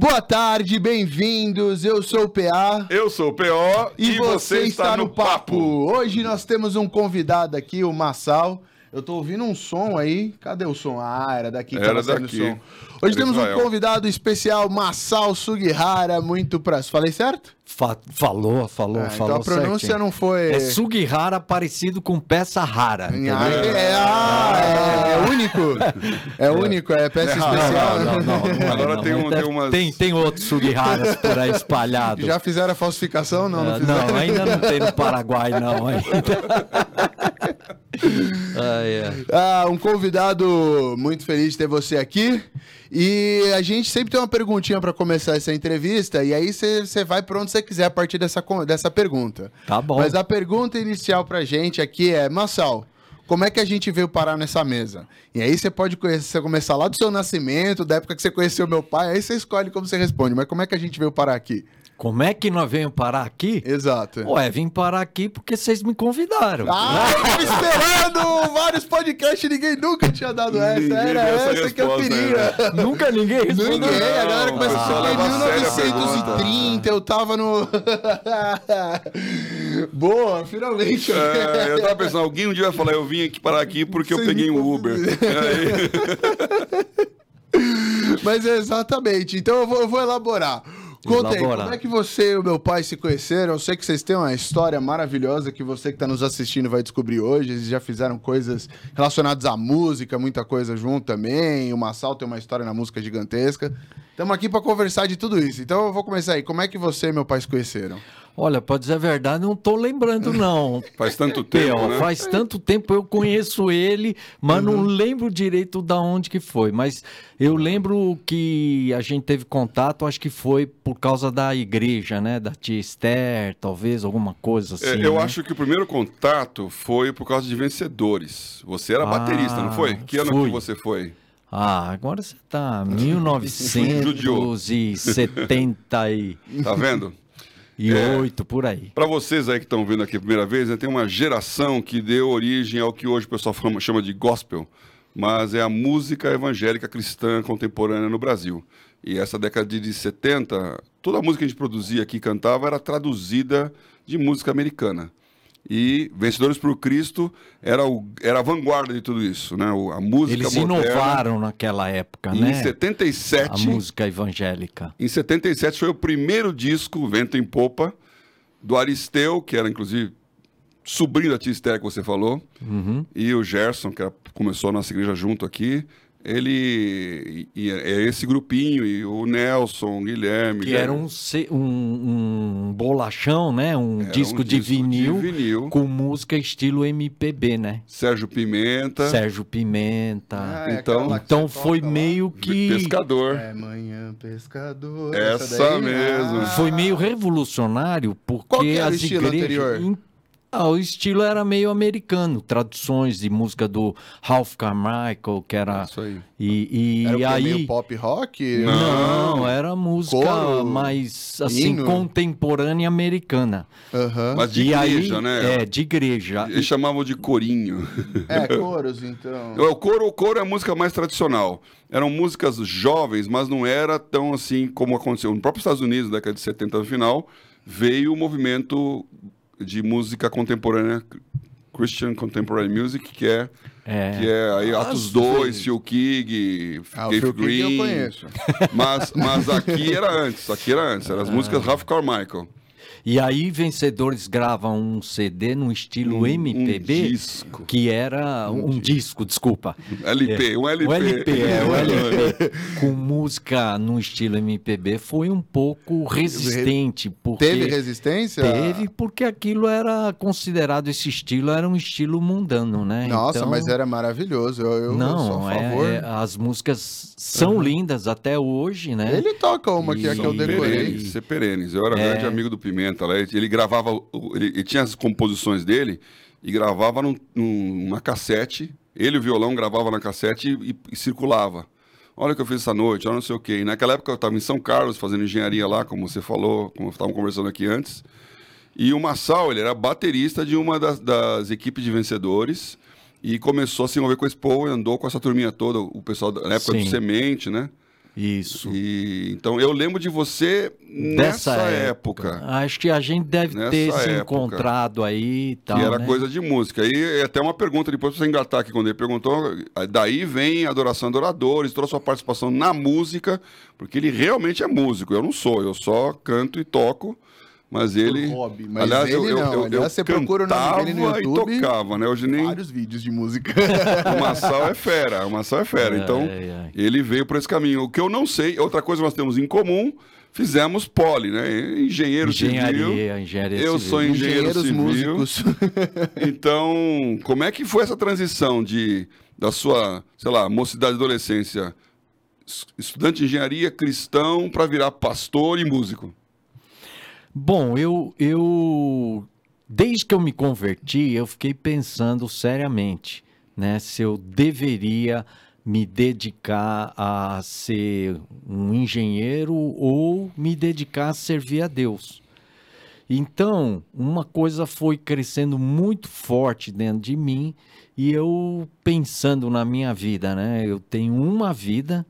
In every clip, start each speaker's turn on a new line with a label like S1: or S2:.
S1: Boa tarde, bem-vindos. Eu sou o PA.
S2: Eu sou o PO
S1: e, você, está no papo. Hoje nós temos um convidado aqui, o Massal. Eu tô ouvindo um som aí. Cadê o som? Ah, era daqui que
S2: Era
S1: tava saindo o
S2: daqui.
S1: som. Hoje
S2: Era
S1: temos um
S2: Israel.
S1: convidado especial, Massal Sugihara, muito pra... Falei certo?
S3: Fa- falou, falou,
S1: Ah,
S3: falou
S1: então a pronúncia
S3: certinho.
S1: não foi...
S3: É Sugihara parecido com peça rara.
S1: Ah, é, ah, é, é único. É único, é peça
S2: Não,
S1: especial.
S3: Não, não, não, não é,
S2: Agora
S3: não.
S2: tem um- tem umas-
S3: tem, tem outros Sugiharas por aí espalhados.
S1: Já fizeram a falsificação? Não, não
S3: Ah, não, ainda não tem no Paraguai, não. Ainda. Ai, ai.
S1: Ah, um convidado muito feliz de ter você aqui. E a gente sempre tem uma perguntinha para começar essa entrevista, e aí você vai para onde você quiser a partir dessa, dessa pergunta.
S3: Tá bom.
S1: Mas a pergunta inicial pra gente aqui é, Massal, como é que a gente veio parar nessa mesa? E aí você pode conhecer, você começar lá do seu nascimento, da época que você conheceu meu pai, aí você escolhe como você responde, mas como é que a gente veio parar aqui?
S3: Como é que nós viemos parar aqui?
S1: Exato.
S3: Ué, vim parar aqui porque vocês me convidaram.
S1: Ah, eu tava esperando vários podcasts e ninguém nunca tinha dado essa.
S2: Ninguém
S1: Era
S2: deu essa
S1: essa que eu queria.
S3: Nunca ninguém respondeu.
S1: Ninguém, a galera começou a falar em
S2: leva a sério a
S1: 1930, eu tava no. Boa, finalmente.
S2: É, eu tava pensando, alguém um dia vai falar, eu vim aqui parar aqui porque eu peguei um Uber. Aí,
S1: Mas é exatamente, então eu vou, eu vou elaborar. Conta aí, como é que você e o meu pai se conheceram? Eu sei que vocês têm uma história maravilhosa que você que está nos assistindo vai descobrir hoje. Eles já fizeram coisas relacionadas à música, muita coisa junto também. O Massal tem uma história na música gigantesca. Estamos aqui para conversar de tudo isso. Então eu vou começar aí. Como é que você e meu pai se conheceram?
S3: Olha, pra dizer a verdade, não tô lembrando, não.
S2: faz tanto tempo, né?
S3: Faz tanto tempo eu conheço ele, mas não lembro direito da onde que foi. Mas eu lembro que a gente teve contato, acho que foi por causa da igreja, né? Da tia Esther, talvez, alguma coisa
S2: É,
S3: assim.
S2: eu
S3: né?
S2: acho que o primeiro contato foi por causa de vencedores. Você era
S3: Ah, baterista,
S2: não foi? Que ano
S3: fui.
S2: que você foi?
S3: Ah, agora você tá
S2: Judiou.
S3: 1970 e
S2: Tá vendo?
S3: E
S2: É.
S3: oito por aí.
S2: Para vocês aí que estão vendo aqui a primeira vez, né, tem uma geração que deu origem ao que hoje o pessoal chama de gospel, mas é a música evangélica cristã contemporânea no Brasil. E essa década de 70, toda a música que a gente produzia aqui e cantava era traduzida de música americana. E Vencedores por Cristo era, o, era a vanguarda de tudo isso, né? O- A música
S3: Eles
S2: moderna.
S3: inovaram naquela época, né?
S2: Em 77,
S3: A música evangélica.
S2: em 77 foi o primeiro disco, Vento em Popa, do Aristeu, que era inclusive sobrinho da tia Esther que você falou,
S3: Uhum.
S2: e o Gerson, que era- começou a nossa igreja junto aqui. Ele e, e é esse grupinho, e o Nelson, o Guilherme.
S3: Que era um, um, um bolachão, né? Um
S2: Era um
S3: disco, de,
S2: disco de
S3: vinil
S2: vinil.
S3: com música estilo MPB, né?
S2: Sérgio Pimenta,
S3: Sérgio Pimenta.
S1: Ah, é
S2: então-
S3: então foi meio que.
S2: pescador.
S1: É manhã pescador.
S2: Essa
S1: daí?
S2: mesmo.
S1: Ah.
S3: Foi meio revolucionário porque
S1: Qual que era
S3: as
S1: estilo
S3: igrejas.
S1: anterior?
S3: Ah, o estilo era meio americano, traduções de música do Ralph Carmichael, que era.
S2: Isso aí.
S3: E, e
S1: Era o
S3: aí.
S1: meio pop rock?
S2: Não.
S3: Não, era música
S1: Coro,
S3: mais assim
S1: hino.
S3: contemporânea americana.
S1: Aham.
S2: Mas de
S3: e
S2: igreja,
S3: aí,
S2: né?
S3: É, de igreja.
S2: Eles chamavam de corinho.
S1: É, coros, então.
S2: O coro, o coro é a música mais tradicional. Eram músicas jovens, mas não era tão assim como aconteceu. No próprio Estados Unidos, na década de 70 no final, veio o movimento de música contemporânea, Christian Contemporary Music, que é,
S3: É.
S2: que é aí
S3: Ah,
S2: Atos
S3: sim.
S2: 2, Phil Keag,
S1: Ah,
S2: Dave
S1: Phil
S2: Green.
S1: eu conheço.
S2: Mas, mas aqui era antes, aqui era antes. Eram as músicas Ralph Carmichael.
S3: E aí, vencedores gravam um CD no estilo
S2: Um- um
S3: MPB,
S2: disco.
S3: que era um, disco, desculpa.
S2: LP, um LP.
S3: O LP, é, o LP com música no estilo MPB foi um pouco resistente, porque
S1: Teve resistência?
S3: teve porque aquilo era considerado esse estilo era um estilo mundano, né?
S1: Nossa,
S3: Então,
S1: mas era maravilhoso. Eu, eu
S3: não,
S1: sou a
S3: é-
S1: favor.
S3: é- as músicas são lindas até hoje, né?
S1: Ele toca uma que, é que eu
S3: E-
S1: decorei.
S2: Perenes, ser Perenes. Eu era
S3: É.
S2: grande amigo do Pimenta. Lá. Ele, ele gravava, ele, ele tinha as composições dele e gravava num, num- numa cassete. Ele e o violão gravava na cassete e, e circulava. Olha o que eu fiz essa noite, olha não sei o quê. E naquela época eu estava em São Carlos fazendo engenharia lá, como você falou, como estavam conversando aqui antes. E o Massal, ele era baterista de uma das, das equipes de vencedores e começou a se envolver com esse povo e andou com essa turminha toda, o pessoal da época
S3: Sim.
S2: do Semente, né?
S3: Isso.
S2: E, então eu lembro de você
S3: Dessa
S2: nessa
S3: época.
S2: época.
S3: Acho que a gente deve
S2: Nessa
S3: ter se
S2: época.
S3: encontrado aí e tal.
S2: que era
S3: né?
S2: coisa de música. E até uma pergunta depois pra você engatar aqui, quando ele perguntou, daí vem Adoração Adoradores, a sua participação na música, porque ele realmente é músico. Eu não sou, eu só canto e toco, mas ele...
S1: hobby, mas
S2: aliás, eu,
S1: ele
S2: eu,
S1: não.
S2: eu, eu
S1: Aliás, você procura o nome dele no YouTube,
S2: e tocava, né? Hoje nem...
S1: Vários vídeos de música.
S2: O Massal é fera, o Massal é fera. Então,
S3: Ai, ai.
S2: ele veio por esse caminho. O que eu não sei, outra coisa que nós temos em comum, fizemos poli, né? Engenheiro civil.
S3: Engenharia, engenharia
S2: Eu
S3: civil.
S2: sou engenheiro
S1: Engenheiros
S2: civil.
S1: músicos.
S2: Então, como é que foi essa transição de da sua, sei lá, mocidade e adolescência, es- estudante de engenharia, cristão, para virar pastor e músico?
S3: Bom, eu, eu. Desde que eu me converti, eu fiquei pensando seriamente, né? Se eu deveria me dedicar a ser um engenheiro ou me dedicar a servir a Deus. Então, uma coisa foi crescendo muito forte dentro de mim e eu pensando na minha vida, né? Eu tenho uma vida,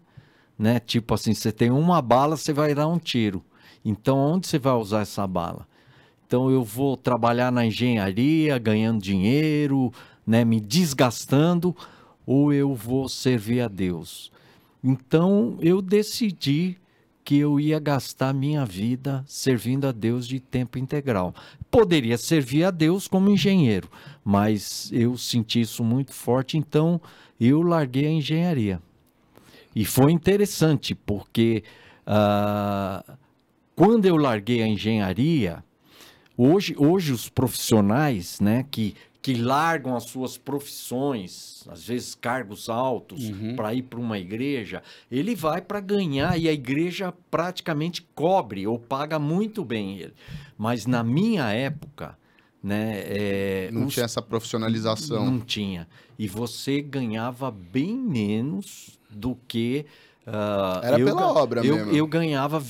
S3: né? Tipo assim, você tem uma bala, você vai dar um tiro. Então, onde você vai usar essa bala? Então, eu vou trabalhar na engenharia, ganhando dinheiro, né? Me desgastando, ou eu vou servir a Deus? Então, eu decidi que eu ia gastar minha vida servindo a Deus de tempo integral. Poderia servir a Deus como engenheiro, mas eu senti isso muito forte, então eu larguei a engenharia. E foi interessante, porque ah, quando eu larguei a engenharia, hoje, hoje os profissionais né, que, que largam as suas profissões, às vezes cargos altos, para ir para uma igreja, ele vai para ganhar e a igreja praticamente cobre ou paga muito bem ele. Mas na minha época, né, é,
S1: Não
S3: os
S1: tinha essa profissionalização.
S3: não tinha. E você ganhava bem menos do que. ah,
S1: Era
S3: eu
S1: pela obra
S3: eu,
S1: mesmo.
S3: Eu ganhava.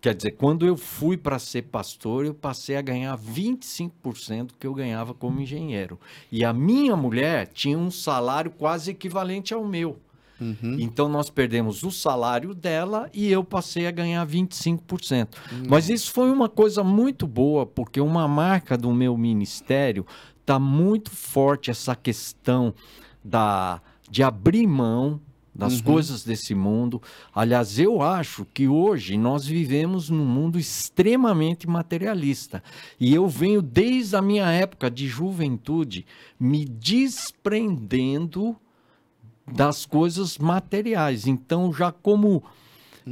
S3: Quer dizer, quando eu fui para ser pastor, eu passei a ganhar 25% do que eu ganhava como engenheiro. E a minha mulher tinha um salário quase equivalente ao meu.
S1: Uhum.
S3: Então nós perdemos o salário dela e eu passei a ganhar 25%. Mas isso foi uma coisa muito boa, porque uma marca do meu ministério está muito forte essa questão da, de abrir mão das coisas desse mundo. Aliás, eu acho que hoje nós vivemos num mundo extremamente materialista. E eu venho desde a minha época de juventude me desprendendo das coisas materiais. Então, já como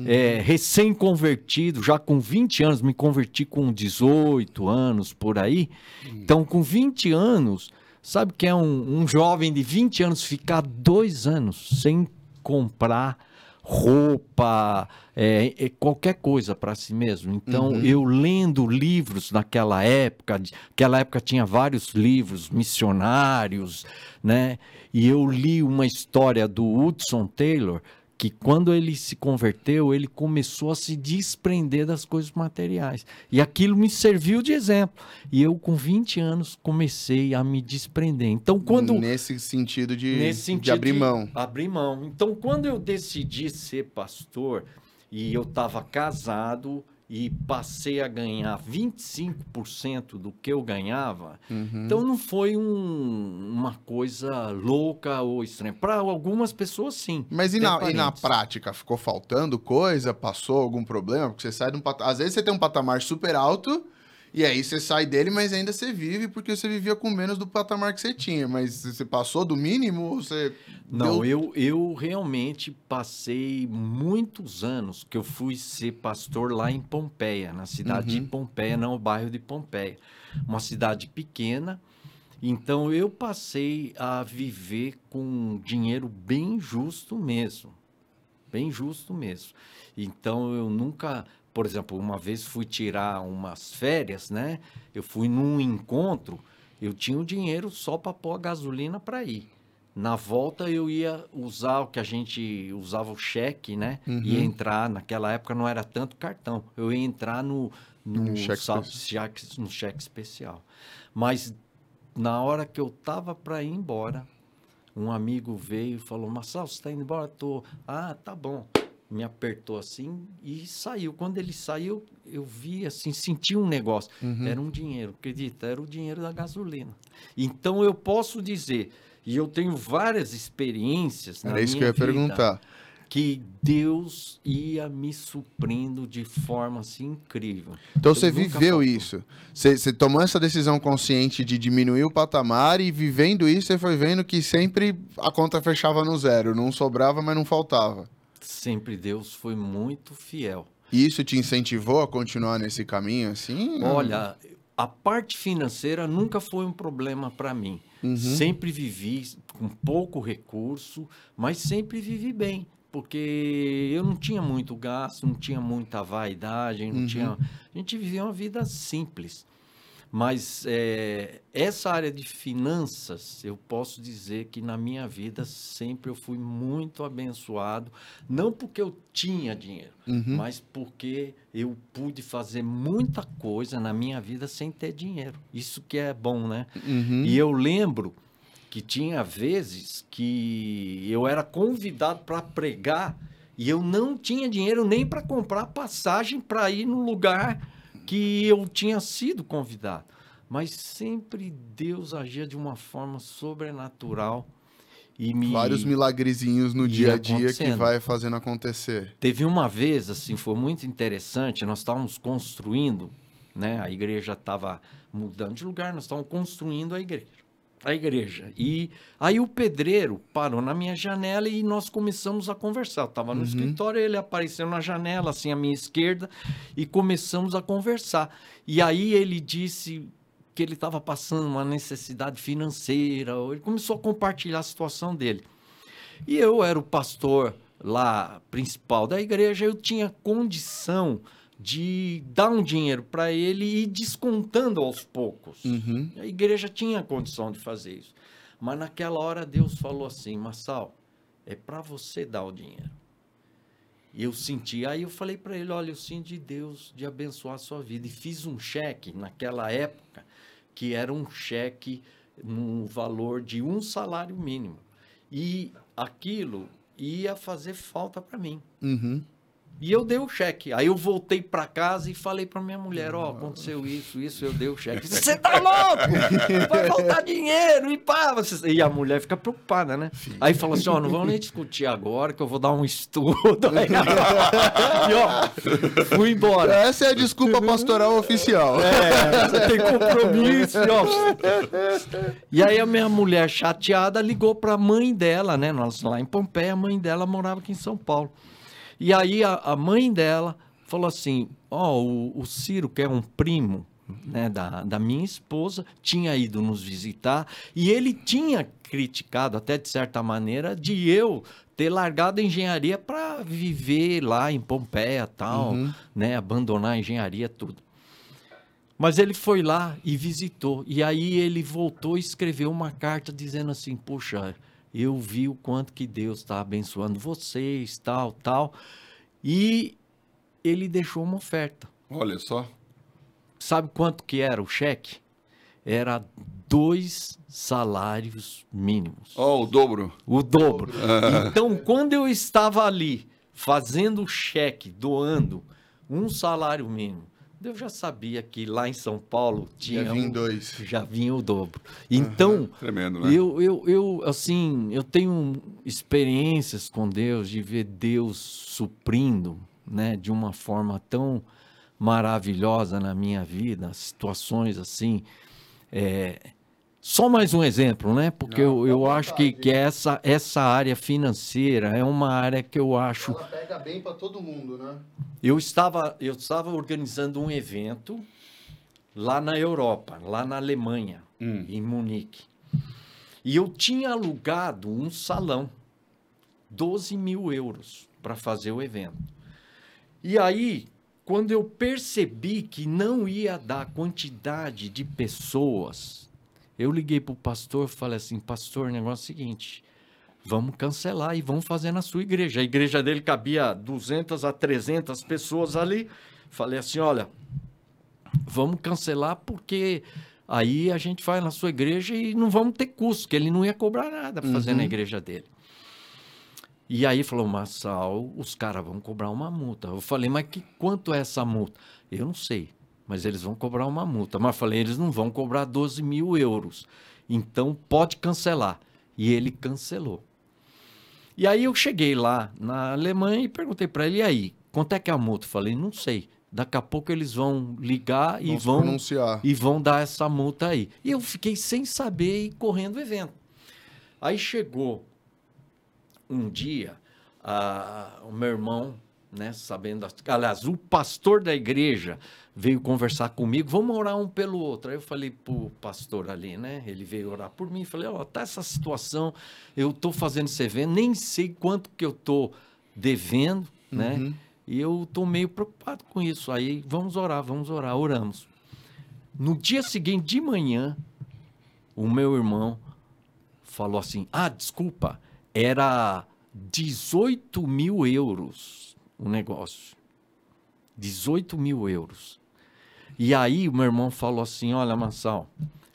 S3: é, recém-convertido, já com 20 anos, me converti com 18 anos por aí. Então, com 20 anos, sabe que é um, um jovem de 20 anos ficar dois anos sem comprar roupa, é, é, qualquer coisa para si mesmo. Então, eu lendo livros naquela época, de- aquela época tinha vários livros missionários, né? E eu li uma história do Hudson Taylor, que quando ele se converteu, ele começou a se desprender das coisas materiais. E aquilo me serviu de exemplo. E eu, com 20 anos, comecei a me desprender. Então, quando
S1: Nesse sentido de,
S3: nesse sentido
S1: de abrir mão.
S3: Abrir mão. Então, quando eu decidi ser pastor e eu estava casado e passei a ganhar 25% do que eu ganhava,
S1: Uhum.
S3: então não foi um- uma coisa louca ou estranha. Para algumas pessoas, sim.
S1: Mas e na, e na prática? Ficou faltando coisa? Passou algum problema? Porque você sai de um patamar. Às vezes você tem um patamar super alto e aí você sai dele, mas ainda você vive porque você vivia com menos do patamar que você tinha. Mas você passou do mínimo ou você.
S3: Não,
S1: deu-
S3: eu, eu realmente passei muitos anos que eu fui ser pastor lá em Pompeia, na cidade
S1: Uhum.
S3: de Pompeia, não o bairro de Pompeia. Uma cidade pequena. Então eu passei a viver com dinheiro bem justo mesmo. Bem justo mesmo. Então eu nunca, por exemplo, uma vez fui tirar umas férias, né? Eu fui num encontro, eu tinha o dinheiro só para pôr a gasolina para ir. Na volta eu ia usar o que a gente usava o cheque, né?
S1: Uhum.
S3: Ia entrar, naquela época não era tanto cartão. Eu ia entrar no, no,
S1: No cheque
S3: sal-
S1: especial.
S3: cheque- no cheque especial. Mas na hora que eu tava para ir embora, um amigo veio e falou: Marcelo, você está indo embora? Tô. Ah, tá bom. Me apertou assim e saiu. Quando ele saiu, eu vi assim, senti um negócio.
S1: Uhum.
S3: Era um dinheiro, acredita? Era o dinheiro da gasolina. Então eu posso dizer, e eu tenho várias experiências na
S1: Era isso que eu ia
S3: vida,
S1: perguntar.
S3: que Deus ia me suprindo de forma assim incrível.
S1: Então
S3: Eu
S1: você viveu isso. Você, você tomou essa decisão consciente de diminuir o patamar e vivendo isso, você foi vendo que sempre a conta fechava no zero. Não sobrava, mas não faltava.
S3: Sempre Deus foi muito fiel.
S1: E isso te incentivou a continuar nesse caminho assim?
S3: Olha, a parte financeira nunca foi um problema para mim.
S1: Uhum.
S3: Sempre vivi com pouco recurso, mas sempre vivi bem. Porque eu não tinha muito gasto, não tinha muita vaidade, não
S1: Uhum.
S3: tinha. A gente vivia uma vida simples. Mas eh, essa área de finanças, eu posso dizer que na minha vida sempre eu fui muito abençoado. Não porque eu tinha dinheiro,
S1: Uhum.
S3: mas porque eu pude fazer muita coisa na minha vida sem ter dinheiro. Isso que é bom, né?
S1: Uhum.
S3: E eu lembro que tinha vezes que eu era convidado para pregar e eu não tinha dinheiro nem para comprar passagem para ir no lugar que eu tinha sido convidado. Mas sempre Deus agia de uma forma sobrenatural e me
S1: Vários milagrezinhos no
S3: ia
S1: dia a dia que vai fazendo acontecer.
S3: Teve uma vez, assim, foi muito interessante, nós estávamos construindo, né? A igreja estava mudando de lugar, nós estávamos construindo a igreja. A igreja. E aí o pedreiro parou na minha janela e nós começamos a conversar. Eu estava no escritório, ele apareceu na janela, assim, à minha esquerda, e começamos a conversar. E aí ele disse que ele estava passando uma necessidade financeira, ele começou a compartilhar a situação dele. E eu era o pastor lá principal da igreja, eu tinha condição de dar um dinheiro para ele e ir descontando aos poucos.
S1: Uhum.
S3: A igreja tinha condição de fazer isso. Mas naquela hora Deus falou assim: Massal, é para você dar o dinheiro. E eu senti, aí eu falei para ele: olha, eu sinto de Deus de abençoar a sua vida. E fiz um cheque naquela época, que era um cheque no valor de um salário mínimo. E aquilo ia fazer falta para mim.
S1: Uhum.
S3: E eu dei o cheque. Aí eu voltei para casa e falei para minha mulher, ó, aconteceu isso, isso, eu dei o cheque. Você tá louco? Vai faltar dinheiro e pá. Você... E a mulher fica preocupada, né? Aí falou assim, ó, não vamos nem discutir agora que eu vou dar um estudo. Aí, e ó, fui embora.
S1: Essa é a desculpa pastoral oficial.
S3: É, você tem compromisso. e, ó. E aí a minha mulher chateada ligou para a mãe dela, né? Nós lá em Pompeia, a mãe dela morava aqui em São Paulo. E aí a, a mãe dela falou assim: Ó, o, o Ciro, que é um primo né, da, da minha esposa, tinha ido nos visitar e ele tinha criticado, até de certa maneira, de eu ter largado a engenharia para viver lá em Pompeia tal, né? Abandonar a engenharia, tudo. Mas ele foi lá e visitou. E aí ele voltou e escreveu uma carta dizendo assim: Poxa, eu vi o quanto que Deus está abençoando vocês, tal, tal. E ele deixou uma oferta.
S2: Olha só.
S3: Sabe quanto que era o cheque? Era dois salários mínimos.
S2: Ó, o dobro.
S3: O dobro. Então, quando eu estava ali fazendo o cheque, doando um salário mínimo, eu já sabia que lá em São Paulo tinha
S1: Já
S3: um-
S1: dois.
S3: já vinha o dobro. Então,
S2: Tremendo, né?
S3: eu, eu, eu, assim, eu tenho experiências com Deus de ver Deus suprindo, né, de uma forma tão maravilhosa na minha vida, situações assim. é, Só mais um exemplo, né? Porque
S1: Não,
S3: eu,
S1: à
S3: eu acho que, que essa, essa área financeira é uma área que eu acho.
S1: Ela pega bem pra todo mundo, né?
S3: Eu estava, eu estava organizando um evento lá na Europa, lá na Alemanha,
S2: Hum.
S3: em Munique. E eu tinha alugado um salão, 12 mil euros, para fazer o evento. E aí, quando eu percebi que não ia dar quantidade de pessoas, eu liguei para o pastor e falei assim: Pastor, o negócio é o seguinte. Vamos cancelar e vamos fazer na sua igreja. A igreja dele cabia 200 a 300 pessoas ali. Falei assim: olha, vamos cancelar porque aí a gente vai na sua igreja e não vamos ter custo, que ele não ia cobrar nada para fazer na igreja dele. E aí falou, Massal, os caras vão cobrar uma multa. Eu falei, mas que, quanto é essa multa? Eu não sei, mas eles vão cobrar uma multa. Mas eu falei, eles não vão cobrar 12 mil euros. Então pode cancelar. E ele cancelou. E aí eu cheguei lá na Alemanha e perguntei para ele, e aí, quanto é que é a multa? Falei, não sei. Daqui a pouco eles vão ligar e
S1: Vão se
S3: vão
S1: pronunciar.
S3: e vão dar essa multa aí. E eu fiquei sem saber e correndo o evento. Aí chegou um dia, a- o meu irmão, né, sabendo, aliás, o pastor da igreja veio conversar comigo, vamos orar um pelo outro. Aí eu falei pro pastor ali, né, ele veio orar por mim, falei, ó, tá essa situação, eu tô fazendo esse evento, nem sei quanto que eu tô devendo, né, e eu tô meio preocupado com isso. Aí, vamos orar, vamos orar, oramos. No dia seguinte, de manhã, o meu irmão falou assim: Ah, desculpa, era 18 mil euros o negócio. 18 mil euros. E aí o meu irmão falou assim: Olha, Mansal,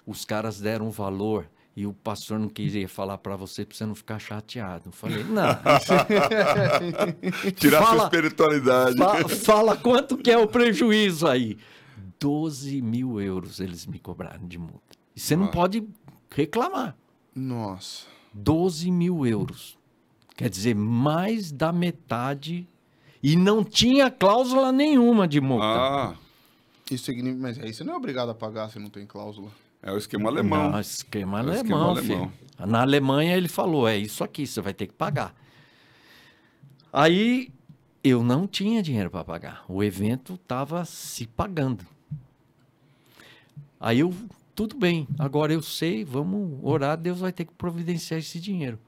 S3: os caras deram valor e o pastor não queria falar para você para você não ficar chateado. Eu falei: Não,
S2: Tirar sua
S3: Fala-
S2: espiritualidade.
S3: Fa- fala quanto que é o prejuízo aí. 12 mil euros eles me cobraram de multa. E você não pode reclamar.
S1: Nossa.
S3: 12 mil euros. Quer dizer, mais da metade. E não tinha cláusula nenhuma de multa.
S2: Ah,
S1: Isso significa. Mas aí você não é obrigado a pagar se não tem cláusula.
S2: é o esquema alemão.
S3: Não, esquema
S2: É o
S3: alemão,
S2: esquema alemão.
S3: filho. Na Alemanha ele falou, é isso aqui, você vai ter que pagar. Aí eu não tinha dinheiro para pagar. O evento estava se pagando. Aí eu, tudo bem, agora eu sei, vamos orar, Deus vai ter que providenciar esse dinheiro.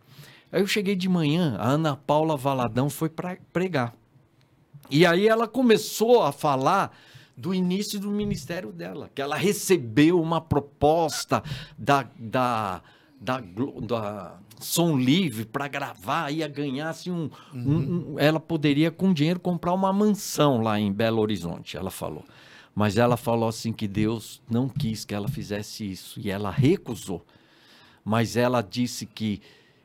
S3: Aí eu cheguei de manhã, a Ana Paula Valadão foi para pregar. E aí ela começou a falar do início do ministério dela, que ela recebeu uma proposta da, da, da, da Som Livre para gravar, ia ganhar assim, um, um- um- Ela poderia, com dinheiro, comprar uma mansão lá em Belo Horizonte, ela falou. Mas ela falou assim que Deus não quis que ela fizesse isso e ela recusou. Mas ela disse que.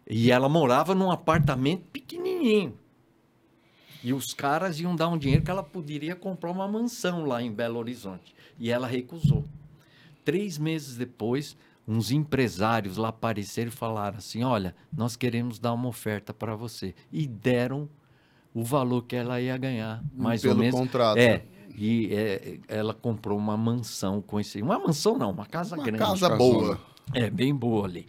S3: E ela morava num apartamento pequenininho. E os caras iam dar um dinheiro que ela poderia comprar uma mansão lá em Belo Horizonte. E ela recusou. Três meses depois, uns empresários lá apareceram e falaram assim: Olha, nós queremos dar uma oferta para você. E deram o valor que ela ia ganhar, mais
S1: Pelo
S3: ou menos.
S1: contrato.
S3: É. E é, ela comprou uma mansão com esse. Uma mansão não, uma casa
S1: Uma
S3: grande.
S1: casa
S2: Casona.
S1: boa.
S3: É, bem boa ali.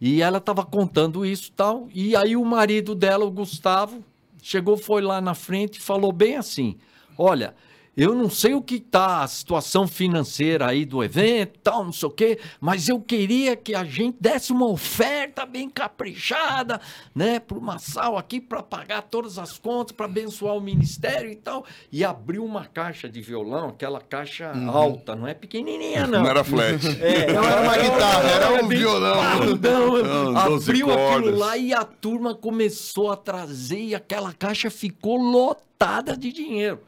S3: E ela estava contando isso e tal. E aí o marido dela, o Gustavo, chegou, foi lá na frente e falou bem assim: Olha, eu não sei o que tá a situação financeira aí do evento, tal, não sei o quê, mas eu queria que a gente desse uma oferta bem caprichada, né, para o Massal aqui para pagar todas as contas, para abençoar o ministério e tal. E abriu uma caixa de violão, aquela caixa alta, não é pequenininha não.
S2: Não era flat.
S3: É,
S1: Não era uma guitarra, era um violão.
S2: 12
S3: Abriu aquilo
S2: cordas.
S3: lá e a turma começou a trazer e aquela caixa ficou lotada de dinheiro.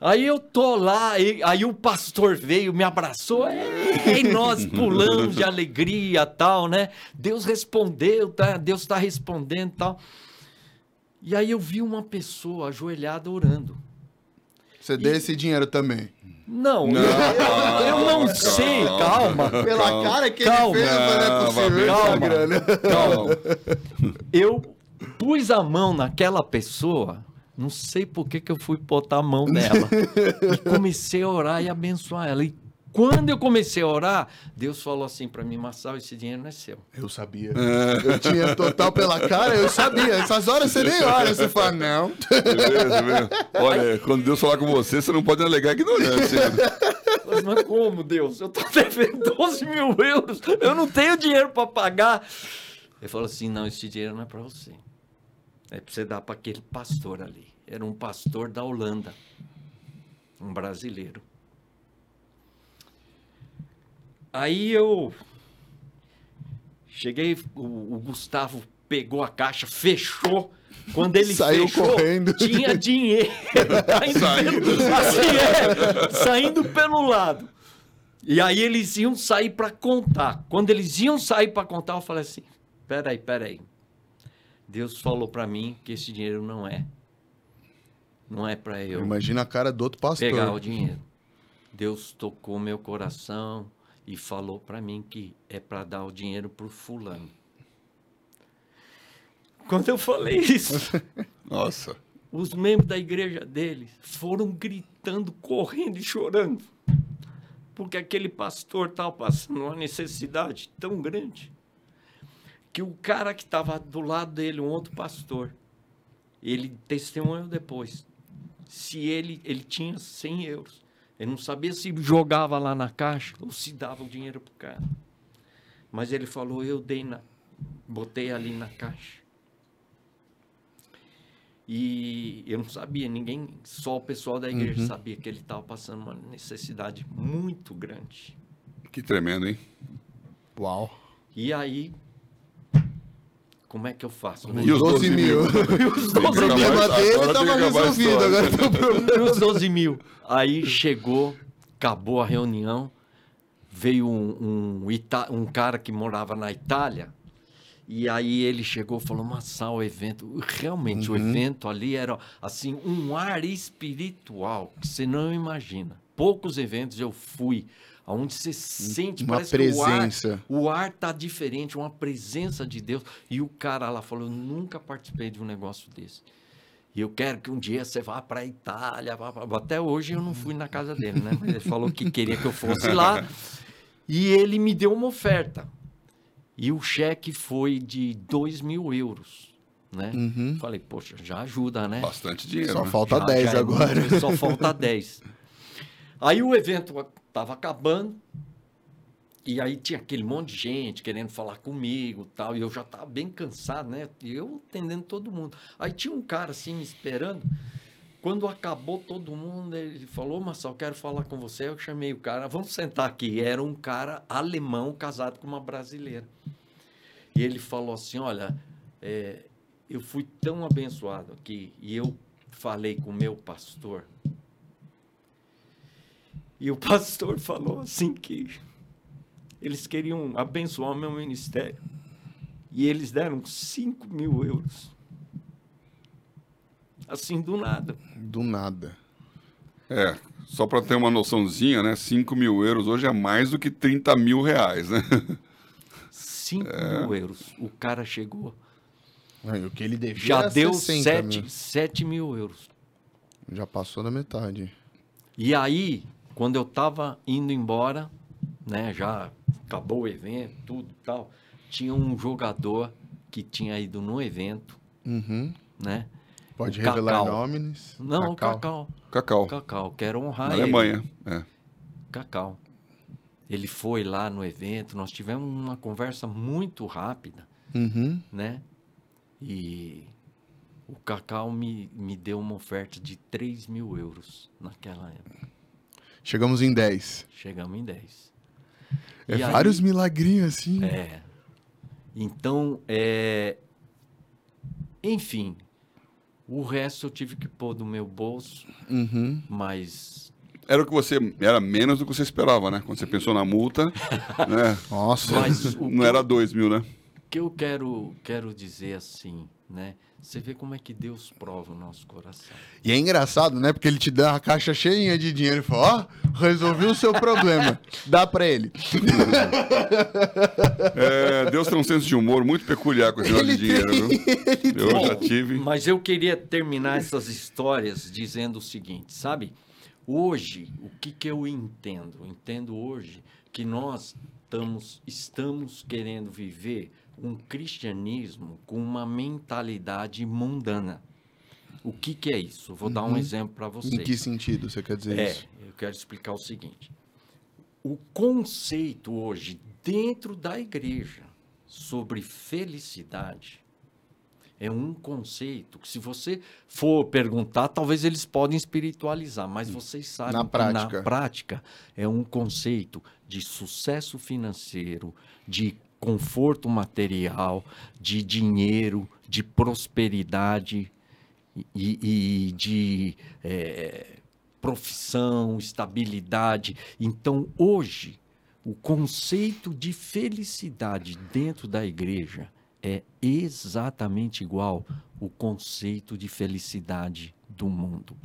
S3: Aí eu tô lá, e- aí o pastor veio, me abraçou, e nós pulamos de alegria tal, né? Deus respondeu, tá? Deus está respondendo tal. E aí eu vi uma pessoa ajoelhada orando.
S1: Você deu esse dinheiro também.
S3: Não,
S2: Não,
S3: eu, eu- não
S2: calma,
S3: sei,
S2: calma.
S3: calma.
S1: Pela
S2: Calma.
S1: cara que
S3: Calma.
S1: ele fez, não é
S2: Não,
S1: possível essa
S3: calma.
S2: Calma.
S3: Eu pus a mão naquela pessoa, não sei por que, que eu fui botar a mão nela. e comecei a orar e abençoar ela. E quando eu comecei a orar, Deus falou assim para mim, Marçal, esse dinheiro não é seu.
S1: Eu sabia. Eu tinha total pela cara, eu sabia. Essas horas você nem olha, você fala, não.
S2: Beleza, beleza. Olha, quando Deus falar com você, você não pode alegar ignorância.
S3: Mas, mas como, Deus? Eu tô devendo 12 mil euros, eu não tenho dinheiro para pagar. Ele falou assim, não, esse dinheiro não é para você. É para você dar para aquele pastor ali. Era um pastor da Holanda, um brasileiro. Aí eu cheguei, o, o Gustavo pegou a caixa, fechou. Quando ele
S1: Saiu
S3: fechou,
S1: correndo.
S3: tinha dinheiro saindo, pelo, assim, é, saindo pelo lado. E aí eles iam sair para contar. Quando eles iam sair para contar, eu falei assim: peraí, peraí. Deus falou para mim que esse dinheiro não é. Não é para eu
S1: Imagina a cara do outro pastor.
S3: pegar o dinheiro. Deus tocou meu coração e falou para mim que é para dar o dinheiro pro fulano. Quando eu falei isso,
S2: Nossa.
S3: os membros da igreja dele foram gritando, correndo e chorando. Porque aquele pastor estava passando uma necessidade tão grande que o cara que estava do lado dele, um outro pastor, ele testemunhou depois. Se ele, ele tinha 100 euros. Ele não sabia se jogava lá na caixa ou se dava o dinheiro para o cara. Mas ele falou, eu dei na, botei ali na caixa. E eu não sabia, ninguém, só o pessoal da igreja sabia que ele estava passando uma necessidade muito grande.
S2: Que tremendo, hein?
S1: Uau.
S3: E aí, como é que eu faço? né?
S2: E os 12 mil?
S3: os
S1: O
S3: 12
S1: problema
S2: Agora
S1: dele
S2: tem que
S1: tava
S2: acabar a
S1: resolvido. Agora tem o problema.
S3: os 12 mil. Aí chegou, acabou a reunião, veio um, um, ita- um cara que morava na Itália, e aí ele chegou e falou, Massal, o evento... Realmente, o evento ali era, assim, um ar espiritual que você não imagina. Poucos eventos eu fui, onde você sente,
S1: Uma
S3: parece que o ar,
S1: presença.
S3: o ar tá diferente, uma presença de Deus. E o cara lá falou, eu nunca participei de um negócio desse. E eu quero que um dia você vá para a Itália. Até hoje eu não fui na casa dele, né? Mas ele falou que queria que eu fosse lá. E ele me deu uma oferta. E o cheque foi de 2 mil euros, né? Falei, poxa, já ajuda, né?
S2: Bastante dinheiro.
S1: Só
S2: né?
S1: falta
S3: Já-
S1: 10
S3: já é
S1: agora.
S3: muito, só falta 10. Aí o evento estava acabando. E aí tinha aquele monte de gente querendo falar comigo tal. E eu já estava bem cansado, né? E eu atendendo todo mundo. Aí tinha um cara assim me esperando. Quando acabou todo mundo, ele falou, Marcelo, quero falar com você. Eu chamei o cara, vamos sentar aqui. Era um cara alemão casado com uma brasileira. E ele falou assim, olha, é, eu fui tão abençoado aqui e eu falei com o meu pastor. E o pastor falou assim que eles queriam abençoar o meu ministério. E eles deram 5 mil euros. Assim, do nada.
S1: Do nada.
S2: É, só para ter uma noçãozinha, né? 5 mil euros hoje é mais do que 30 mil reais, né?
S3: 5
S1: É.
S3: mil euros. O cara chegou.
S1: Aí, o que ele devia
S3: Já deu
S1: 60
S3: 7,
S1: mil.
S3: 7 mil euros.
S1: Já passou da metade.
S3: E aí, quando eu tava indo embora, né, já acabou o evento, tudo e tal, tinha um jogador que tinha ido no evento,
S1: Uhum.
S3: né?
S1: Pode
S3: O
S1: revelar
S3: Cacau.
S1: nomes.
S3: Não, o
S1: Cacau.
S3: Cacau.
S2: Cacau,
S3: Cacau, quero honrar
S2: na
S3: ele.
S2: Alemanha. É.
S3: Cacau. Ele foi lá no evento, nós tivemos uma conversa muito rápida,
S1: Uhum.
S3: né? E o Cacau me, me deu uma oferta de 3 mil euros naquela época.
S1: Chegamos em 10.
S3: Chegamos em 10.
S1: É
S3: E aí-
S1: vários milagrinhos assim.
S3: É. Então, é... enfim, o resto eu tive que pôr do meu bolso,
S1: Uhum.
S3: mas
S2: Era o que você. Era menos do que você esperava, né? Quando você pensou na multa, né?
S1: Nossa.
S3: Mas o
S2: Não
S3: que
S2: era
S3: eu-
S2: 2 mil, né?
S3: que eu quero, quero dizer assim, né? Você vê como é que Deus prova o nosso coração.
S1: E é engraçado, né? Porque ele te dá uma caixa cheinha de dinheiro e fala: Ó, resolvi o seu problema. Dá pra ele.
S2: É, Deus tem um senso de humor muito peculiar com esse negócio de dinheiro, viu? Eu já tive.
S3: Mas eu queria terminar essas histórias dizendo o seguinte, sabe? Hoje, o que, que eu entendo? Eu entendo hoje que nós estamos, estamos querendo viver um cristianismo com uma mentalidade mundana. O que, que é isso? Vou dar um exemplo para vocês.
S1: Em que sentido você quer dizer
S3: É,
S1: isso?
S3: eu quero explicar o seguinte. O conceito hoje dentro da igreja sobre felicidade é um conceito que se você for perguntar, talvez eles podem espiritualizar, mas vocês sabem
S1: Na
S3: que
S1: prática.
S3: na prática é um conceito de sucesso financeiro, de conforto material, de dinheiro, de prosperidade e, e de eh, profissão, estabilidade. Então, hoje, o conceito de felicidade dentro da igreja é exatamente igual o conceito de felicidade do mundo.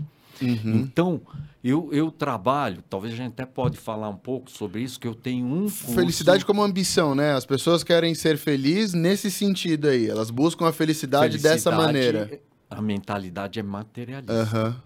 S1: Uhum.
S3: Então, eu, eu trabalho, talvez a gente até pode falar um pouco sobre isso, que eu tenho um curso...
S1: Felicidade como ambição, né? As pessoas querem ser felizes nesse sentido aí. Elas buscam a felicidade, dessa
S3: Felicidade,
S1: maneira.
S3: A mentalidade é materialista.
S1: Aham.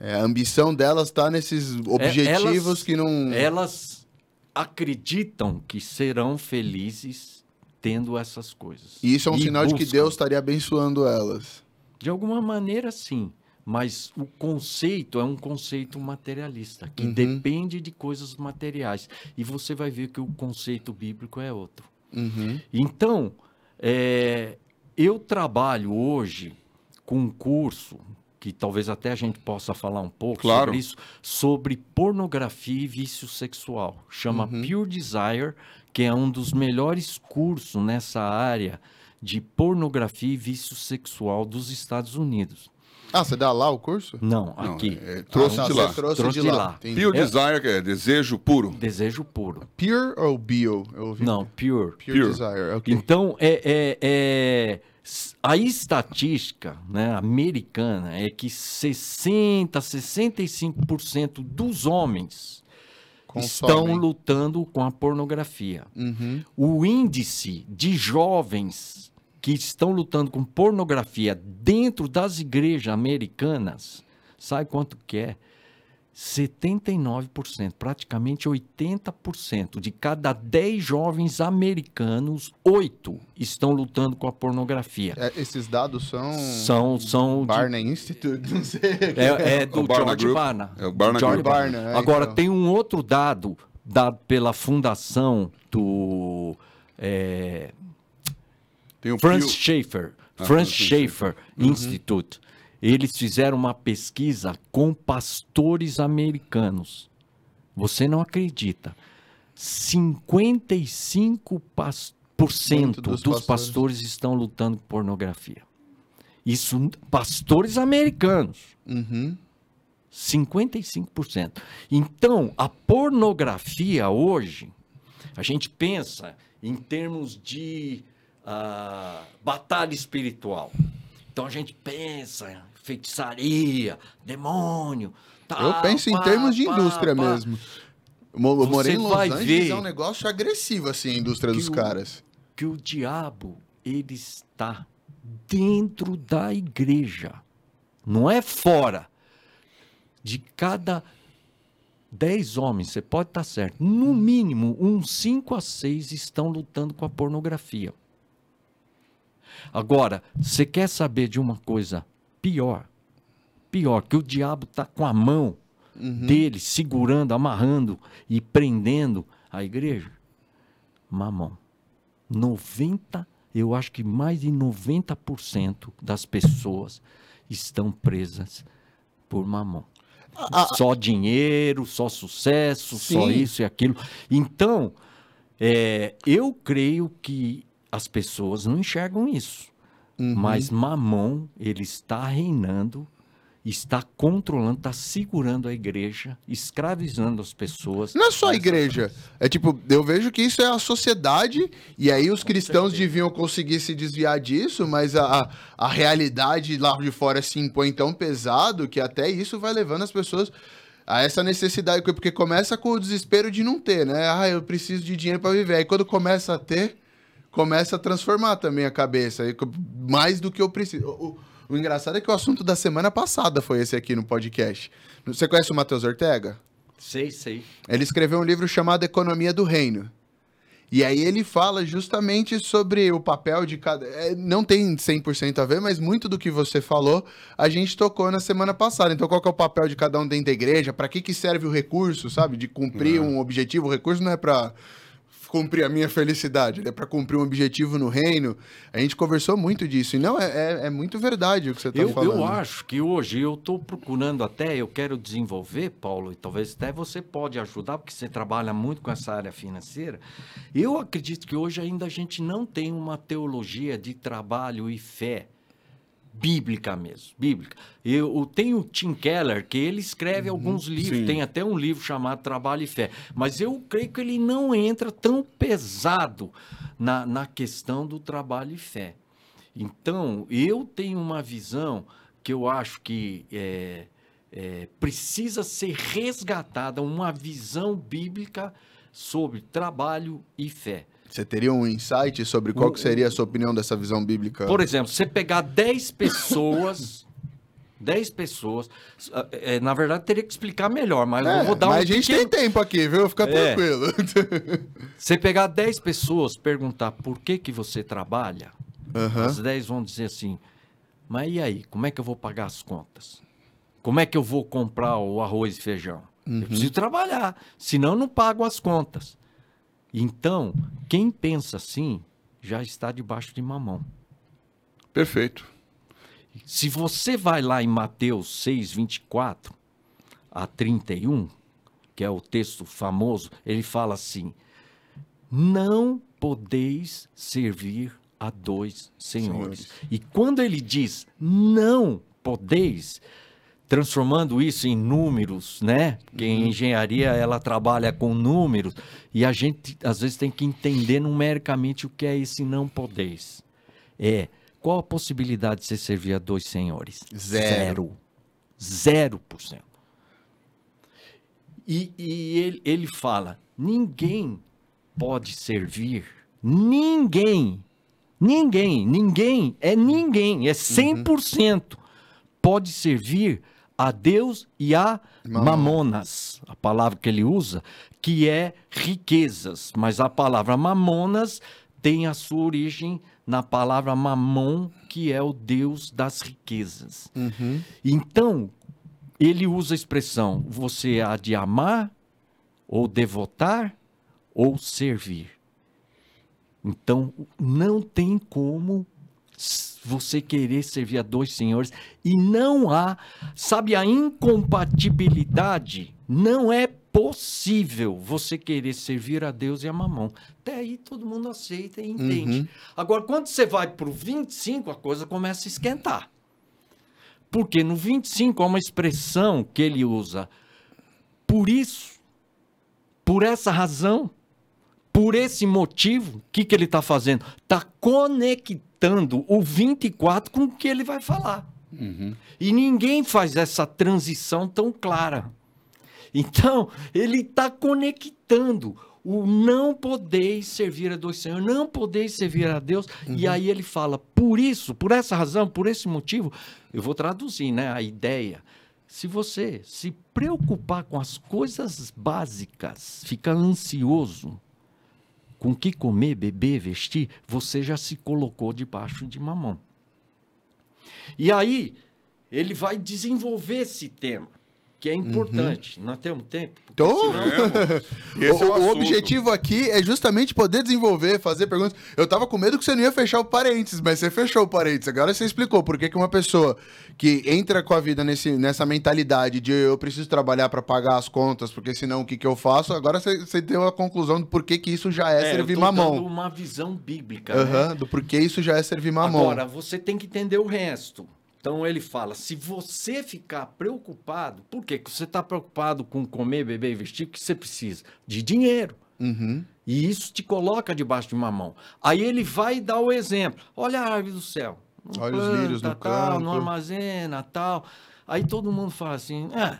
S1: É, a ambição delas tá nesses objetivos
S3: É, elas-
S1: que não.
S3: Elas acreditam que serão felizes tendo essas coisas.
S1: E isso é um
S3: E
S1: sinal de que
S3: buscam.
S1: Deus estaria abençoando elas.
S3: De alguma maneira, sim. Mas o conceito é um conceito materialista, que
S1: Uhum.
S3: depende de coisas materiais. E você vai ver que o conceito bíblico é outro.
S1: Uhum.
S3: Então, é, eu trabalho hoje com um curso que talvez até a gente possa falar um pouco
S2: Claro.
S3: sobre isso, sobre pornografia e vício sexual. Chama
S1: Uhum.
S3: Pure Desire, que é um dos melhores cursos nessa área de pornografia e vício sexual dos Estados Unidos.
S1: Ah, você dá lá o curso?
S3: Não,
S2: Não,
S3: aqui.
S2: é- trouxe
S1: Ah,
S2: de lá.
S1: Trouxe,
S3: Trouxe
S1: de
S3: de
S1: lá.
S3: lá.
S1: Entendi.
S2: Pure
S3: É-
S2: Desire, que é desejo puro.
S3: Desejo puro.
S1: Pure ou bio? Eu ouvi.
S3: Não, pure.
S1: Pure,
S2: Pure.
S1: Desire. ok.
S3: Então, é, é- é- s- a estatística né, americana é que 60%, 65% dos homens estão
S1: Consomem.
S3: lutando com a pornografia.
S1: Uhum.
S3: O índice de jovens que estão lutando com pornografia dentro das igrejas americanas, sabe quanto que é? 79%, praticamente 80% de cada 10 jovens americanos, 8 estão lutando com a pornografia.
S1: É, esses dados são.
S3: São, são de-
S1: Barney Institute, não sei.
S3: é, é do
S2: Barna
S3: George
S2: Group.
S3: Barna.
S2: É o Barna
S3: George
S2: Group.
S3: Barna.
S1: Barna, é,
S3: Agora,
S1: então.
S3: tem um outro dado dado pela fundação do é,
S1: Tem o
S3: Franz Schaeffer,
S2: Ah,
S3: Franz
S2: Franz
S3: Schaeffer Institute. Eles fizeram uma pesquisa com pastores americanos. Você não acredita. 55% pas- por cento
S1: dos
S3: dos,
S1: pastores.
S3: pastores estão lutando com pornografia. Isso, pastores americanos.
S1: Uhum.
S3: 55%. Então, a pornografia hoje, a gente pensa em termos de ah, batalha espiritual. Então a gente pensa em feitiçaria, demônio.
S1: Eu penso em
S3: pá,
S1: termos de
S3: pá,
S1: indústria
S3: pá.
S1: mesmo. Eu morei em Los Angeles, é um negócio agressivo, assim, a indústria dos
S3: o-
S1: caras.
S3: Que o diabo, ele está dentro da igreja. Não é fora. De cada 10 homens, você pode estar certo, no mínimo, uns 5 a 6 estão lutando com a pornografia. Agora, você quer saber de uma coisa pior? Pior, que o diabo está com a mão dele segurando, amarrando e prendendo a igreja? Mamão. 90, eu acho que mais de 90% das pessoas estão presas por mamão. só dinheiro, só sucesso, só
S1: Sim.
S3: isso e aquilo. Então, é, eu creio que as pessoas não enxergam isso.
S1: Uhum.
S3: Mas mamão, ele está reinando, está controlando, está segurando a igreja, escravizando as pessoas.
S1: Não é só a igreja. É tipo, eu vejo que isso é a sociedade, e aí os cristãos
S3: certeza.
S1: deviam conseguir se desviar disso, mas a, a, a realidade lá de fora se impõe tão pesado que até isso vai levando as pessoas a essa necessidade, porque começa com o desespero de não ter, né? Ah, eu preciso de dinheiro para viver. Aí quando começa a ter, começa a transformar também a cabeça, mais do que eu preciso. O, o- o engraçado é que o assunto da semana passada foi esse aqui no podcast. Você conhece o Matheus Ortega?
S3: Sei, sei.
S1: Ele escreveu um livro chamado Economia do Reino. E aí ele fala justamente sobre o papel de cada. é, não tem 100% a ver, mas muito do que você falou a gente tocou na semana passada. Então, qual é o papel de cada um dentro da igreja? Para que, que serve o recurso, sabe? De cumprir um objetivo. O recurso não é para cumprir a minha felicidade, é para cumprir um objetivo no reino. A gente conversou muito disso. E não, é, é, é muito verdade o que você está falando.
S3: eu acho que hoje eu estou procurando até, eu quero desenvolver, Paulo, e talvez até você pode ajudar, porque você trabalha muito com essa área financeira. Eu acredito que hoje ainda a gente não tem uma teologia de trabalho e fé bíblica mesmo, bíblica. Eu tenho o Tim Keller, que ele escreve alguns livros,
S2: sim.
S3: tem até um livro chamado Trabalho e Fé, mas eu creio que ele não entra tão pesado na, na questão do trabalho e fé. Então, eu tenho uma visão que eu acho que é, é, precisa ser resgatada, uma visão bíblica sobre trabalho e fé.
S1: Você teria um insight sobre qual que seria a sua opinião dessa visão bíblica?
S3: Por exemplo, você pegar 10 pessoas, 10 pessoas, é, na verdade teria que explicar melhor, mas
S1: É,
S3: eu vou dar
S1: mas
S3: um
S1: a gente
S3: pequeno-
S1: tem tempo aqui, viu? Fica
S3: É.
S1: tranquilo.
S3: Você pegar 10 pessoas, perguntar por que que você trabalha,
S1: Aham.
S3: as 10 vão dizer assim, mas e aí, como é que eu vou pagar as contas? Como é que eu vou comprar o arroz e feijão? Eu preciso trabalhar, senão eu não pago as contas. Então, quem pensa assim, já está debaixo de mamão.
S2: Perfeito.
S3: Se você vai lá em Mateus 6, 24 a 31, que é o texto famoso, ele fala assim: Não podeis servir a dois senhores.
S1: Senhores.
S3: E quando ele diz não podeis, transformando isso em números, né? Porque em engenharia ela trabalha com números e a gente às vezes tem que entender numericamente o que é esse não podeis. É qual a possibilidade de você servir a dois senhores?
S1: Zero.
S3: Zero. Por cento. E, e ele, ele fala: ninguém pode servir, ninguém, ninguém, ninguém, é ninguém, é 100% pode servir a Deus e a
S1: Mamon.
S3: mamonas, a palavra que ele usa, que é riquezas, mas a palavra mamonas tem a sua origem na palavra mamon, que é o Deus das riquezas.
S1: Uhum.
S3: Então, ele usa a expressão: você há de amar, ou devotar, ou servir. Então, não tem como você querer servir a dois senhores e não há, sabe, a incompatibilidade não é possível você querer servir a Deus e a mamão. Até aí todo mundo aceita e entende. Agora, quando você vai para o 25, a coisa começa a esquentar. Porque no 25 há uma expressão que ele usa. Por isso, por essa razão, por esse motivo, o que, que ele está fazendo? Está conectando o 24 com o que ele vai falar. E ninguém faz essa transição tão clara. Então, ele está conectando o não podeis servir a dois senhores, não podeis servir a Deus. E aí ele fala, por isso, por essa razão, por esse motivo, eu vou traduzir né, a ideia. Se você se preocupar com as coisas básicas, ficar ansioso com que comer, beber, vestir, você já se colocou debaixo de mamão. E aí, ele vai desenvolver esse tema, que é importante. Nós temos tempo?
S1: Então,
S2: é
S1: o,
S2: o
S1: o
S2: assunto.
S1: objetivo aqui é justamente poder desenvolver, fazer perguntas. Eu tava com medo que você não ia fechar o parênteses, mas você fechou o parênteses. Agora você explicou por que que uma pessoa que entra com a vida nesse, nessa mentalidade de eu preciso trabalhar para pagar as contas, porque senão o que, que eu faço? Agora você, você deu a conclusão do porquê que isso já é,
S3: É, eu
S1: servir
S3: tô
S1: mamão.
S3: dando uma visão bíblica. né?
S1: Aham, do porquê isso já é servir mamão.
S3: Agora, você tem que entender o resto. Então ele fala: se você ficar preocupado, por quê? Que você está preocupado com comer, beber e vestir, o que você precisa? De dinheiro.
S1: Uhum.
S3: E isso te coloca debaixo de uma mão. Aí ele vai dar o exemplo. Olha a árvore do céu.
S1: Olha os lírios no
S3: tal,
S1: campo.
S3: Não armazena, tal. Aí todo mundo fala assim, ah,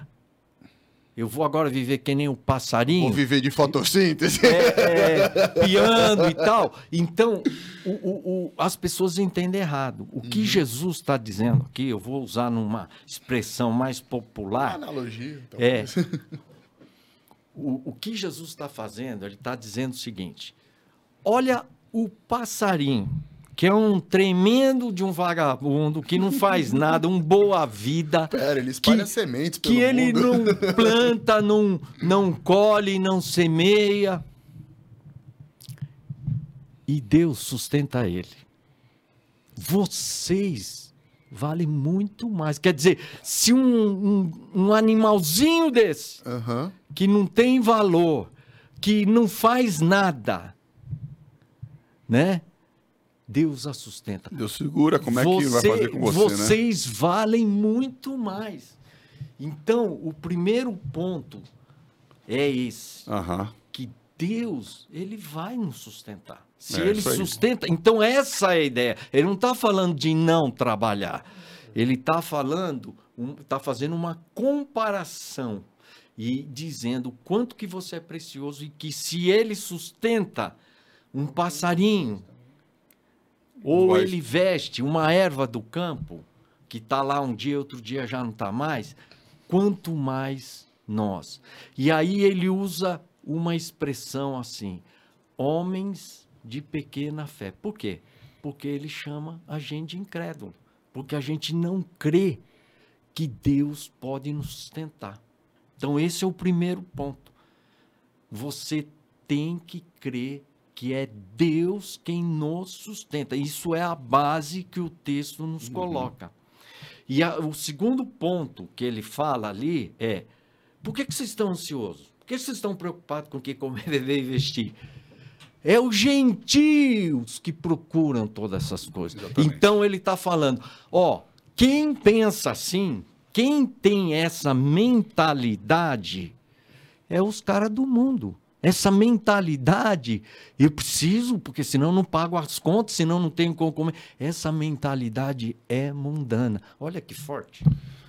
S3: eu vou agora viver que nem um passarinho.
S1: Ou viver de fotossíntese.
S3: é, é, piando e tal. Então, o- o- o- as pessoas entendem errado. O
S1: Uhum.
S3: que Jesus está dizendo aqui, eu vou usar numa expressão mais popular,
S1: Analogia.
S3: é.
S1: talvez.
S3: O, o que Jesus está fazendo, ele está dizendo o seguinte: olha o passarinho, que é um tremendo de um vagabundo, que não faz nada, um boa vida.
S1: Pera, ele espalha
S3: que-
S1: sementes pelo
S3: que ele
S1: mundo.
S3: não planta, não, não colhe, não semeia. E Deus sustenta ele. Vocês valem muito mais. Quer dizer, se um, um, um animalzinho desse,
S1: Aham.
S3: que não tem valor, que não faz nada, né? Deus a sustenta.
S2: Deus segura, como é que vai fazer com você, né?
S3: Vocês valem muito mais. Então, o primeiro ponto é esse,
S2: Aham.
S3: que Deus, ele vai nos sustentar. Se
S2: É,
S3: ele sustenta, então essa é a ideia. Ele não está falando de não trabalhar. Ele está falando, está fazendo uma comparação e dizendo o quanto que você é precioso e que se ele sustenta um passarinho ou
S2: Vai-
S3: ele veste uma erva do campo que está lá um dia, outro dia já não está mais, quanto mais nós. E aí ele usa uma expressão assim: homens de pequena fé. Por quê? Porque ele chama a gente de incrédulo. Porque a gente não crê que Deus pode nos sustentar. Então, esse é o primeiro ponto. Você tem que crer que é Deus quem nos sustenta. Isso é a base que o texto nos coloca. E a- o segundo ponto que ele fala ali é: por que, que vocês estão ansiosos? Por que vocês estão preocupados com o que comer, beber e vestir? É os gentios que procuram todas essas coisas.
S2: Exatamente.
S3: Então ele está falando: ó, quem pensa assim, quem tem essa mentalidade, é os caras do mundo. Essa mentalidade, eu preciso, porque senão não pago as contas, senão não tenho como comer. Essa mentalidade é mundana. Olha que forte.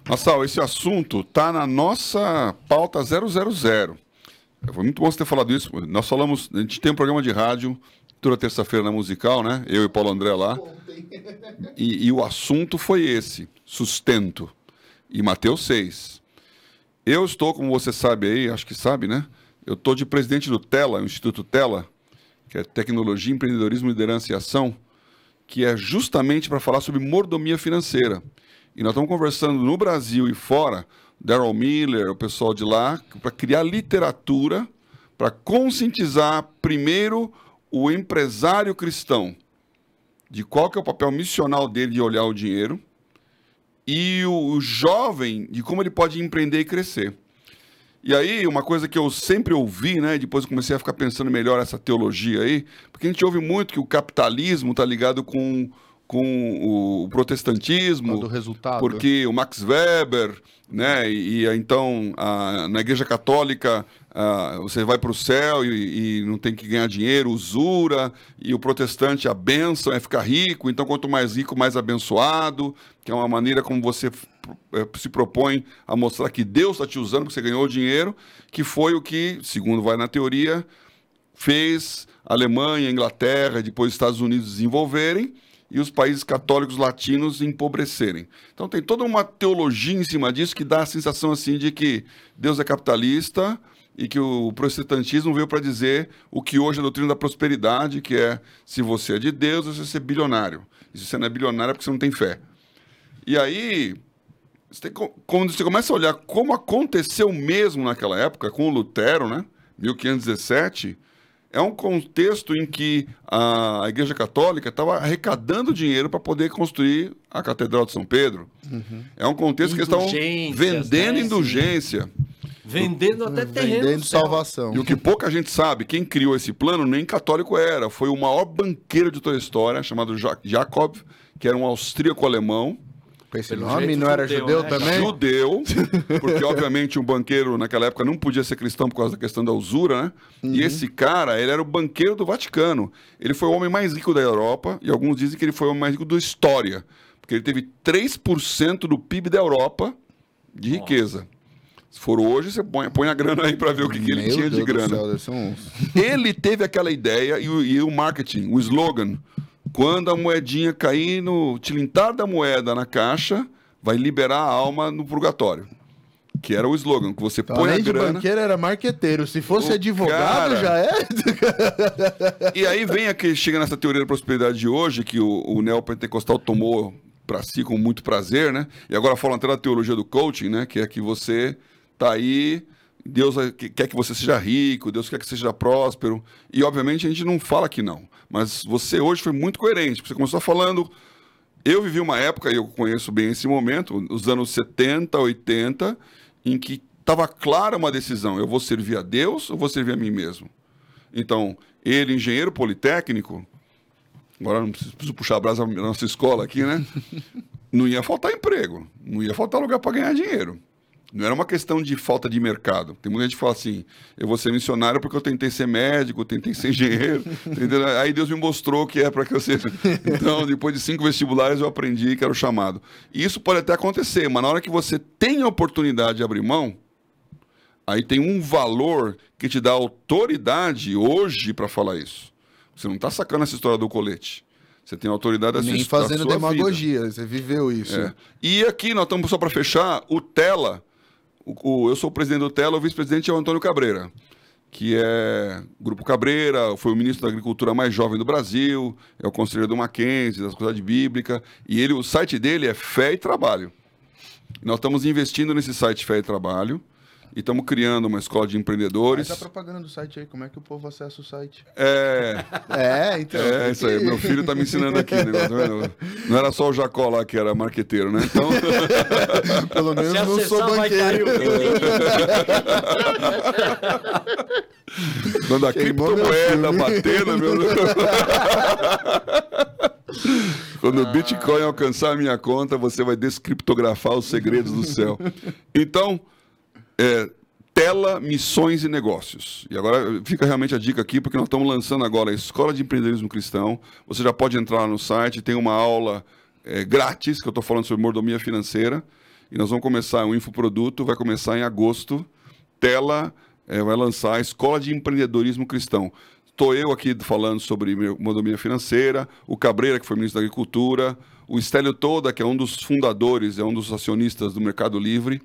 S2: Marçal, esse assunto tá na nossa pauta 000. Foi muito bom você ter falado isso. Nós falamos, a gente tem um programa de rádio toda terça-feira na Musical, né? Eu e Paulo André lá. E, e o assunto foi esse, sustento. E Mateus 6. Eu estou, como você sabe aí, acho que sabe, né? Eu estou de presidente do TELA, Instituto TELA, que é Tecnologia, Empreendedorismo, Liderança e Ação, que é justamente para falar sobre mordomia financeira. E nós estamos conversando no Brasil e fora, Daryl Miller, o pessoal de lá, para criar literatura para conscientizar primeiro o empresário cristão de qual que é o papel missional dele de olhar o dinheiro e o, o jovem de como ele pode empreender e crescer. E aí, uma coisa que eu sempre ouvi, né? Depois eu comecei a ficar pensando melhor essa teologia aí, porque a gente ouve muito que o capitalismo está ligado com, com o protestantismo,
S1: Do resultado.
S2: porque o Max Weber, né? E, e, então a- na Igreja Católica ah, você vai para o céu e, e não tem que ganhar dinheiro, usura. E o protestante a bênção é ficar rico. Então quanto mais rico, mais abençoado. Que é uma maneira como você se propõe a mostrar que Deus está te usando porque você ganhou dinheiro, que foi o que, segundo vai na teoria, fez a Alemanha, a Inglaterra, depois os Estados Unidos desenvolverem e os países católicos latinos empobrecerem. Então tem toda uma teologia em cima disso que dá a sensação assim de que Deus é capitalista e que o protestantismo veio para dizer o que hoje é a doutrina da prosperidade, que é se você é de Deus, você ser bilionário. E se você não é bilionário é porque você não tem fé. E aí, você tem quando você começa a olhar como aconteceu mesmo naquela época, com o Lutero, né? 1517, é um contexto em que a Igreja Católica estava arrecadando dinheiro para poder construir a Catedral de São Pedro. É um contexto que eles estavam vendendo
S3: né?
S2: indulgência.
S3: Vendendo até terreno.
S1: Vendendo salvação.
S2: E o que pouca gente sabe, quem criou esse plano nem católico era. Foi o maior banqueiro de toda a história, chamado Ja- Jacob, que era um austríaco-alemão.
S1: Com esse
S3: Pelo
S1: nome,
S3: jeito,
S1: não era
S3: judeu,
S1: judeu
S3: né?
S1: também?
S2: Judeu, porque obviamente um banqueiro naquela época não podia ser cristão por causa da questão da usura, né? E esse cara, ele era o banqueiro do Vaticano. Ele foi o homem mais rico da Europa e alguns dizem que ele foi o homem mais rico da história, porque ele teve 3% do PIB da Europa de riqueza. Se for hoje, você põe, põe a grana aí para ver o que, que ele
S1: Meu
S2: tinha
S1: Deus
S2: de grana.
S1: céu, uns-
S2: Ele teve aquela ideia e o, e o marketing, o slogan. Quando a moedinha cair no tilintar da moeda na caixa, vai liberar a alma no purgatório. Que era o slogan, que você
S1: Então,
S2: põe a
S1: além de
S2: grana.
S1: banqueiro, era marqueteiro. Se fosse
S2: O
S1: advogado,
S2: cara-
S1: já é?
S2: E aí vem aquele, chega nessa teoria da prosperidade de hoje, que o, o neopentecostal tomou para si com muito prazer, né? E agora falam até da teologia do coaching, né? Que é que você tá aí, Deus que- quer que você seja rico, Deus quer que você seja próspero. E obviamente a gente não fala que não. Mas você hoje foi muito coerente. Você começou falando. Eu vivi uma época, e eu conheço bem esse momento, os anos 70, 80, em que estava clara uma decisão: eu vou servir a Deus ou vou servir a mim mesmo? Então, ele, engenheiro politécnico, agora não preciso, puxar a brasa na nossa escola aqui, né? não ia faltar emprego, não ia faltar lugar para ganhar dinheiro. Não era uma questão de falta de mercado. Tem muita gente que fala assim: eu vou ser missionário porque eu tentei ser médico, tentei ser engenheiro. entendeu? Aí Deus me mostrou que é para que eu seja. Então, depois de cinco vestibulares, eu aprendi que era o chamado. E isso pode até acontecer, mas na hora que você tem a oportunidade de abrir mão, aí tem um valor que te dá autoridade hoje para falar isso. Você não está sacando essa história do colete. Você tem autoridade da
S1: Nem
S2: sua,
S1: fazendo demagogia,
S2: vida.
S1: você viveu isso.
S2: É. E aqui nós estamos só para fechar, o Tela, o, o, eu sou o presidente do Tela, o vice-presidente é o Antônio Cabreira, que é Grupo Cabreira, foi o ministro da Agricultura mais jovem do Brasil, é o conselheiro do Mackenzie, da Sociedade Bíblica, e ele, o site dele é Fé e Trabalho. Nós estamos investindo nesse site Fé e Trabalho, e estamos criando uma escola de empreendedores.
S1: Faz a propaganda do site aí, como é que o povo acessa o site?
S2: É,
S1: É, então.
S2: é isso aí. Meu filho tá me ensinando aqui. tá vendo? Não era só o Jacó lá que era marqueteiro, né? Então,
S1: Pelo menos
S3: Se
S1: não sou banqueiro.
S2: quando a criptomoeda né, meu? Quando o Bitcoin alcançar a minha conta, você vai descriptografar os segredos do céu. Então, é, tela, missões e negócios. E agora fica realmente a dica aqui, porque nós estamos lançando agora a Escola de Empreendedorismo Cristão. Você já pode entrar lá no site, tem uma aula é, grátis, que eu estou falando sobre mordomia financeira. E nós vamos começar um infoproduto, vai começar em agosto. Tela é, vai lançar a Escola de Empreendedorismo Cristão. Estou eu aqui falando sobre mordomia financeira, o Cabreira, que foi ministro da Agricultura, o Estélio Toda, que é um dos fundadores, é um dos acionistas do Mercado Livre,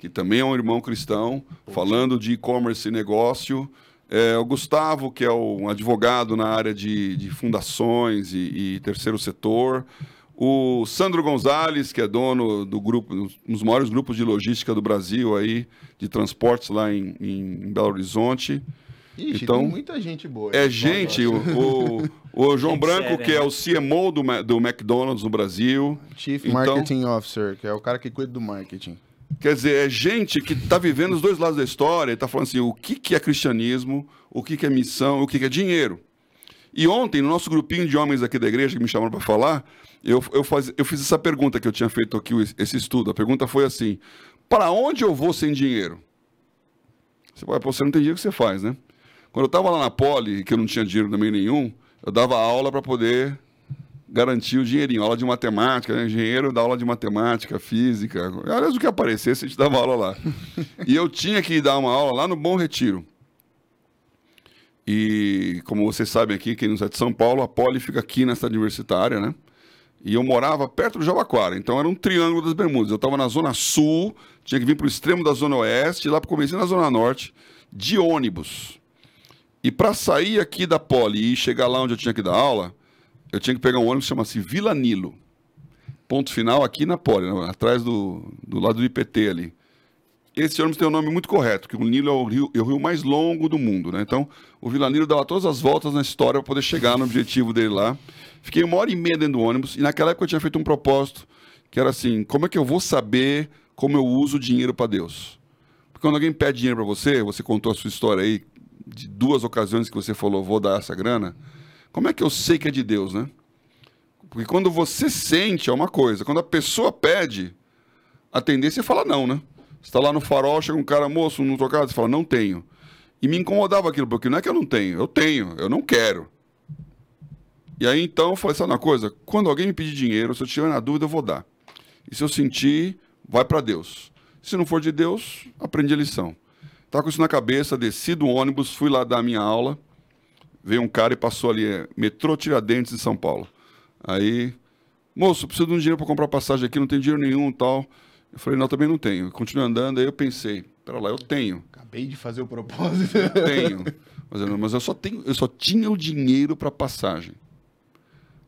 S2: que também é um irmão cristão, falando de e-commerce e negócio. É, o Gustavo, que é um advogado na área de, de fundações e, e terceiro setor. O Sandro Gonzalez, que é dono do grupo, um dos maiores grupos de logística do Brasil aí, de transportes lá em, em Belo Horizonte.
S1: Ixi,
S2: Então,
S1: tem muita gente boa.
S2: É gente, o, o, o João
S3: Gente
S2: Branco,
S3: séria,
S2: que é
S3: né?
S2: o CMO do, do McDonald's no Brasil.
S1: Chief
S2: Então-
S1: Marketing Officer, que é o cara que cuida do marketing.
S2: Quer dizer, é gente que está vivendo os dois lados da história e está falando assim, o que, que é cristianismo, o que, que é missão, o que, que é dinheiro. E ontem, no nosso grupinho de homens aqui da igreja que me chamaram para falar, eu, eu, faz, eu fiz essa pergunta que eu tinha feito aqui, esse estudo. A pergunta foi assim, para onde eu vou sem dinheiro? Você, vai, "Pô, você não tem dinheiro, que você faz, né? Quando eu estava lá na Poli, que eu não tinha dinheiro também nenhum, eu dava aula para poder garantir o dinheirinho. Aula de matemática, né? engenheiro dá aula de matemática, física. Aliás, o que aparecesse, a gente dava aula lá. e eu tinha que dar uma aula lá no Bom Retiro. E, como vocês sabem aqui, quem não é de São Paulo, a Poli fica aqui na cidade universitária, né? E eu morava perto do Jabaquara, então era um triângulo das Bermudas. Eu estava na zona sul, tinha que vir para o extremo da zona oeste, e lá para começar na zona norte, de ônibus. E para sair aqui da Poli e chegar lá onde eu tinha que dar aula, eu tinha que pegar um ônibus que chama-se Vila Nilo. Ponto final aqui na Poli, né, atrás do, do lado do IPT ali. Esse ônibus tem um nome muito correto, que o Nilo é o rio, é o rio mais longo do mundo, né? Então, o Vila Nilo dava todas as voltas na história para poder chegar no objetivo dele lá. Fiquei uma hora e meia dentro do ônibus e naquela época eu tinha feito um propósito que era assim: como é que eu vou saber como eu uso o dinheiro para Deus? Porque quando alguém pede dinheiro para você, você contou a sua história aí de duas ocasiões que você falou vou dar essa grana. Como é que eu sei que é de Deus, né? Porque quando você sente é uma coisa, quando a pessoa pede, a tendência é falar não, né? Você está lá no farol, chega um cara, moço, não trocado, você fala, não tenho. E me incomodava aquilo, porque não é que eu não tenho, eu tenho, eu não quero. E aí então eu falei, sabe uma coisa? Quando alguém me pedir dinheiro, se eu estiver na dúvida, eu vou dar. E se eu sentir, vai para Deus. Se não for de Deus, aprendi a lição. Tava com isso na cabeça, desci do ônibus, fui lá dar a minha aula. Veio um cara e passou ali, é, metrô Tiradentes, em São Paulo. Aí, moço, preciso de um dinheiro para comprar passagem aqui, não tenho dinheiro nenhum tal. Eu falei, não, também não tenho. Continuei andando, aí eu pensei, pera lá, eu tenho,
S1: Acabei de fazer o propósito.
S2: eu tenho. Mas eu, mas eu só tenho, eu só tinha o dinheiro para passagem.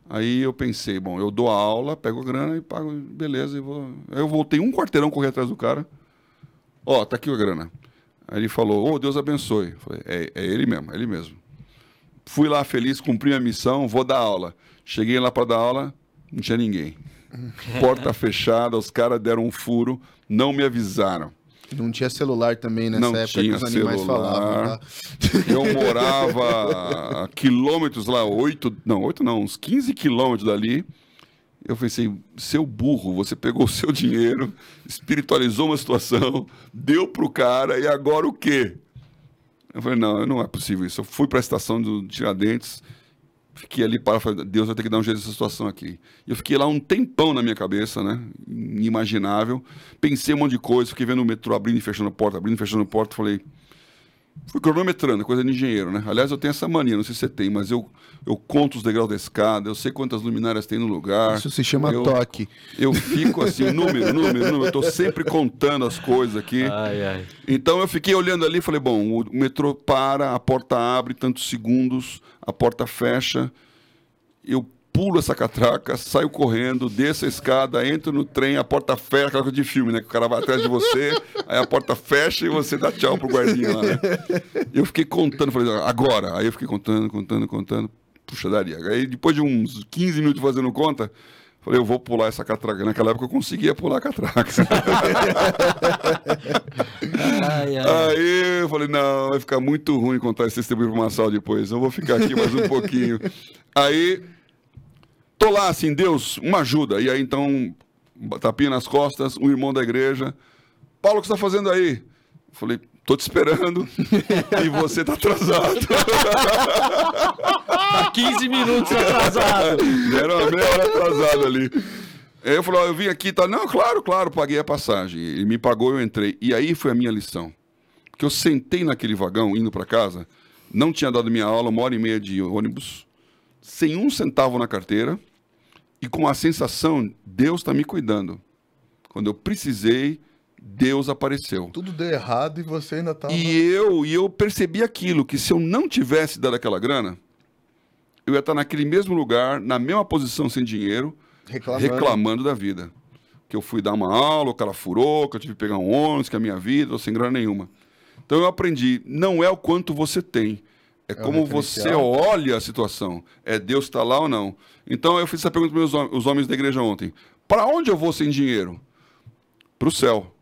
S2: Aí eu pensei, bom, eu dou a aula, pego a grana e pago, beleza, e vou. Aí eu voltei um quarteirão correr atrás do cara. Ó, tá aqui a grana. Aí ele falou, ô, Deus abençoe. Eu Falei, é, é ele mesmo, é ele mesmo. Fui lá feliz, cumpri a missão, vou dar aula. Cheguei lá para dar aula, não tinha ninguém. Porta fechada, os caras deram um furo, não me avisaram.
S1: Não tinha celular também nessa
S2: Não
S1: época
S2: tinha
S1: que os animais
S2: celular.
S1: falavam. Tá?
S2: Eu morava a quilômetros lá, oito, não, oito não, uns 15 quilômetros dali. Eu pensei, seu burro, você pegou o seu dinheiro, espiritualizou uma situação, deu pro cara e agora o quê? Eu falei, não, não é possível isso. Eu fui para a estação do Tiradentes, fiquei ali para falei, Deus vai ter que dar um jeito nessa situação aqui. E eu fiquei lá um tempão na minha cabeça, né? Inimaginável. Pensei um monte de coisa, fiquei vendo o metrô abrindo e fechando a porta, abrindo e fechando a porta, falei, Fui cronometrando, coisa de engenheiro, né? Aliás, eu tenho essa mania, não sei se você tem, mas eu, eu conto os degraus da escada, eu sei quantas luminárias tem no lugar.
S1: Isso se chama
S2: eu,
S1: toque.
S2: Eu fico assim, número, número, número. Eu tô sempre contando as coisas aqui.
S3: Ai, ai.
S2: Então eu fiquei olhando ali e falei, bom, o metrô para, a porta abre tantos segundos, a porta fecha. Eu pulo essa catraca, saio correndo, desço a escada, entro no trem, a porta fecha, aquela coisa de filme, né? Que o cara vai atrás de você, aí a porta fecha e você dá tchau pro guardinha lá, né? Eu fiquei contando, falei, agora. Aí eu fiquei contando, contando, contando. Puxa, daria. Aí depois de uns 15 minutos fazendo conta, falei, eu vou pular essa catraca. Naquela época eu conseguia pular a catraca.
S3: Ai, ai.
S2: Aí eu falei, não, vai ficar muito ruim contar esse testemunho para uma sala depois. Eu vou ficar aqui mais um pouquinho. Aí, tô lá assim, Deus, uma ajuda. E aí então, tapinha nas costas, um irmão da igreja. Paulo, o que você está fazendo aí? Eu falei, tô te esperando. e você tá atrasado.
S3: Tá 15 minutos atrasado.
S2: Era uma meia hora atrasado ali. Aí eu falei, ó, eu vim aqui e tal. Não, claro, claro, paguei a passagem. Ele me pagou, eu entrei. E aí foi a minha lição. Porque eu sentei naquele vagão, indo para casa, não tinha dado minha aula, uma hora e meia de ônibus, sem um centavo na carteira, e com a sensação, Deus está me cuidando. Quando eu precisei, Deus apareceu.
S1: Tudo deu errado e você ainda tava...
S2: E eu, e eu percebi aquilo, que se eu não tivesse dado aquela grana, eu ia estar naquele mesmo lugar, na mesma posição sem dinheiro,
S1: Reclamando.
S2: reclamando da vida. Que eu fui dar uma aula, o cara furou, que eu tive que pegar um ônibus, que a minha vida, tô sem grana nenhuma. Então eu aprendi, não é o quanto você tem, é,
S1: o
S2: como você olha a situação. É Deus está lá ou não. Então eu fiz essa pergunta para os homens da igreja ontem. Para onde eu vou sem dinheiro? Para o céu.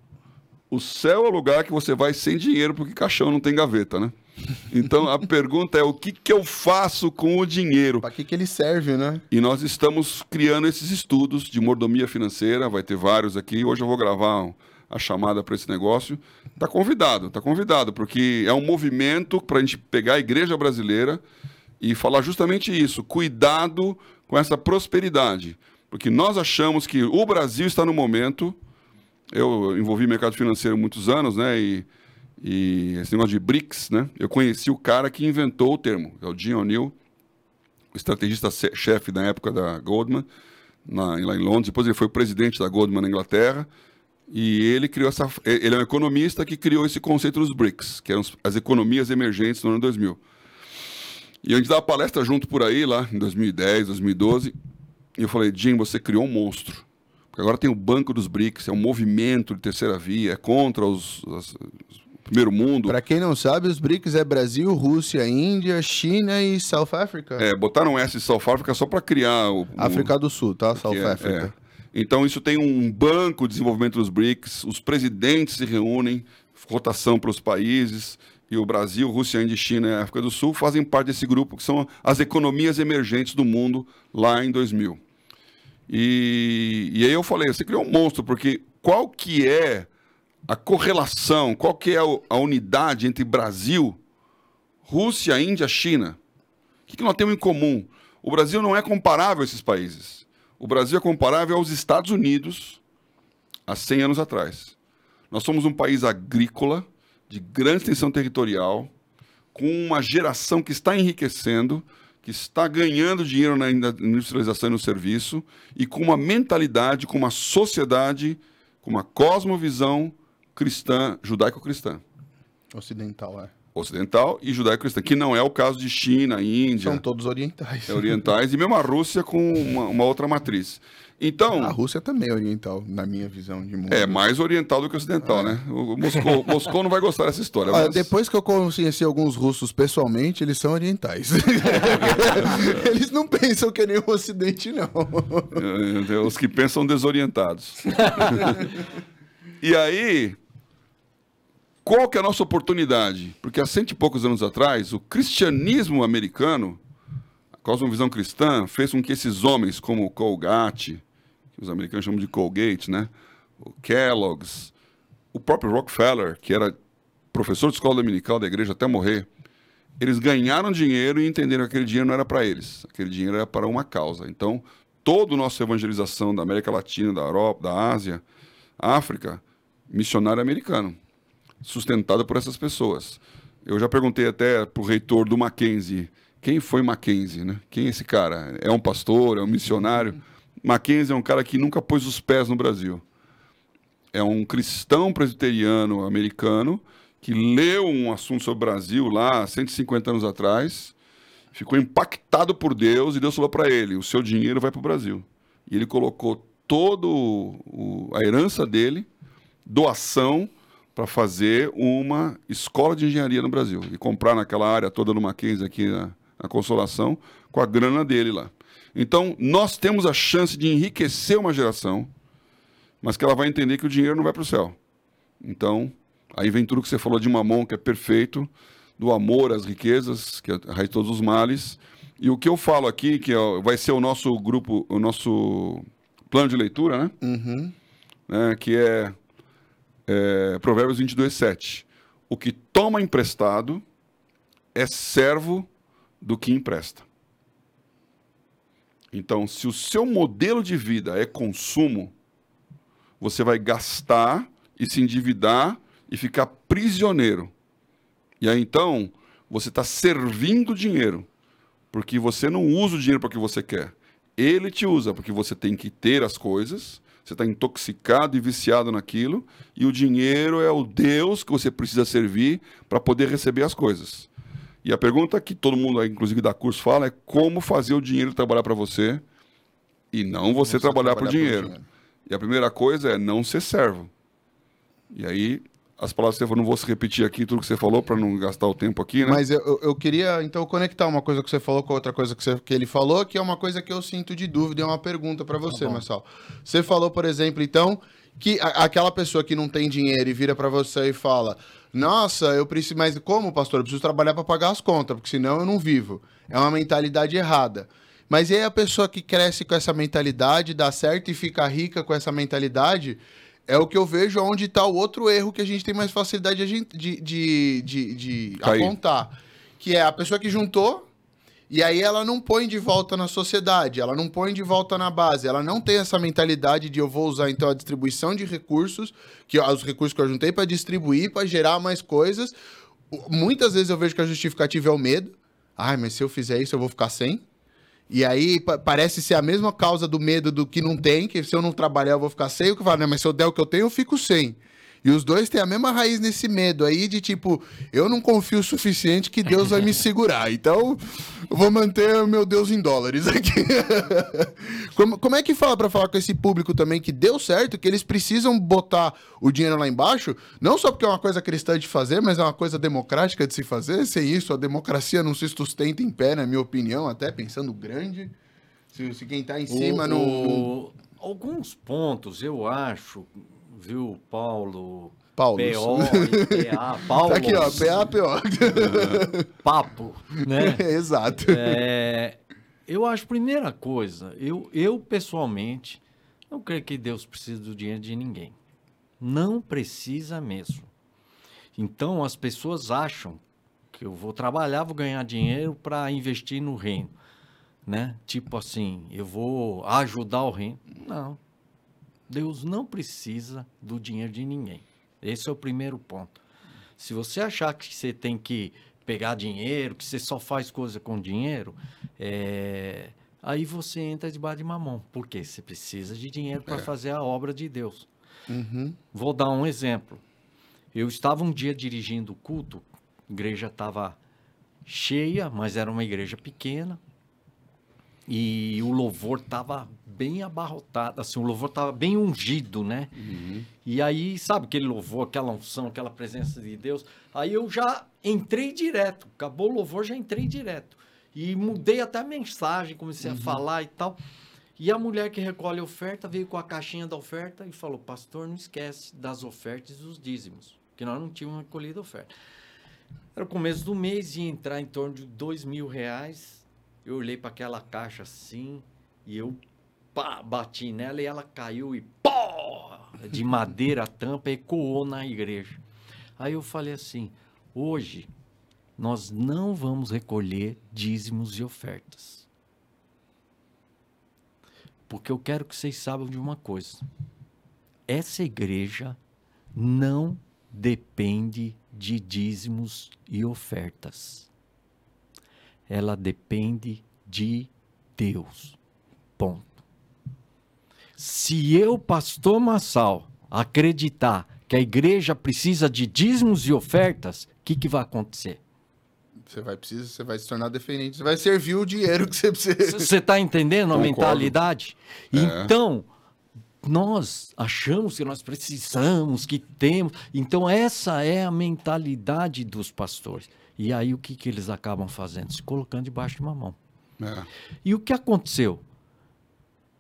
S2: O céu é o lugar que você vai sem dinheiro, porque caixão não tem gaveta, né? Então a pergunta é: o que, que eu faço com o dinheiro?
S1: Pra que que ele serve, né?
S2: E nós estamos criando esses estudos de mordomia financeira, vai ter vários aqui. Hoje eu vou gravar um- a chamada para esse negócio. Está convidado, está convidado, porque é um movimento para a gente pegar a igreja brasileira e falar justamente isso: cuidado com essa prosperidade. Porque nós achamos que o Brasil está no momento. Eu envolvi mercado financeiro muitos anos, né? E, e esse negócio de BRICS, né? Eu conheci o cara que inventou o termo, é o Jim O'Neill, o estrategista se- chefe na época da Goldman, na, lá em Londres. Depois ele foi presidente da Goldman na Inglaterra. E ele criou essa. Ele é um economista que criou esse conceito dos BRICS, que eram as economias emergentes no ano 2000. E a gente dava palestra junto por aí, lá em 2010, 2012. E eu falei, Jim, você criou um monstro. Porque agora tem o Banco dos BRICS, é um movimento de terceira via, é contra os, as- primeiro mundo.
S1: Pra quem não sabe, os BRICS é Brasil, Rússia, Índia, China e South Africa.
S2: É, botaram S de South Africa só para criar o, o-
S1: África do Sul, tá? South
S2: é-
S1: Africa.
S2: Então, isso tem um banco de desenvolvimento dos BRICS, os presidentes se reúnem, rotação para os países, e o Brasil, Rússia, Índia, China e África do Sul fazem parte desse grupo, que são as economias emergentes do mundo lá em 2000. E, e aí eu falei, você criou um monstro, porque qual que é a correlação, qual que é a unidade entre Brasil, Rússia, Índia, China? O que, que nós temos em comum? O Brasil não é comparável a esses países. O Brasil é comparável aos Estados Unidos há 100 anos atrás. Nós somos um país agrícola, de grande extensão territorial, com uma geração que está enriquecendo, que está ganhando dinheiro na industrialização e no serviço, e com uma mentalidade, com uma sociedade, com uma cosmovisão cristã, judaico-cristã.
S1: Ocidental, é.
S2: Ocidental e judaico-cristã, que não é o caso de China, Índia
S1: São todos orientais.
S2: é orientais e mesmo a Rússia com uma, uma outra matriz. Então,
S1: A Rússia também é oriental, na minha visão de mundo.
S2: é mais oriental do que ocidental, né? O Moscou, Moscou não vai gostar dessa história. Mas-
S1: depois que eu conheci alguns russos pessoalmente, eles são orientais. eles não pensam que é nem o Ocidente, não.
S2: É, Os que pensam desorientados. e aí, qual que é a nossa oportunidade? Porque há cento e poucos anos atrás, o cristianismo americano, a cosmovisão cristã, fez com que esses homens como Colgate, que os americanos chamam de Colgate, né? O Kellogg's, o próprio Rockefeller, que era professor de escola dominical da igreja até morrer, eles ganharam dinheiro e entenderam que aquele dinheiro não era para eles, aquele dinheiro era para uma causa. Então, toda a nossa evangelização da América Latina, da Europa, da Ásia, África, missionário americano, sustentada por essas pessoas. Eu já perguntei até para o reitor do Mackenzie, quem foi Mackenzie, né? Quem é esse cara? É um pastor, é um missionário? Mackenzie é um cara que nunca pôs os pés no Brasil. É um cristão presbiteriano americano que leu um assunto sobre o Brasil lá 150 anos atrás, ficou impactado por Deus e Deus falou para ele: o seu dinheiro vai para o Brasil. E ele colocou toda a herança dele, doação, para fazer uma escola de engenharia no Brasil e comprar naquela área toda no Mackenzie aqui na, na Consolação com a grana dele lá. Então, nós temos a chance de enriquecer uma geração, mas que ela vai entender que o dinheiro não vai para o céu. Então, Aí vem tudo que você falou de mamon, que é perfeito, do amor às riquezas, que é a raiz de todos os males. E o que eu falo aqui, que é, vai ser o nosso grupo, o nosso plano de leitura, né?
S1: Uhum.
S2: né? Que é, é Provérbios 22, 7. O que toma emprestado é servo do que empresta. Então, se o seu modelo de vida é consumo, você vai gastar e se endividar e ficar prisioneiro. E aí então você está servindo dinheiro, porque você não usa o dinheiro para o que você quer. Ele te usa porque você tem que ter as coisas, você está intoxicado e viciado naquilo, e o dinheiro é o Deus que você precisa servir para poder receber as coisas. E a pergunta que todo mundo, inclusive da curso, fala é como fazer o dinheiro trabalhar para você e não você, você trabalhar, trabalhar por dinheiro. dinheiro. E a primeira coisa é não ser servo. E aí as palavras que você falou, não vou se repetir aqui tudo que você falou para não gastar o tempo aqui, né?
S1: Mas eu, eu queria, então, conectar uma coisa que você falou com outra coisa que, você, que ele falou, que é uma coisa que eu sinto de dúvida e é uma pergunta para você, tá Marcelo. Você falou, por exemplo, então, que a, aquela pessoa que não tem dinheiro e vira para você e fala: Nossa, eu preciso, mas como, pastor? Eu preciso trabalhar para pagar as contas, porque senão eu não vivo. É uma mentalidade errada. Mas e aí a pessoa que cresce com essa mentalidade, dá certo e fica rica com essa mentalidade, é o que eu vejo onde está o outro erro que a gente tem mais facilidade de, de, de, de, apontar. Que é a pessoa que juntou e aí ela não põe de volta na sociedade, ela não põe de volta na base, ela não tem essa mentalidade de eu vou usar então a distribuição de recursos, que os recursos que eu juntei para distribuir, para gerar mais coisas. Muitas vezes eu vejo que a justificativa é o medo. Ai, mas se eu fizer isso eu vou ficar sem. E aí parece ser a mesma causa do medo do que não tem, que se eu não trabalhar eu vou ficar sem, o que fala, né? Mas se eu der o que eu tenho, eu fico sem. E os dois têm a mesma raiz nesse medo aí de tipo, eu não confio o suficiente que Deus vai me segurar. Então, eu vou manter o meu Deus em dólares aqui. como, como é que fala para falar com esse público também que deu certo, que eles precisam botar o dinheiro lá embaixo, não só porque é uma coisa cristã de fazer, mas é uma coisa democrática de se fazer. Sem isso, a democracia não se sustenta em pé, na minha opinião, até pensando grande. Se, se quem tá em cima o, não, não...
S3: Alguns pontos, eu acho, viu, Paulo?
S1: Paulo.
S3: PO PA. Paulo.
S1: Tá aqui, ó, PA, PO.
S3: Papo, né?
S1: Exato.
S3: É, eu acho, primeira coisa, eu, eu pessoalmente não creio que Deus precisa do dinheiro de ninguém. Não precisa mesmo. Então, as pessoas acham que eu vou trabalhar, vou ganhar dinheiro para investir no reino. Né? Tipo assim, eu vou ajudar o reino. Não. Deus não precisa do dinheiro de ninguém. Esse é o primeiro ponto. Se você achar que você tem que pegar dinheiro, que você só faz coisa com dinheiro, é... aí você entra debaixo de mamão. Por quê? Você precisa de dinheiro para é. fazer a obra de Deus.
S1: Uhum.
S3: Vou dar um exemplo. Eu estava um dia dirigindo o culto, a igreja estava cheia, mas era uma igreja pequena. E o louvor estava bem abarrotado, assim, o louvor estava bem ungido, né?
S2: Uhum.
S3: E aí, sabe aquele louvor, aquela unção, aquela presença de Deus? Aí eu já entrei direto, acabou o louvor, já entrei direto. E mudei até a mensagem, comecei uhum. a falar e tal. E a mulher que recolhe a oferta veio com a caixinha da oferta e falou: Pastor, não esquece das ofertas e dos dízimos porque nós não tínhamos recolhido oferta. Era o começo do mês, ia entrar em torno de dois mil reais. Eu olhei para aquela caixa assim e eu pá, bati nela e ela caiu e pó! De madeira a tampa ecoou na igreja. Aí eu falei assim: hoje nós não vamos recolher dízimos e ofertas. Porque eu quero que vocês saibam de uma coisa. Essa igreja não depende de dízimos e ofertas. Ela depende de Deus. Ponto. Se eu, pastor Massal, acreditar que a igreja precisa de dízimos e ofertas, o que, que vai acontecer?
S1: Você vai precisar, você vai se tornar diferente, você vai servir o dinheiro que você precisa.
S3: Você está entendendo a
S2: Concordo.
S3: mentalidade?
S2: É.
S3: Então, nós achamos que nós precisamos, que temos. Então, essa é a mentalidade dos pastores. E aí, o que, que eles acabam fazendo? Se colocando debaixo de uma mão.
S2: É.
S3: E o que aconteceu?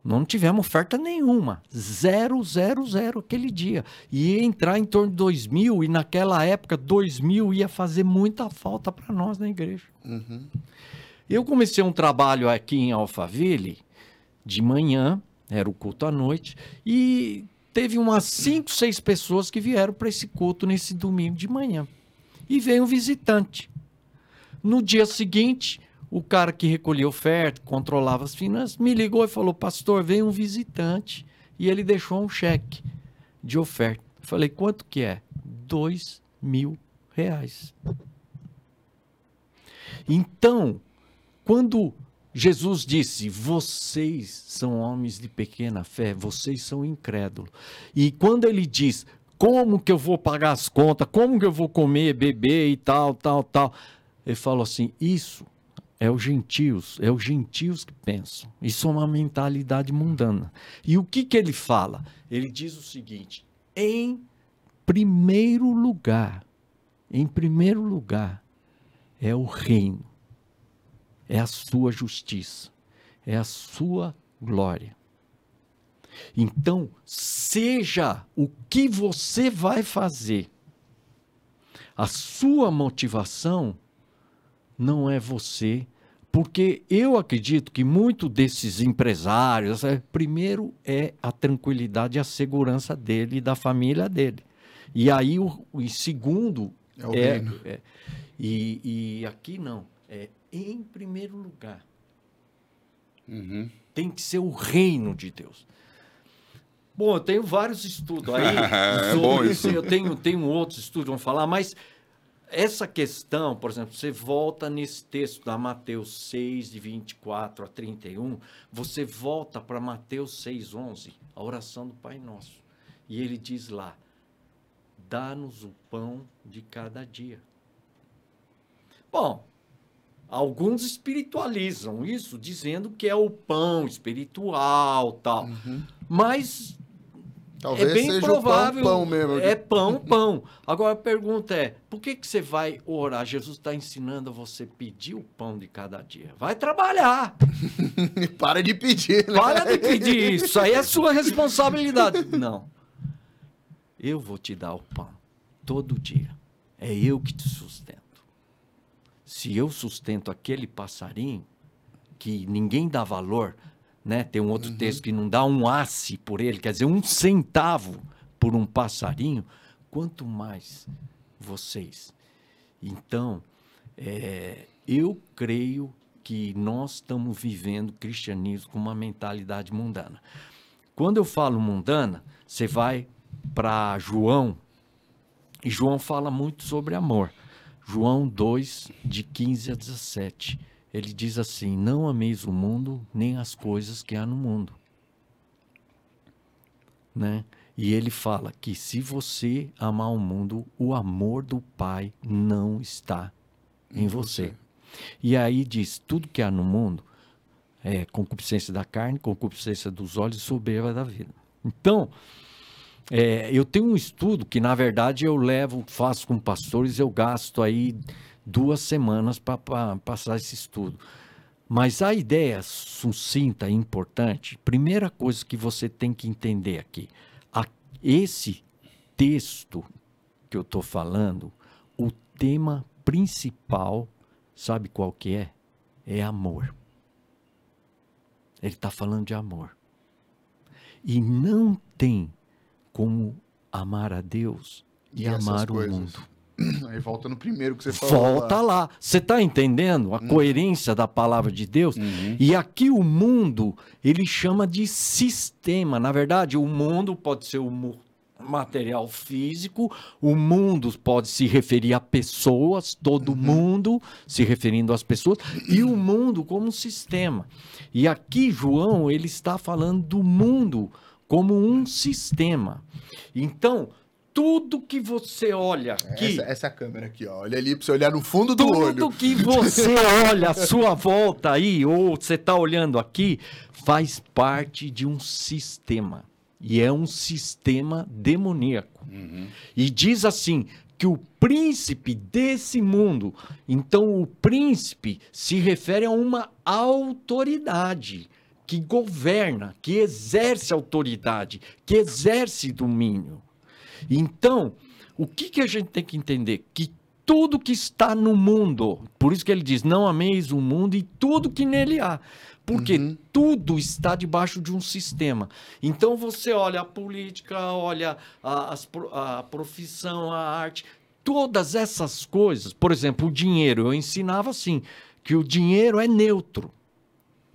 S3: Não tivemos oferta nenhuma. Zero, zero, zero aquele dia. E ia entrar em torno de 2 mil, e naquela época, 2 mil ia fazer muita falta para nós na igreja.
S1: Uhum.
S3: Eu comecei um trabalho aqui em Alphaville, de manhã, era o culto à noite, e teve umas cinco, seis pessoas que vieram para esse culto nesse domingo de manhã. E veio um visitante. No dia seguinte, o cara que recolhia oferta, controlava as finanças, me ligou e falou: Pastor, veio um visitante e ele deixou um cheque de oferta. Falei: Quanto que é? Dois mil reais. Então, quando Jesus disse: Vocês são homens de pequena fé, vocês são incrédulos. E quando ele diz: Como que eu vou pagar as contas? Como que eu vou comer, beber e tal, tal, tal? Ele falou assim: Isso é os gentios, é os gentios que pensam. Isso é uma mentalidade mundana. E o que, que ele fala? Ele diz o seguinte: em primeiro lugar, em primeiro lugar, é o reino, é a sua justiça, é a sua glória. Então, seja o que você vai fazer, a sua motivação não é você, porque eu acredito que muito desses empresários, é, primeiro é a tranquilidade e a segurança dele e da família dele. E aí, o, o segundo
S1: É o
S3: é,
S1: reino.
S3: é- e, e aqui não, é em primeiro lugar.
S2: Uhum.
S3: Tem que ser o reino de Deus. Bom, eu tenho vários estudos aí.
S2: É bom isso.
S3: Eu tenho, tenho outros estudos, vamos falar, mas essa questão, por exemplo, você volta nesse texto da Mateus 6, de 24 a 31, você volta para Mateus 6, 11, a oração do Pai Nosso. E ele diz lá: dá-nos o pão de cada dia. Bom, alguns espiritualizam isso, dizendo que é o pão espiritual, tal. Mas
S1: Talvez
S3: é bem provável.
S1: pão, pão mesmo.
S3: É pão, pão. Agora a pergunta é: por que, que você vai orar? Jesus está ensinando a você pedir o pão de cada dia. Vai trabalhar.
S1: Para de pedir, né?
S3: Para de pedir isso. Aí é sua responsabilidade. Não. Eu vou te dar o pão todo dia. É eu que te sustento. Se eu sustento aquele passarinho que ninguém dá valor, né? Tem um outro texto que não dá um asse por ele, quer dizer, um centavo por um passarinho, quanto mais vocês. Então, é, eu creio que nós estamos vivendo cristianismo com uma mentalidade mundana. Quando eu falo mundana, você vai para João, e João fala muito sobre amor. João 2, de 15 a 17. Ele diz assim: Não ameis o mundo, nem as coisas que há no mundo. Né? E ele fala que se você amar o mundo, o amor do Pai não está em você. E aí diz: tudo que há no mundo é concupiscência da carne, concupiscência dos olhos e soberba da vida. Então, é, eu tenho um estudo que, na verdade, eu levo, faço com pastores, eu gasto aí duas semanas para passar esse estudo. Mas a ideia sucinta e importante, primeira coisa que você tem que entender aqui, a- esse texto que eu estou falando, o tema principal, sabe qual que é? É amor. Ele está falando de amor. E não tem como amar a Deus e,
S1: E
S3: amar o mundo.
S1: Aí volta no primeiro que você falou.
S3: Volta lá. Você está entendendo a
S1: Hum.
S3: coerência da palavra de Deus?
S1: Uhum.
S3: E aqui o mundo, ele chama de sistema. Na verdade, o mundo pode ser o material físico, o mundo pode se referir a pessoas, todo
S1: Uhum.
S3: mundo se referindo às pessoas, e o mundo como um sistema. E aqui João, ele está falando do mundo como um sistema. Então, tudo que você olha aqui,
S1: Essa, essa é câmera aqui, ó. Olha ali pra você olhar no fundo do
S3: tudo
S1: olho.
S3: que você olha à sua volta aí, ou você está olhando aqui, faz parte de um sistema. E é um sistema demoníaco. E diz assim: que o príncipe desse mundo, então o príncipe se refere a uma autoridade que governa, que exerce autoridade, que exerce domínio. Então, o que, que a gente tem que entender? Que tudo que está no mundo, por isso que ele diz: não ameis o mundo e tudo que nele há. Porque tudo está debaixo de um sistema. Então você olha a política, olha a, a profissão, a arte, todas essas coisas. Por exemplo, o dinheiro. Eu ensinava assim: que o dinheiro é neutro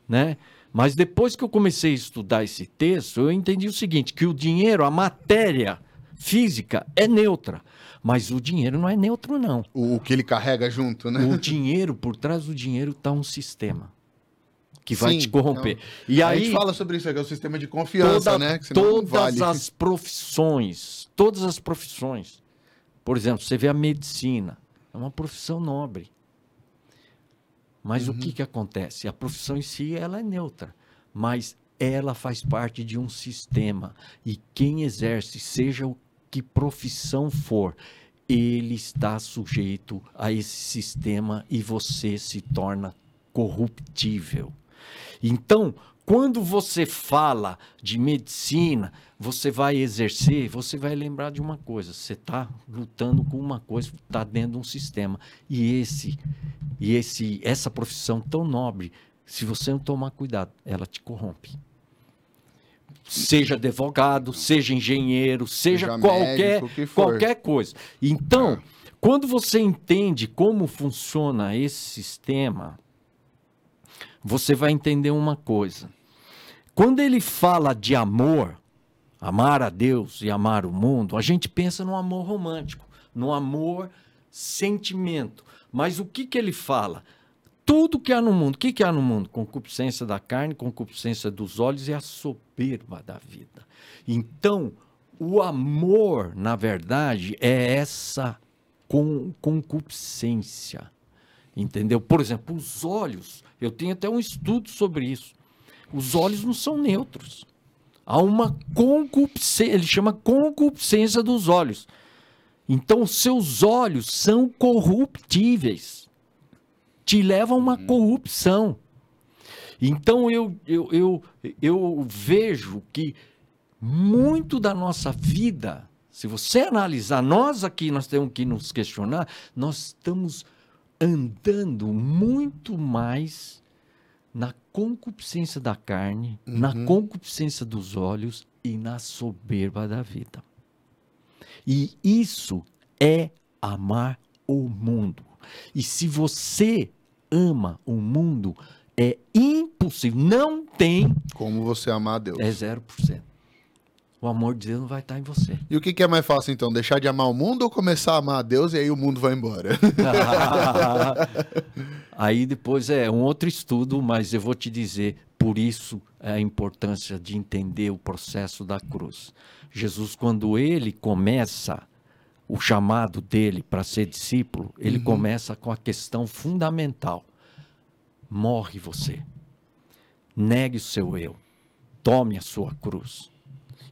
S3: né? Mas depois que eu comecei a estudar esse texto, eu entendi o seguinte, que o dinheiro, a matéria física é neutra, mas o dinheiro não é neutro não.
S1: O, que ele carrega junto, né?
S3: O dinheiro, por trás do dinheiro está um sistema que vai
S1: Sim,
S3: te corromper.
S1: não.
S3: E
S1: a
S3: aí
S1: gente fala sobre isso aqui, é o sistema de confiança,
S3: toda-
S1: né?
S3: Todas
S1: vale.
S3: as profissões, todas as profissões. Por exemplo, você vê a medicina, é uma profissão nobre. Mas
S1: Uhum.
S3: o que, que acontece? A profissão em si ela é neutra, mas ela faz parte de um sistema. E quem exerce, seja o que profissão for, ele está sujeito a esse sistema e você se torna corruptível. Então, quando você fala de medicina, você vai exercer, você vai lembrar de uma coisa: você está lutando com uma coisa, está dentro de um sistema. E esse, e esse, essa profissão tão nobre, se você não tomar cuidado, ela te corrompe. Seja advogado, seja engenheiro, seja,
S1: Seja
S3: qualquer,
S1: médico,
S3: qualquer coisa. Então, quando você entende como funciona esse sistema, você vai entender uma coisa. Quando ele fala de amor, amar a Deus e amar o mundo, a gente pensa no amor romântico, no amor sentimento. Mas o que, que ele fala? Tudo que há no mundo. O que, que há no mundo? Concupiscência da carne, concupiscência dos olhos e a soberba da vida. Então, o amor, na verdade, é essa con concupiscência. Entendeu? Por exemplo, os olhos, eu tenho até um estudo sobre isso. Os olhos não são neutros. Há uma concupiscência, ele chama concupiscência dos olhos. Então, seus olhos são corruptíveis. Te levam a uma corrupção. Então, eu, eu, eu, eu vejo que muito da nossa vida, se você analisar, nós aqui, nós temos que nos questionar, nós estamos andando muito mais na concupiscência da carne, na concupiscência dos olhos e na soberba da vida. E isso é amar o mundo. E se você ama o mundo, é impossível, não tem,
S1: Como você amar a Deus.
S3: é 0%. O amor de Deus não vai estar em você.
S1: E o que, que é mais fácil, então? Deixar de amar o mundo ou começar a amar a Deus e aí o mundo vai embora?
S3: Aí depois é um outro estudo, mas eu vou te dizer, por isso é a importância de entender o processo da cruz. Jesus, quando ele começa o chamado dele para ser discípulo, ele começa com a questão fundamental: morre você, negue o seu eu, tome a sua cruz.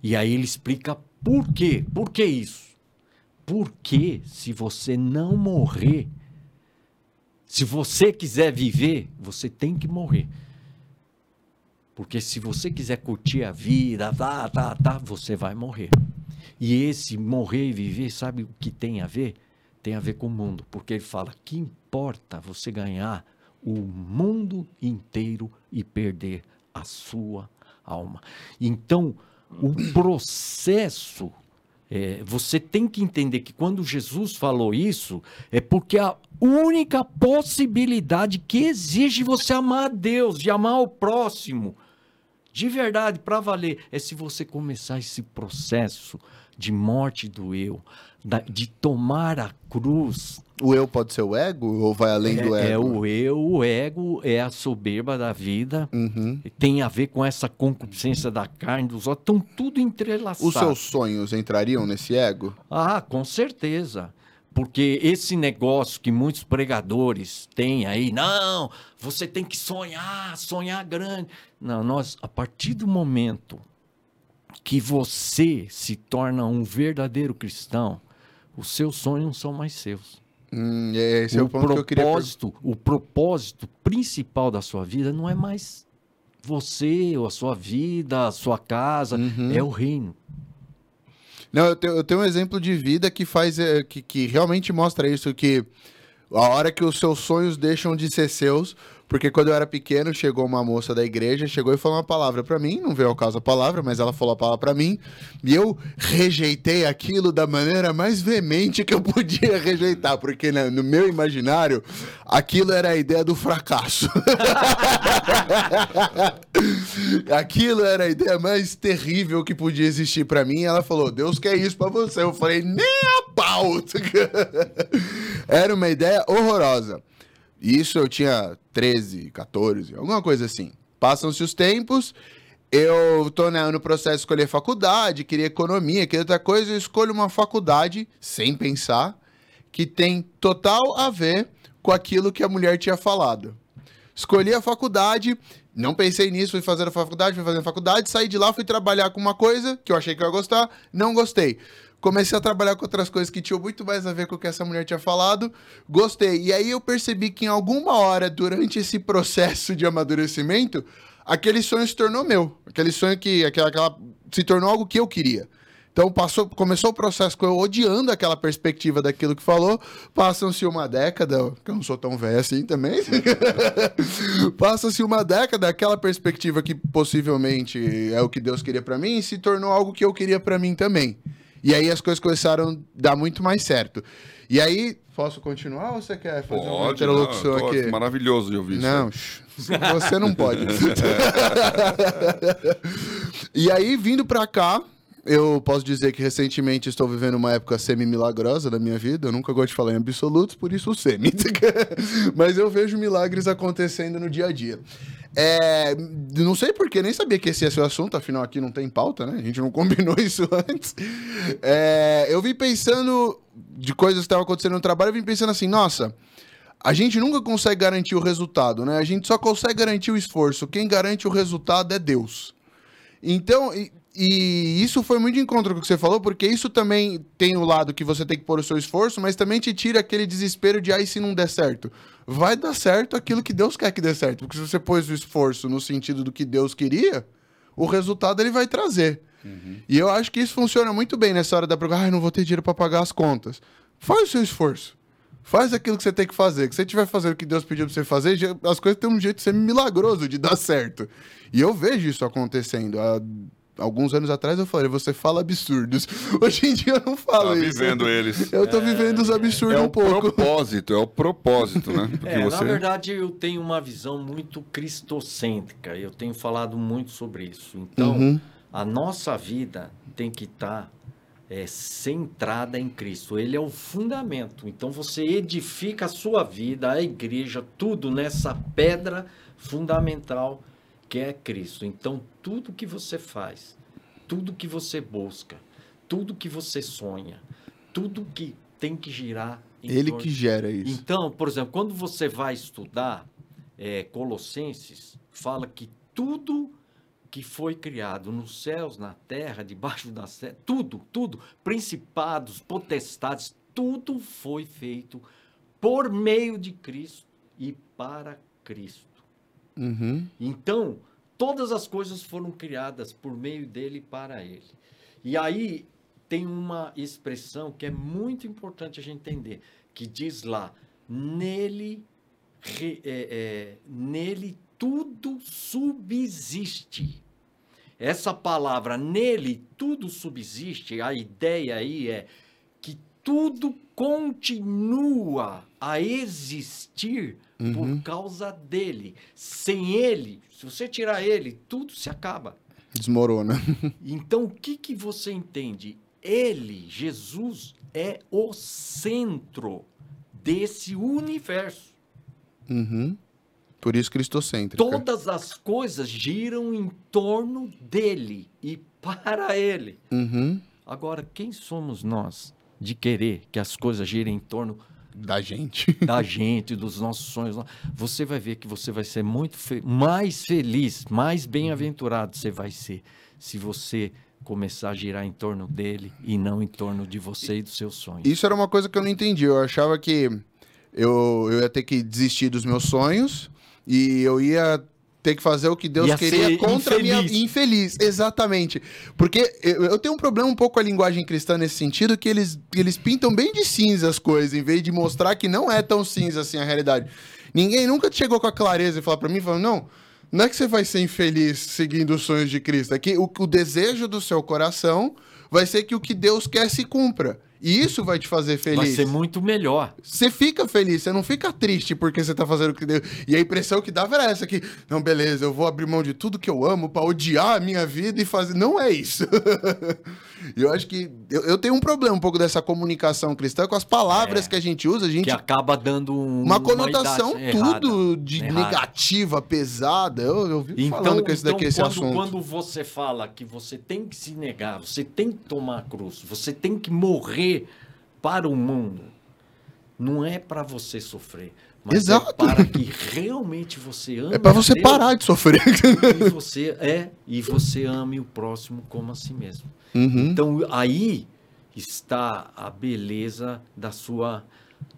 S3: E aí ele explica por quê, por que isso? Porque se você não morrer, se você quiser viver, você tem que morrer. Porque se você quiser curtir a vida, tá, tá, tá, você vai morrer. E esse morrer e viver, sabe o que tem a ver? Tem a ver com o mundo, porque ele fala que importa você ganhar o mundo inteiro e perder a sua alma. Então, o processo é, você tem que entender que quando Jesus falou isso, é porque a única possibilidade que exige você amar a Deus, de amar o próximo, de verdade, para valer, é se você começar esse processo de morte do eu, de tomar a cruz.
S1: O eu pode ser o ego ou vai além
S3: é,
S1: do ego?
S3: É o eu, o ego é a soberba da vida,
S1: uhum.
S3: tem a ver com essa concupiscência da carne, dos outros, estão tudo entrelaçados.
S1: Os seus sonhos entrariam nesse ego?
S3: Ah, com certeza. Porque esse negócio que muitos pregadores têm aí, não, você tem que sonhar, sonhar grande. Não, nós, a partir do momento que você se torna um verdadeiro cristão, os seus sonhos não são mais seus.
S1: Hum, esse o é o ponto
S3: propósito,
S1: que eu queria...
S3: O propósito principal da sua vida não é mais você, ou a sua vida, a sua casa, uhum. é o reino.
S1: Não, eu tenho, eu tenho, um exemplo de vida que faz é, que, que realmente mostra isso, que a hora que os seus sonhos deixam de ser seus, porque quando eu era pequeno, chegou uma moça da igreja, chegou e falou uma palavra para mim, não veio ao caso a palavra, mas ela falou a palavra para mim, e eu rejeitei aquilo da maneira mais veemente que eu podia rejeitar, porque né, no meu imaginário, aquilo era a ideia do fracasso. aquilo era a ideia mais terrível que podia existir para mim. Ela falou: "Deus quer isso para você". Eu falei: "Nem a pau". era uma ideia horrorosa. Isso eu tinha 13, 14, alguma coisa assim. Passam-se os tempos, eu tô né, no processo de escolher faculdade, queria economia, queria outra coisa, eu escolho uma faculdade, sem pensar, que tem total a ver com aquilo que a mulher tinha falado. Escolhi a faculdade, não pensei nisso, fui fazer a faculdade, fui fazer a faculdade, saí de lá, fui trabalhar com uma coisa que eu achei que eu ia gostar, não gostei comecei a trabalhar com outras coisas que tinham muito mais a ver com o que essa mulher tinha falado. Gostei. E aí eu percebi que em alguma hora, durante esse processo de amadurecimento, aquele sonho se tornou meu. Aquele sonho que aquela, aquela se tornou algo que eu queria. Então passou, começou o processo com eu odiando aquela perspectiva daquilo que falou. Passam-se uma década, que eu não sou tão velho assim também. Passa-se uma década, aquela perspectiva que possivelmente é o que Deus queria para mim, se tornou algo que eu queria para mim também. E aí as coisas começaram a dar muito mais certo. E aí, posso continuar ou você quer fazer
S2: pode,
S1: uma interlocução
S2: não,
S1: aqui?
S2: Maravilhoso de ouvir
S1: não, isso. Não, você não pode. e aí, vindo pra cá, eu posso dizer que recentemente estou vivendo uma época semi-milagrosa da minha vida. Eu nunca gosto de falar em absolutos, por isso o semi. Mas eu vejo milagres acontecendo no dia a dia. É, não sei porquê, nem sabia que esse ia ser o assunto, afinal aqui não tem pauta, né? A gente não combinou isso antes. É, eu vim pensando de coisas que estavam acontecendo no trabalho, eu vim pensando assim, nossa, a gente nunca consegue garantir o resultado, né? A gente só consegue garantir o esforço. Quem garante o resultado é Deus. Então, e isso foi muito de encontro com o que você falou, porque isso também tem o lado que você tem que pôr o seu esforço, mas também te tira aquele desespero de aí se não der certo. Vai dar certo aquilo que Deus quer que dê certo. Porque se você pôs o esforço no sentido do que Deus queria, o resultado ele vai trazer. Uhum. E eu acho que isso funciona muito bem nessa hora da pergunta, ah, não vou ter dinheiro para pagar as contas. Faz o seu esforço. Faz aquilo que você tem que fazer. Que se você estiver fazendo o que Deus pediu para você fazer, as coisas têm um jeito de ser milagroso, de dar certo. E eu vejo isso acontecendo. A alguns anos atrás eu falei, você fala absurdos. Hoje em dia eu não falo
S2: tá
S1: isso.
S2: vivendo eles.
S1: Eu tô é... vivendo os absurdos é um pouco.
S2: É o propósito, é o propósito, né?
S3: Porque é, você... Na verdade, eu tenho uma visão muito cristocêntrica. Eu tenho falado muito sobre isso. Então, uhum. a nossa vida tem que estar tá, é, centrada em Cristo. Ele é o fundamento. Então, você edifica a sua vida, a igreja, tudo nessa pedra fundamental que é Cristo. Então, tudo que você faz, tudo que você busca, tudo que você sonha, tudo que tem que girar.
S1: Ele torno... que gera isso.
S3: Então, por exemplo, quando você vai estudar é, Colossenses, fala que tudo que foi criado nos céus, na terra, debaixo da terra, tudo, tudo, principados, potestades, tudo foi feito por meio de Cristo e para Cristo.
S1: Uhum.
S3: Então, todas as coisas foram criadas por meio dele e para ele. E aí, tem uma expressão que é muito importante a gente entender, que diz lá, nele, re- é, é, nele tudo subsiste. Essa palavra, nele tudo subsiste, a ideia aí é que tudo continua a existir por causa dele. Sem ele, se você tirar ele, tudo se acaba.
S1: Desmorona.
S3: Então, o que, que você entende? Ele, Jesus, é o centro desse universo.
S1: Uhum. Por isso cristocêntrica.
S3: Todas as coisas giram em torno dele e para ele.
S1: Uhum.
S3: Agora, quem somos nós de querer que as coisas girem em torno
S1: Da gente.
S3: da gente, dos nossos sonhos? Você vai ver que você vai ser muito fe- mais feliz, mais bem-aventurado você vai ser se você começar a girar em torno dele e não em torno de você e dos seus sonhos.
S1: Isso era uma coisa que eu não entendi. Eu achava que eu, eu ia ter que desistir dos meus sonhos e eu ia ter que fazer o que Deus
S3: Ia
S1: queria contra a minha
S3: infeliz.
S1: infeliz. Exatamente. Porque eu, tenho um problema um pouco com a linguagem cristã nesse sentido, que eles, eles pintam bem de cinza as coisas, em vez de mostrar que não é tão cinza assim a realidade. Ninguém nunca chegou com a clareza e falou pra mim, falou, não, não é que você vai ser infeliz seguindo os sonhos de Cristo, é que o, o desejo do seu coração vai ser que o que Deus quer se cumpra. E isso vai te fazer feliz.
S3: Vai ser muito melhor.
S1: Você fica feliz, você não fica triste porque você tá fazendo o que Deus. E a impressão que dava era essa: que, não, beleza, eu vou abrir mão de tudo que eu amo pra odiar a minha vida e fazer. Não é isso. E eu acho que. Eu, eu tenho um problema um pouco dessa comunicação cristã com as palavras
S3: É.
S1: que a gente usa, a gente.
S3: Que acaba dando um-
S1: Uma conotação
S3: idade
S1: tudo
S3: errada,
S1: de
S3: errada.
S1: negativa, pesada. Eu, eu vivo
S3: Então,
S1: falando com esse
S3: então
S1: daqui, esse
S3: quando,
S1: assunto.
S3: quando você fala que você tem que se negar, você tem que tomar a cruz, você tem que morrer para o mundo, não é para você sofrer, mas
S1: Exato.
S3: é para que realmente você ame
S1: É pra você
S3: Deus
S1: parar de sofrer.
S3: e você é e você ame o próximo como a si mesmo.
S1: Uhum.
S3: Então aí está a beleza da sua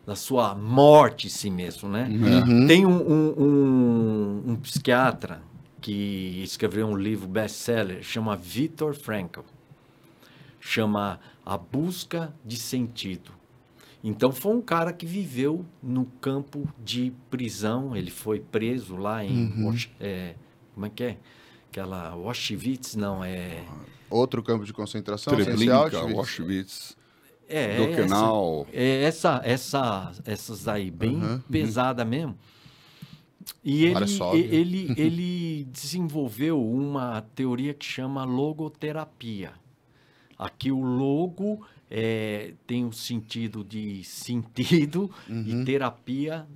S3: da sua morte em si mesmo, né?
S1: Uhum.
S3: Tem um, um- um- um psiquiatra que escreveu um livro best-seller, chama Viktor Frankl. Chama A Busca de Sentido. Então foi um cara que viveu no campo de prisão, ele foi preso lá em
S1: Uhum.
S3: É, como é que é? Aquela Auschwitz, não, é...
S1: Outro campo de concentração.
S2: Treblinka,
S1: Auschwitz.
S2: Auschwitz,
S3: É, essa,
S2: Birkenau.
S3: é essa, essa, essas aí, bem
S1: Uhum,
S3: pesada mesmo. E ele, ele, ele desenvolveu uma teoria que chama logoterapia. Aqui o logo é, tem o sentido de sentido e terapia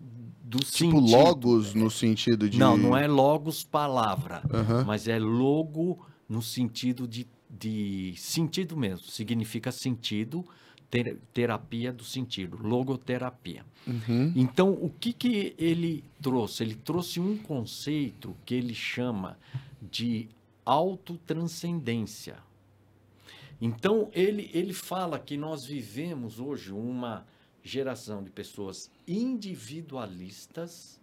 S3: do
S1: Tipo
S3: sentido.
S1: logos no sentido de.
S3: Não, não é logos palavra,
S1: Aham.
S3: mas é logo no sentido de, de sentido mesmo. Significa sentido, ter- terapia do sentido, logoterapia.
S1: Uhum.
S3: Então, o que, que ele trouxe? Ele trouxe um conceito que ele chama de autotranscendência. Então, ele, ele fala que nós vivemos hoje uma geração de pessoas individualistas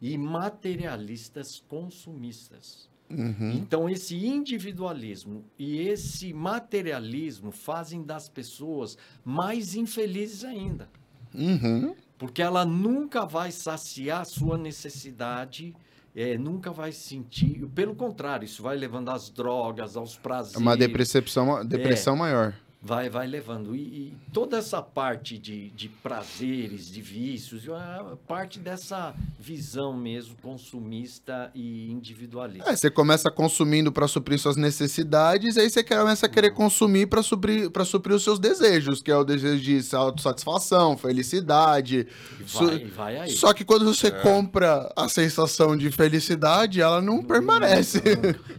S3: e materialistas consumistas.
S1: Uhum.
S3: Então, esse individualismo e esse materialismo fazem das pessoas mais infelizes ainda.
S1: Uhum.
S3: Porque ela nunca vai saciar sua necessidade, eh, nunca vai sentir. Pelo contrário, isso vai levando às drogas, aos
S1: É
S3: prazeres.
S1: uma depressão, depressão
S3: É.
S1: maior.
S3: Vai, vai levando. E, e toda essa parte de, de prazeres, de vícios, é parte dessa visão mesmo consumista e individualista.
S1: É, você começa consumindo para suprir suas necessidades, aí você começa a querer consumir para suprir, pra suprir os seus desejos, que é o desejo de autossatisfação, felicidade.
S3: E vai, e vai aí.
S1: Só que quando você compra a sensação de felicidade, ela não permanece.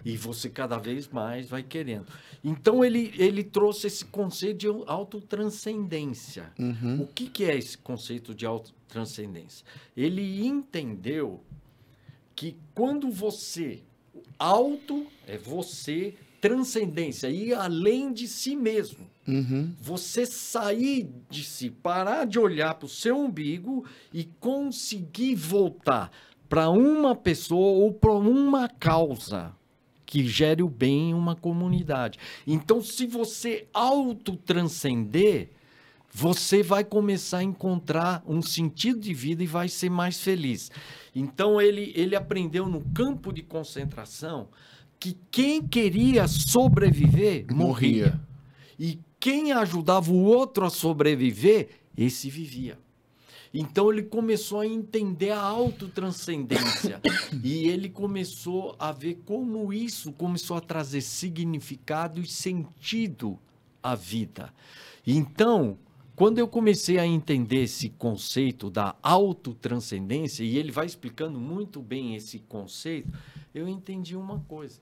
S3: E você cada vez mais vai querendo. Então ele, ele trouxe esse conceito de autotranscendência.
S1: Uhum.
S3: O que, que é esse conceito de autotranscendência? Ele entendeu que quando você. Auto é você, transcendência, ir além de si mesmo.
S1: Uhum.
S3: Você sair de si, parar de olhar para o seu umbigo e conseguir voltar para uma pessoa ou para uma causa que gere o bem em uma comunidade. Então, se você autotranscender, você vai começar a encontrar um sentido de vida e vai ser mais feliz. Então, ele, ele aprendeu no campo de concentração que quem queria sobreviver morria.
S1: Morria.
S3: E quem ajudava o outro a sobreviver, esse vivia. Então ele começou a entender a autotranscendência e ele começou a ver como isso começou a trazer significado e sentido à vida. Então, quando eu comecei a entender esse conceito da autotranscendência, e ele vai explicando muito bem esse conceito, eu entendi uma coisa.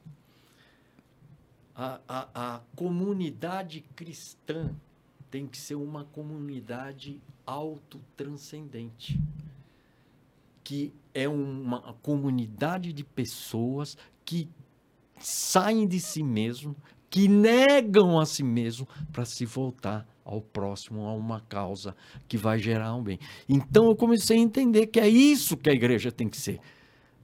S3: A, a, a comunidade cristã tem que ser uma comunidade autotranscendente, que é uma comunidade de pessoas que saem de si mesmo, que negam a si mesmo para se voltar ao próximo, a uma causa que vai gerar um bem. Então eu comecei a entender que é isso que a igreja tem que ser.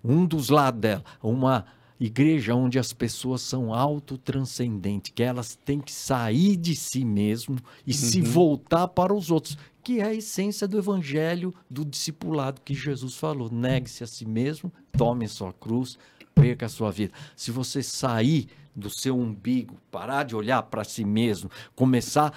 S3: Um dos lados dela, uma igreja onde as pessoas são autotranscendentes, que elas têm que sair de si mesmo e se voltar para os outros, que é a essência do evangelho do discipulado que Jesus falou. Negue-se a si mesmo, tome a sua cruz, perca a sua vida. Se você sair do seu umbigo, parar de olhar para si mesmo, começar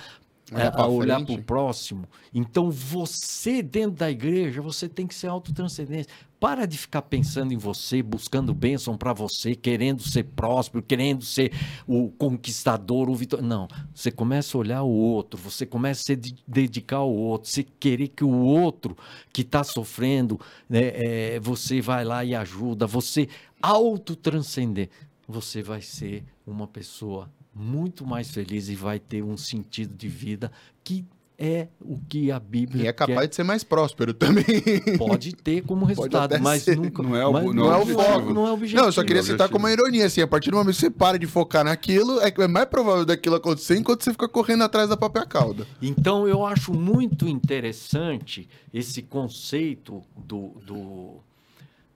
S1: Olhar
S3: é, a olhar para o próximo. Então, você, dentro da igreja, você tem que ser autotranscendente. Para de ficar pensando em você, buscando bênção para você, querendo ser próspero, querendo ser o conquistador, o vitor. Não. Você começa a olhar o outro, você começa a se de- dedicar ao outro, você querer que o outro que está sofrendo, né, é, você vai lá e ajuda, você autotranscender. Você vai ser uma pessoa muito mais feliz e vai ter um sentido de vida que é o que a Bíblia
S1: E é capaz
S3: quer.
S1: de ser mais próspero também.
S3: pode ter como resultado, mas
S1: ser.
S3: nunca
S2: Não é o-
S3: mas
S2: não
S1: é o foco.
S3: Não é o objetivo.
S1: Não, eu só queria
S2: objetivo.
S1: citar como uma ironia, assim, a partir do momento que você para de focar naquilo, é que é mais provável daquilo acontecer enquanto você fica correndo atrás da própria cauda.
S3: Então, eu acho muito interessante esse conceito do, do,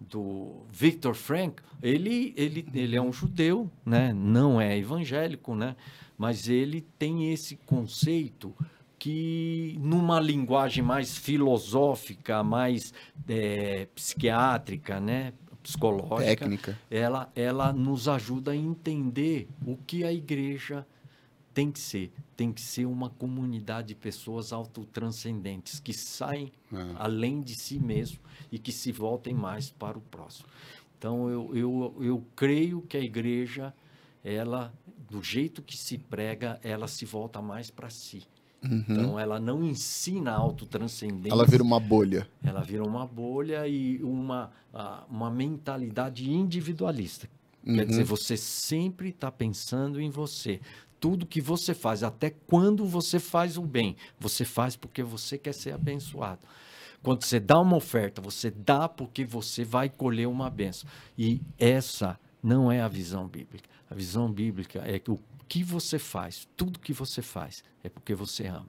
S3: do Viktor Frank. Ele, ele, ele é um judeu, né? não é evangélico, né? mas ele tem esse conceito que, numa linguagem mais filosófica, mais eh, psiquiátrica, né? psicológica,
S1: Técnica.
S3: ela, ela nos ajuda a entender o que a igreja tem que ser. Tem que ser uma comunidade de pessoas autotranscendentes, que saem
S2: É.
S3: além de si mesmo e que se voltem mais para o próximo. Então, eu, eu, eu creio que a igreja, ela, do jeito que se prega, ela se volta mais para si. Então, ela não ensina a autotranscendência.
S1: Ela vira uma bolha.
S3: Ela vira uma bolha e uma, uma mentalidade individualista. Quer dizer, você sempre está pensando em você. Tudo que você faz, até quando você faz o bem, você faz porque você quer ser abençoado. Quando você dá uma oferta, você dá porque você vai colher uma benção. E essa não é a visão bíblica. A visão bíblica é que o que você faz, tudo que você faz, é porque você ama.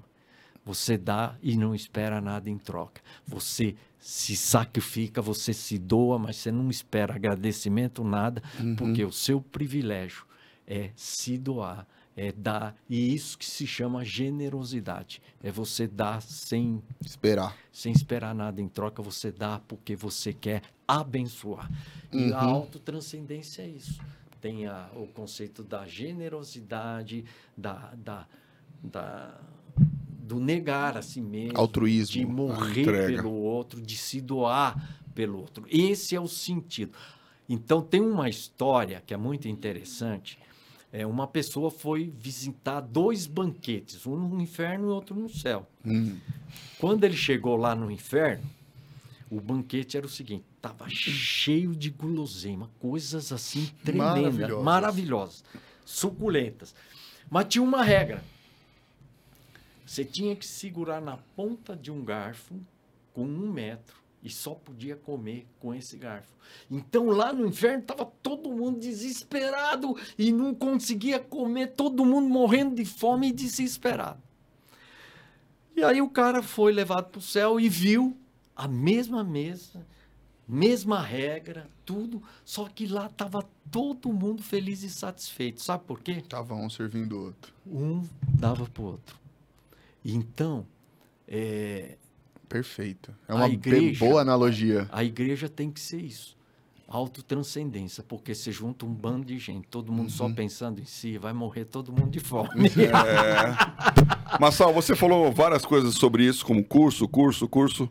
S3: Você dá e não espera nada em troca. Você se sacrifica, você se doa, mas você não espera agradecimento, nada, porque o seu privilégio é se doar, é dar. E isso que se chama generosidade. É você dar sem
S1: Esperar.
S3: sem esperar nada em troca, você dá porque você quer abençoar. E a autotranscendência é isso. Tem a- o conceito da generosidade, da, da, da- do negar a si mesmo,
S1: Altruísmo,
S3: de morrer pelo outro, de se doar pelo outro. Esse é o sentido. Então, tem uma história que é muito interessante. É, uma pessoa foi visitar dois banquetes, um no inferno e outro no céu. Quando ele chegou lá no inferno, o banquete era o seguinte: estava cheio de guloseima, coisas assim tremendas,
S1: Maravilhosas.
S3: maravilhosas, suculentas. Mas tinha uma regra: você tinha que segurar na ponta de um garfo com um metro e só podia comer com esse garfo. Então lá no inferno estava todo mundo desesperado e não conseguia comer, todo mundo morrendo de fome e desesperado. E aí o cara foi levado para o céu e viu a mesma mesa mesma regra, tudo, só que lá estava todo mundo feliz e satisfeito. Sabe por quê?
S1: Tava um servindo o outro.
S3: Um dava para o outro. Então, é,
S1: Perfeito. É uma
S3: igreja-
S1: boa analogia.
S3: a igreja tem que ser isso. Autotranscendência, porque você junta um bando de gente, todo mundo só pensando em si, vai morrer todo mundo de fome.
S2: Massal, você falou várias coisas sobre isso, como curso, curso, curso.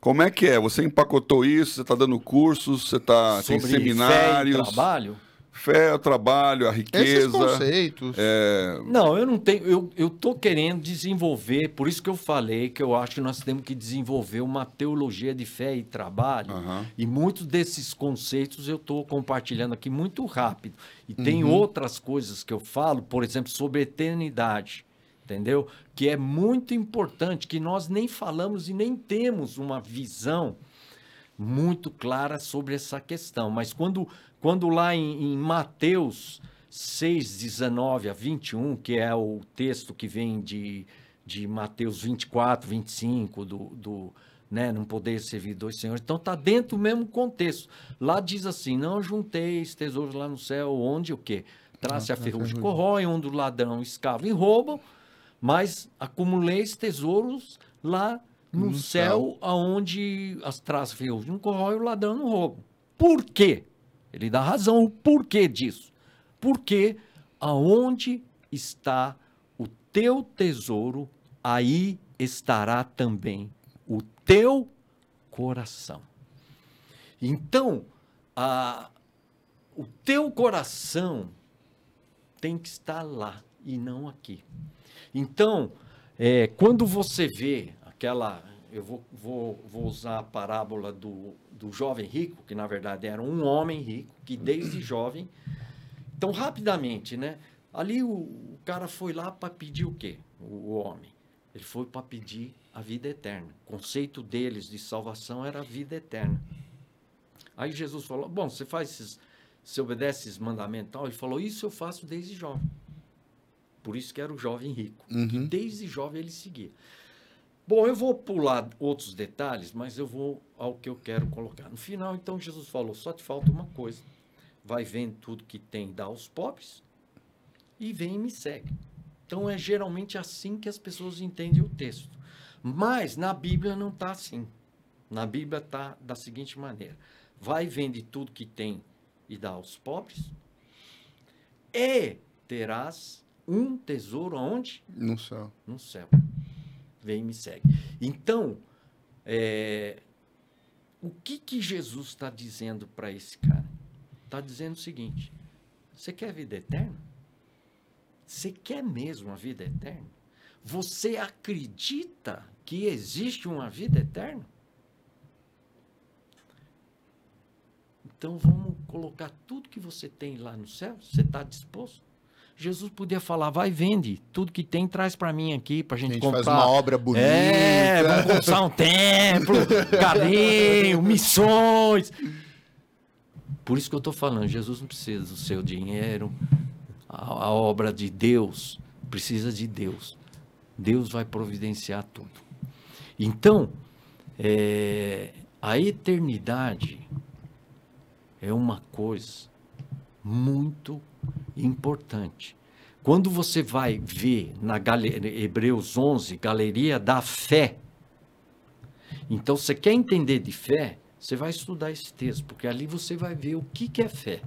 S2: Como é que é? Você empacotou isso? Você está dando cursos? Você tá, tem
S3: Sobre fé e
S2: seminários?
S3: trabalho?
S2: Fé, o trabalho, a
S1: Esses
S2: riqueza.
S1: conceitos.
S2: É,
S3: Não, eu não tenho. Eu, eu tô querendo desenvolver, por isso que eu falei que eu acho que nós temos que desenvolver uma teologia de fé e trabalho.
S2: Aham.
S3: E muitos desses conceitos eu estou compartilhando aqui muito rápido. E tem outras coisas que eu falo, por exemplo, sobre eternidade. Entendeu? Que é muito importante, que nós nem falamos e nem temos uma visão muito clara sobre essa questão. Mas quando, quando lá em, em Mateus 6, 19 a 21, que é o texto que vem de, de Mateus 24, 25, do, do né, não poder servir dois senhores. Então está dentro do mesmo contexto. Lá diz assim: não junteis tesouros lá no céu, onde o quê? Trace a ferrugem corrói, onde o ladrão escava e roubam, mas acumuleis tesouros lá no,
S1: No
S3: céu, aonde as traças ferrugem não corrói, o ladrão não rouba. Por quê? Ele dá razão o porquê disso. Porque aonde está o teu tesouro, aí estará também o teu coração. Então, a, o teu coração tem que estar lá e não aqui. Então, é, quando você vê aquela. Eu vou, vou, vou usar a parábola do, do jovem rico, que na verdade era um homem rico, que desde jovem. Então, rapidamente, né? Ali o, o cara foi lá para pedir o quê? O, o homem. Ele foi para pedir a vida eterna. O conceito deles de salvação era a vida eterna. Aí Jesus falou: Bom, você faz esses. Você obedece esses mandamentos e tal? Ele falou: Isso eu faço desde jovem. Por isso que era o jovem rico.
S1: Uhum.
S3: desde jovem ele seguia. Bom, eu vou pular outros detalhes, mas eu vou ao que eu quero colocar. No final, então, Jesus falou: só te falta uma coisa. Vai vendo tudo que tem, dá aos pobres e vem e me segue. Então, é geralmente assim que as pessoas entendem o texto. Mas na Bíblia não está assim. Na Bíblia está da seguinte maneira: vai vende tudo que tem e dá aos pobres, e terás um tesouro aonde?
S1: No céu.
S3: no céu. Vem e me segue. Então, é, o que, que Jesus está dizendo para esse cara? Está dizendo o seguinte: você quer vida eterna? Você quer mesmo a vida eterna? Você acredita que existe uma vida eterna? Então vamos colocar tudo que você tem lá no céu. Você está disposto? Jesus podia falar, vai vende tudo que tem, traz para mim aqui para
S1: A
S3: gente
S1: gente
S3: comprar.
S1: faz uma obra bonita.
S3: É, vamos construir um templo, caminho, missões. Por isso que eu estou falando, Jesus não precisa do seu dinheiro. A, a obra de Deus precisa de Deus. Deus vai providenciar tudo. Então, é, a eternidade é uma coisa muito importante. Quando você vai ver na gale- Hebreus 11, Galeria da Fé, então você quer entender de fé, você vai estudar esse texto, porque ali você vai ver o que, que é fé.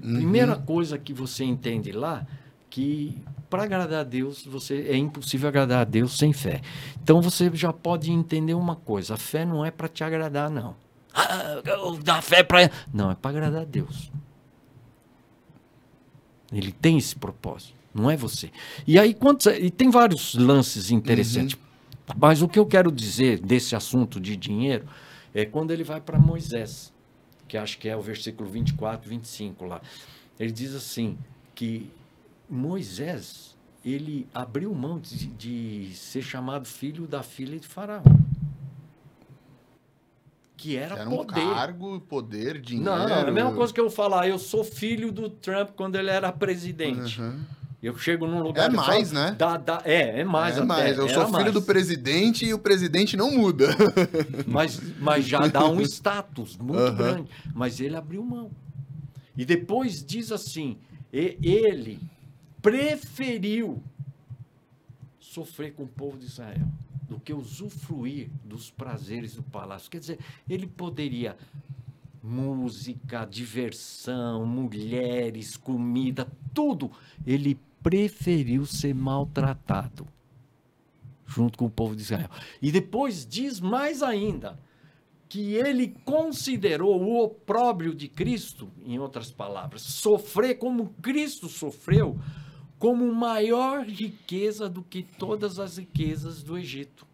S3: Primeira coisa que você entende lá, que para agradar a Deus, você é impossível agradar a Deus sem fé. Então você já pode entender uma coisa: a fé não é para te agradar, não. Ah, dar fé para. Não, é para agradar a Deus. Ele tem esse propósito, não é você. E aí, quantos, e tem vários lances interessantes. Mas o que eu quero dizer desse assunto de dinheiro é quando ele vai para Moisés, que acho que é o versículo 24, 25 lá. Ele diz assim: que Moisés ele abriu mão de, de ser chamado filho da filha de Faraó. Que era,
S1: Era um
S3: poder.
S1: cargo, poder, dinheiro.
S3: Não, não, é a mesma coisa que eu falar, eu sou filho do Trump quando ele era presidente.
S1: Uhum.
S3: Eu chego num lugar.
S1: É mais,
S3: falo,
S1: né?
S3: dá- dá- é, é mais.
S1: é
S3: até,
S1: mais. Eu sou filho
S3: mais.
S1: do presidente e o presidente não muda.
S3: Mas, mas já dá um status muito grande. Mas ele abriu mão. E depois diz assim: ele preferiu sofrer com o povo de Israel do que usufruir dos prazeres do palácio. Quer dizer, ele poderia música, diversão, mulheres, comida, tudo. Ele preferiu ser maltratado junto com o povo de Israel. E depois diz mais ainda que ele considerou o opróbrio de Cristo, em outras palavras, sofrer como Cristo sofreu, como maior riqueza do que todas as riquezas do Egito.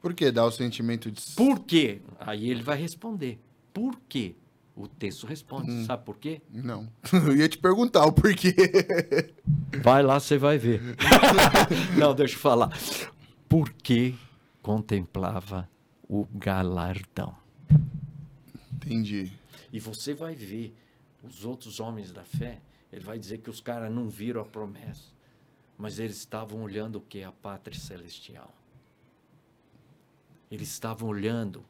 S1: Por que dá o sentimento de.
S3: Por quê? Aí ele vai responder. Por quê? O texto responde. Sabe por quê?
S1: Não. Eu ia te perguntar o porquê.
S3: Vai lá, você vai ver. Não, deixa eu falar. Porque contemplava o galardão.
S1: Entendi.
S3: E você vai ver os outros homens da fé, ele vai dizer que os caras não viram a promessa, mas eles estavam olhando o que? A pátria celestial. Eles estavam olhando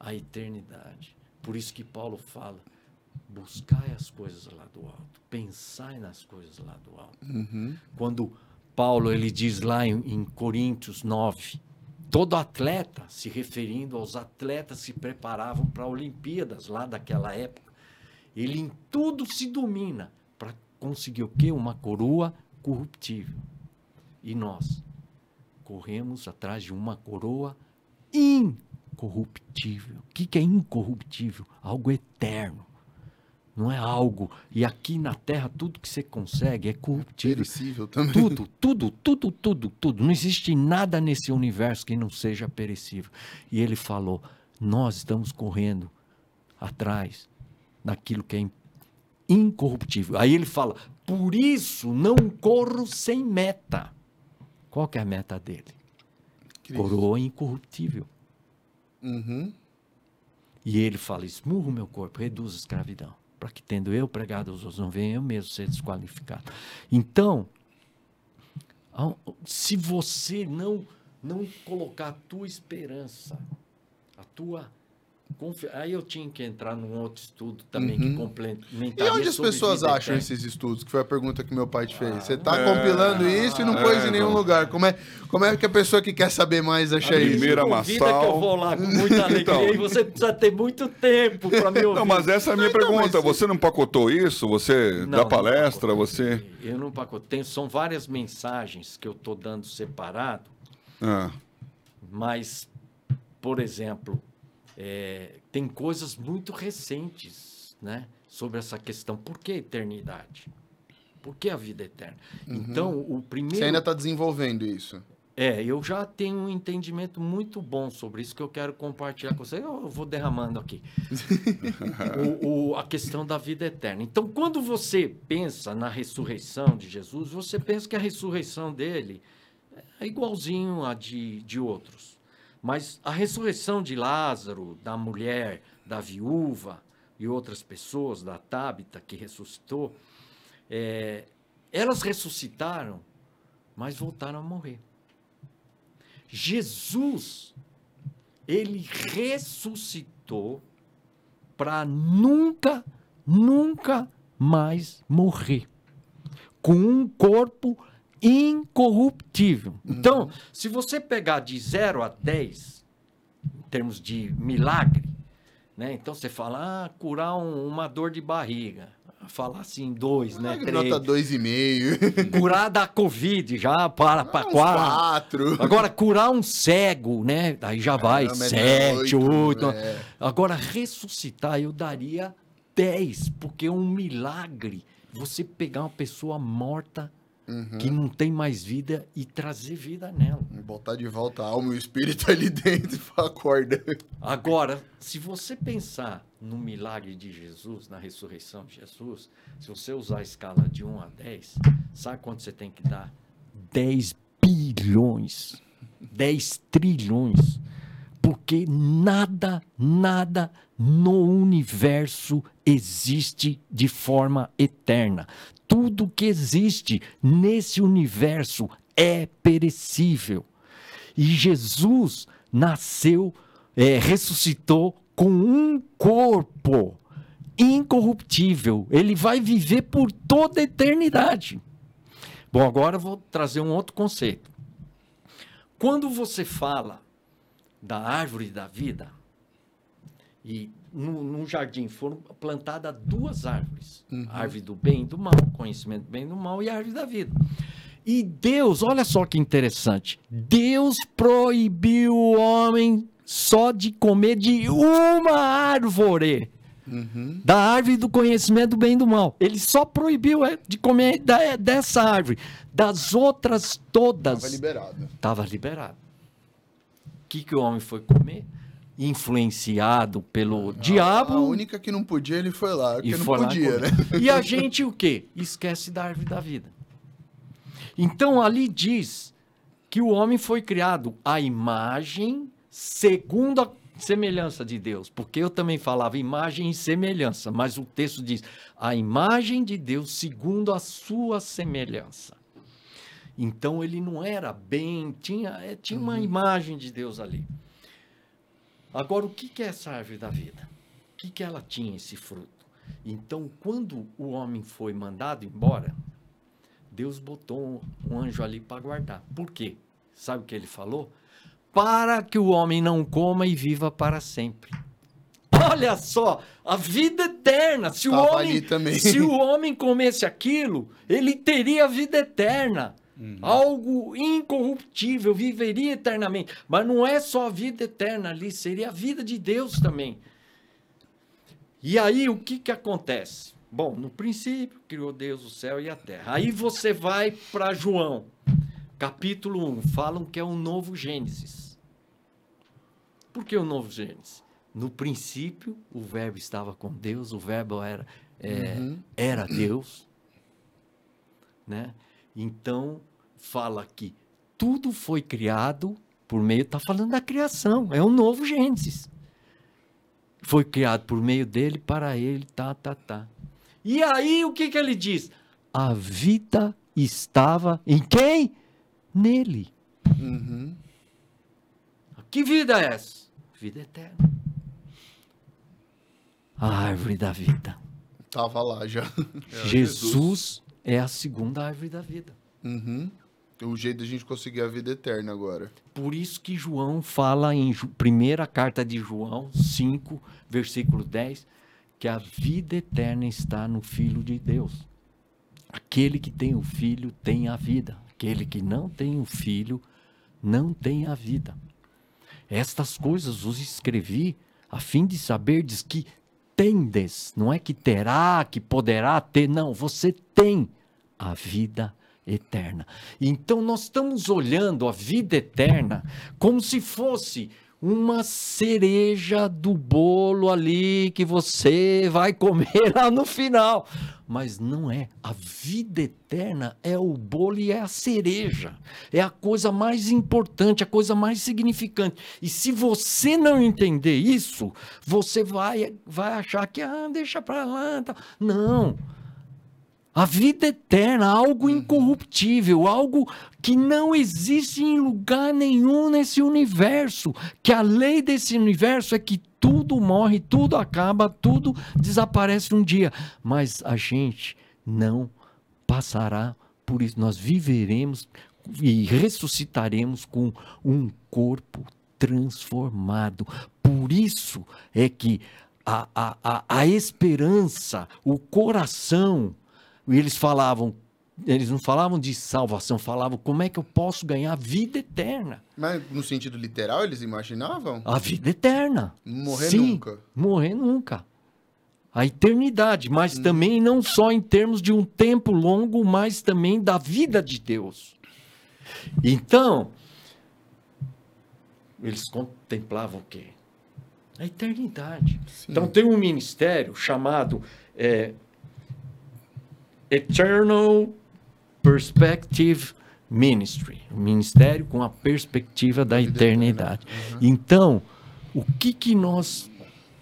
S3: a eternidade. Por isso que Paulo fala: buscai as coisas lá do alto, pensai nas coisas lá do alto. Quando Paulo ele diz lá em, em Coríntios 9, todo atleta, se referindo aos atletas que se preparavam para Olimpíadas lá daquela época, ele em tudo se domina para conseguir o quê? Uma coroa corruptível. E nós corremos atrás de uma coroa incorruptível. O que, que é incorruptível? Algo eterno. Não é algo. E aqui na Terra, tudo que você consegue é corruptível.
S1: Perecível também.
S3: Tudo, tudo, tudo, tudo, tudo. Não existe nada nesse universo que não seja perecível. E ele falou: nós estamos correndo atrás daquilo que é incorruptível. Aí ele fala: por isso não corro sem meta. Qual que é a meta dele?
S1: Cristo.
S3: Coroa incorruptível.
S1: Uhum.
S3: E ele fala: esmurro meu corpo, reduz a escravidão, para que, tendo eu pregado aos outros, não venha eu mesmo ser desqualificado. Então, se você não, não colocar a tua esperança, a tua. Aí eu tinha que entrar num outro estudo também que
S1: Uhum.
S3: complementaria.
S1: E onde as pessoas acham
S3: eterna.
S1: esses estudos? Que foi a pergunta que meu pai te fez.
S3: Ah,
S1: Você tá
S2: não.
S1: compilando isso e não
S2: É,
S1: pôs em nenhum
S2: não.
S1: lugar. Como é, como é que a pessoa que quer saber mais acha
S2: A
S1: isso?
S2: primeira Amassal.
S3: que eu vou lá com muita alegria
S2: Então.
S3: e você precisa ter muito tempo para me ouvir.
S2: Não, mas essa é a minha
S1: Não, então,
S2: pergunta.
S1: mas-
S2: Você não pacotou isso? Você
S3: Não,
S2: dá palestra? Você.
S3: Eu não pacotei. São várias mensagens que eu estou dando separado,
S2: Ah,
S3: mas, por exemplo, é, tem coisas muito recentes né, sobre essa questão. Por que eternidade? Por que a vida eterna? Então, o primeiro.
S1: Você ainda está desenvolvendo isso.
S3: É, eu já tenho um entendimento muito bom sobre isso que eu quero compartilhar com você. Eu vou derramando aqui. o, o- a questão da vida eterna. Então, quando você pensa na ressurreição de Jesus, você pensa que a ressurreição dele é igualzinho a de, de outros. Mas a ressurreição de Lázaro, da mulher, da viúva e outras pessoas, da Tábita que ressuscitou, é, elas ressuscitaram, mas voltaram a morrer. Jesus, ele ressuscitou para nunca, nunca mais morrer. Com um corpo incorruptível. Então, se você pegar de 0 a 10, em termos de milagre, né? Então você fala, ah, curar um- uma dor de barriga. Falar assim, dois, né? Três.
S1: Nota 2,5.
S3: Curar da Covid já para para
S1: Uns
S3: quatro.
S1: quatro.
S3: Agora, curar um cego, né? Aí já vai
S1: Caramba, é
S3: sete,
S1: oito,
S3: oito.
S1: é.
S3: Agora, ressuscitar, eu daria dez, porque é um milagre você pegar uma pessoa morta
S1: Uhum.
S3: que não tem mais vida e trazer vida nela.
S1: Botar de volta a alma e o espírito ali dentro e acorda.
S3: Agora, se você pensar no milagre de Jesus, na ressurreição de Jesus, se você usar a escala de 1 a 10, sabe quanto você tem que dar? 10 bilhões, 10 trilhões. Porque nada, nada no universo existe de forma eterna. Tudo que existe nesse universo é perecível. E Jesus nasceu, é, ressuscitou com um corpo incorruptível. Ele vai viver por toda a eternidade. Bom, agora eu vou trazer um outro conceito. Quando você fala da árvore da vida, e no, no jardim foram plantadas duas árvores:
S1: Uhum.
S3: a árvore do bem e do mal, conhecimento do bem e do mal, e a árvore da vida. E Deus, olha só que interessante: Deus proibiu o homem só de comer de uma árvore.
S1: Uhum.
S3: Da árvore do conhecimento do bem e do mal. Ele só proibiu é, de comer da- dessa árvore. Das outras todas,
S1: Tava liberado.
S3: estava liberado. O que, que o homem foi comer? Influenciado pelo diabo.
S1: A única que não podia, ele foi lá, porque
S3: e
S1: não
S3: foi lá
S1: podia, né?
S3: E a gente o quê? Esquece da árvore da vida. Então ali diz que o homem foi criado à imagem segundo a semelhança de Deus. Porque eu também falava imagem e semelhança, mas o texto diz a imagem de Deus segundo a sua semelhança. Então ele não era bem, tinha, é, tinha uma imagem de Deus ali. Agora, o que que é essa árvore da vida? O que, que ela tinha esse fruto? Então, quando o homem foi mandado embora, Deus botou um, anjo ali para guardar. Por quê? Sabe o que ele falou? Para que o homem não coma e viva para sempre. Olha só, a vida eterna. Se o homem, se o homem comesse aquilo, ele teria a vida eterna. Algo incorruptível, viveria eternamente. Mas não é só a vida eterna ali, seria a vida de Deus também. E aí o que, que acontece? Bom, no princípio criou Deus o céu e a terra. Aí você vai para João, capítulo 1, falam que é um novo Gênesis. Por que o novo Gênesis? No princípio, o verbo estava com Deus, o verbo era, é, era Deus. Né? Então, fala que tudo foi criado por meio, está falando da criação, é um novo Gênesis. Foi criado por meio dele, para ele, tá, tá, tá. E aí, o que, que ele diz? A vida estava em quem? Nele.
S1: Uhum.
S3: Que vida é essa? Vida eterna. A árvore da vida.
S1: Tava lá já.
S3: Jesus é a segunda árvore da vida.
S1: Uhum. O jeito da gente conseguir a vida eterna agora.
S3: Por isso que João fala em primeira carta de João 5, versículo 10, que a vida eterna está no Filho de Deus. Aquele que tem o Filho tem a vida. Aquele que não tem o Filho não tem a vida. Estas coisas os escrevi a fim de saberdes que tendes, não é que terá, que poderá ter, não, você tem a vida eterna. Então nós estamos olhando a vida eterna como se fosse uma cereja do bolo ali que você vai comer lá no final. Mas não é. A vida eterna é o bolo e é a cereja. É a coisa mais importante, a coisa mais significante. E se você não entender isso, você vai, vai achar que, ah, deixa pra lá. Tá. Não. A vida eterna, algo incorruptível, algo que não existe em lugar nenhum nesse universo. Que a lei desse universo é que tudo morre, tudo acaba, tudo desaparece um dia. Mas a gente não passará por isso. Nós viveremos e ressuscitaremos com um corpo transformado. Por isso é que a, a, a, a esperança, o coração, e eles falavam, eles não falavam de salvação, falavam como é que eu posso ganhar a vida eterna.
S1: Mas no sentido literal, eles imaginavam?
S3: A vida eterna.
S1: Morrer
S3: Sim,
S1: nunca.
S3: Morrer nunca. A eternidade, mas também não só em termos de um tempo longo, mas também da vida de Deus. Então, eles contemplavam o quê? A eternidade. Então tem um ministério chamado é, Eternal Perspective Ministry, um ministério com a perspectiva da eternidade. Então, o que que nós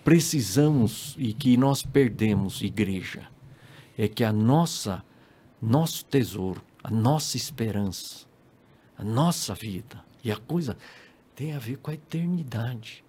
S3: precisamos e que nós perdemos, igreja, é que a nossa nosso tesouro, a nossa esperança, a nossa vida. E a coisa tem a ver com a eternidade.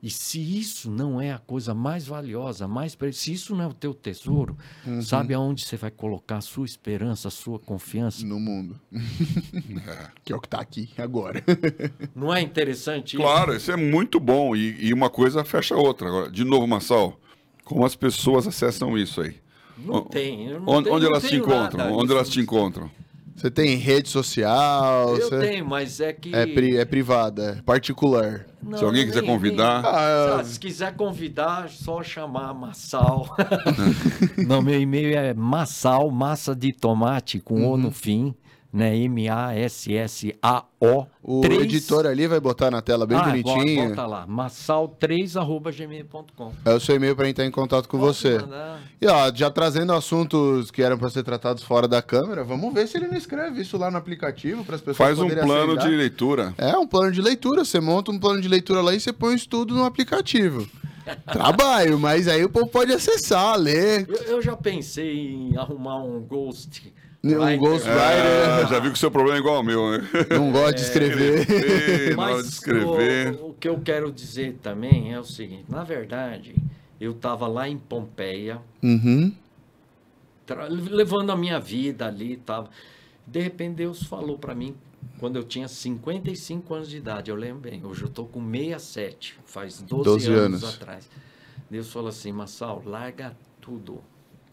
S3: E se isso não é a coisa mais valiosa, mais se isso não é o teu tesouro, uhum. sabe aonde você vai colocar a sua esperança, a sua confiança?
S1: No mundo. que é o que está aqui agora.
S3: não é interessante
S2: isso? Claro, isso é muito bom. E, e uma coisa fecha a outra. Agora, de novo, Massal, como as pessoas acessam isso aí?
S3: Não tem. Não
S2: onde,
S3: tenho,
S2: onde elas te encontram? Onde elas te encontram?
S1: Você tem rede social?
S3: Eu
S1: você...
S3: tenho, mas é que.
S1: É, pri, é privada, é particular.
S2: Não, se alguém quiser nem, convidar. Nem...
S3: Ah, se quiser convidar, só chamar Massal. não, meu e-mail é massal, massa de tomate com uhum. O no fim né? M-A-S-S-A-O.
S1: O 3... editor ali vai botar na tela bem ah, bonitinho.
S3: Bota lá, massal3.gmail.com.
S1: É o seu e-mail para entrar em contato com Pode você. Mandar. E ó, já trazendo assuntos que eram para ser tratados fora da câmera, vamos ver se ele não escreve isso lá no aplicativo para as pessoas
S2: Faz um plano aceitar. de leitura.
S1: É, um plano de leitura. Você monta um plano de leitura lá e você põe isso tudo no aplicativo. Trabalho, mas aí o povo pode acessar, ler.
S3: Eu, eu já pensei em arrumar um ghost
S1: um Ghostwriter.
S2: É, já viu que o seu problema é igual ao meu, né?
S1: Não gosta de escrever.
S2: É, Mas de escrever.
S3: O, o, que eu quero dizer também é o seguinte: na verdade, eu estava lá em Pompeia,
S1: uhum.
S3: levando a minha vida ali. Tava. De repente, Deus falou para mim, quando eu tinha 55 anos de idade, eu lembro bem, hoje eu estou com 67, faz 12, 12 anos, anos atrás. Deus falou assim: Massal, larga tudo.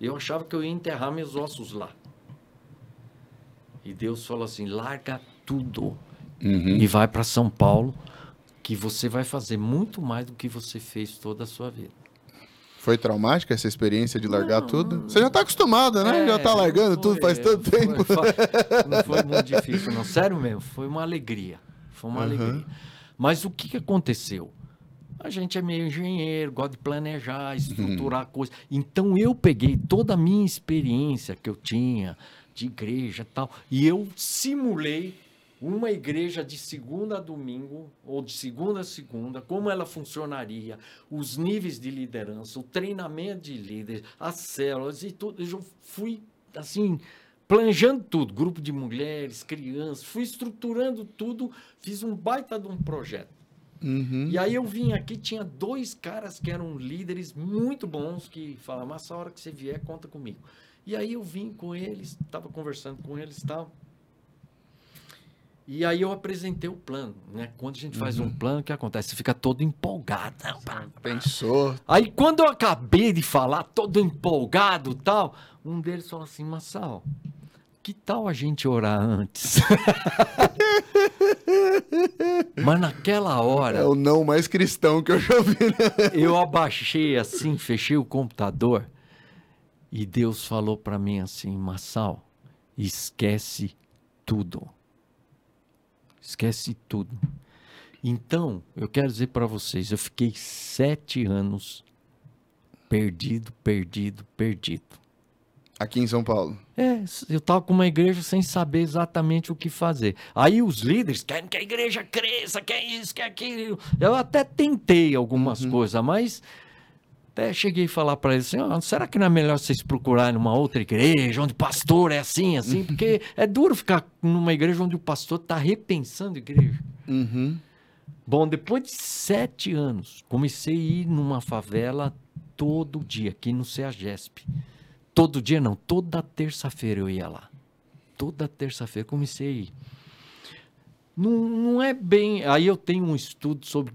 S3: Eu achava que eu ia enterrar meus ossos lá. E Deus falou assim: larga tudo
S2: uhum.
S3: e vai para São Paulo, que você vai fazer muito mais do que você fez toda a sua vida.
S1: Foi traumática essa experiência de largar não, tudo? Você já está acostumada, né? É, já está largando foi, tudo faz tanto foi, tempo.
S3: Foi, não foi muito difícil, não. Sério mesmo, foi uma alegria. Foi uma uhum. alegria. Mas o que, que aconteceu? A gente é meio engenheiro, gosta de planejar, estruturar uhum. coisas. Então eu peguei toda a minha experiência que eu tinha, de igreja tal. E eu simulei uma igreja de segunda a domingo, ou de segunda a segunda, como ela funcionaria, os níveis de liderança, o treinamento de líderes, as células e tudo. Eu fui, assim, planejando tudo, grupo de mulheres, crianças, fui estruturando tudo, fiz um baita de um projeto.
S1: Uhum.
S3: E aí eu vim aqui, tinha dois caras que eram líderes muito bons, que falavam, mas a hora que você vier, conta comigo. E aí eu vim com eles, estava conversando com eles e tal. E aí eu apresentei o plano, né? Quando a gente faz uhum. um plano, o que acontece? Você fica todo empolgado.
S1: Pensou.
S3: Aí quando eu acabei de falar, todo empolgado tal, um deles falou assim, Massal, que tal a gente orar antes? Mas naquela hora.
S1: É o não mais cristão que eu já vi. Né?
S3: Eu abaixei assim, fechei o computador e Deus falou para mim assim, Massal, esquece tudo. Esquece tudo. Então, eu quero dizer para vocês, eu fiquei sete anos perdido, perdido, perdido.
S1: Aqui em São Paulo.
S3: É, eu estava com uma igreja sem saber exatamente o que fazer. Aí os líderes querem que a igreja cresça, quer isso, quer aquilo. Eu até tentei algumas uhum. coisas, mas até cheguei a falar para eles assim: oh, será que não é melhor vocês procurarem numa outra igreja, onde o pastor é assim, assim? Porque é duro ficar numa igreja onde o pastor está repensando a igreja.
S1: Uhum.
S3: Bom, depois de sete anos, comecei a ir numa favela todo dia, aqui no CEAGESP. Todo dia não, toda terça-feira eu ia lá. Toda terça-feira comecei a ir. Não, não é bem. Aí eu tenho um estudo sobre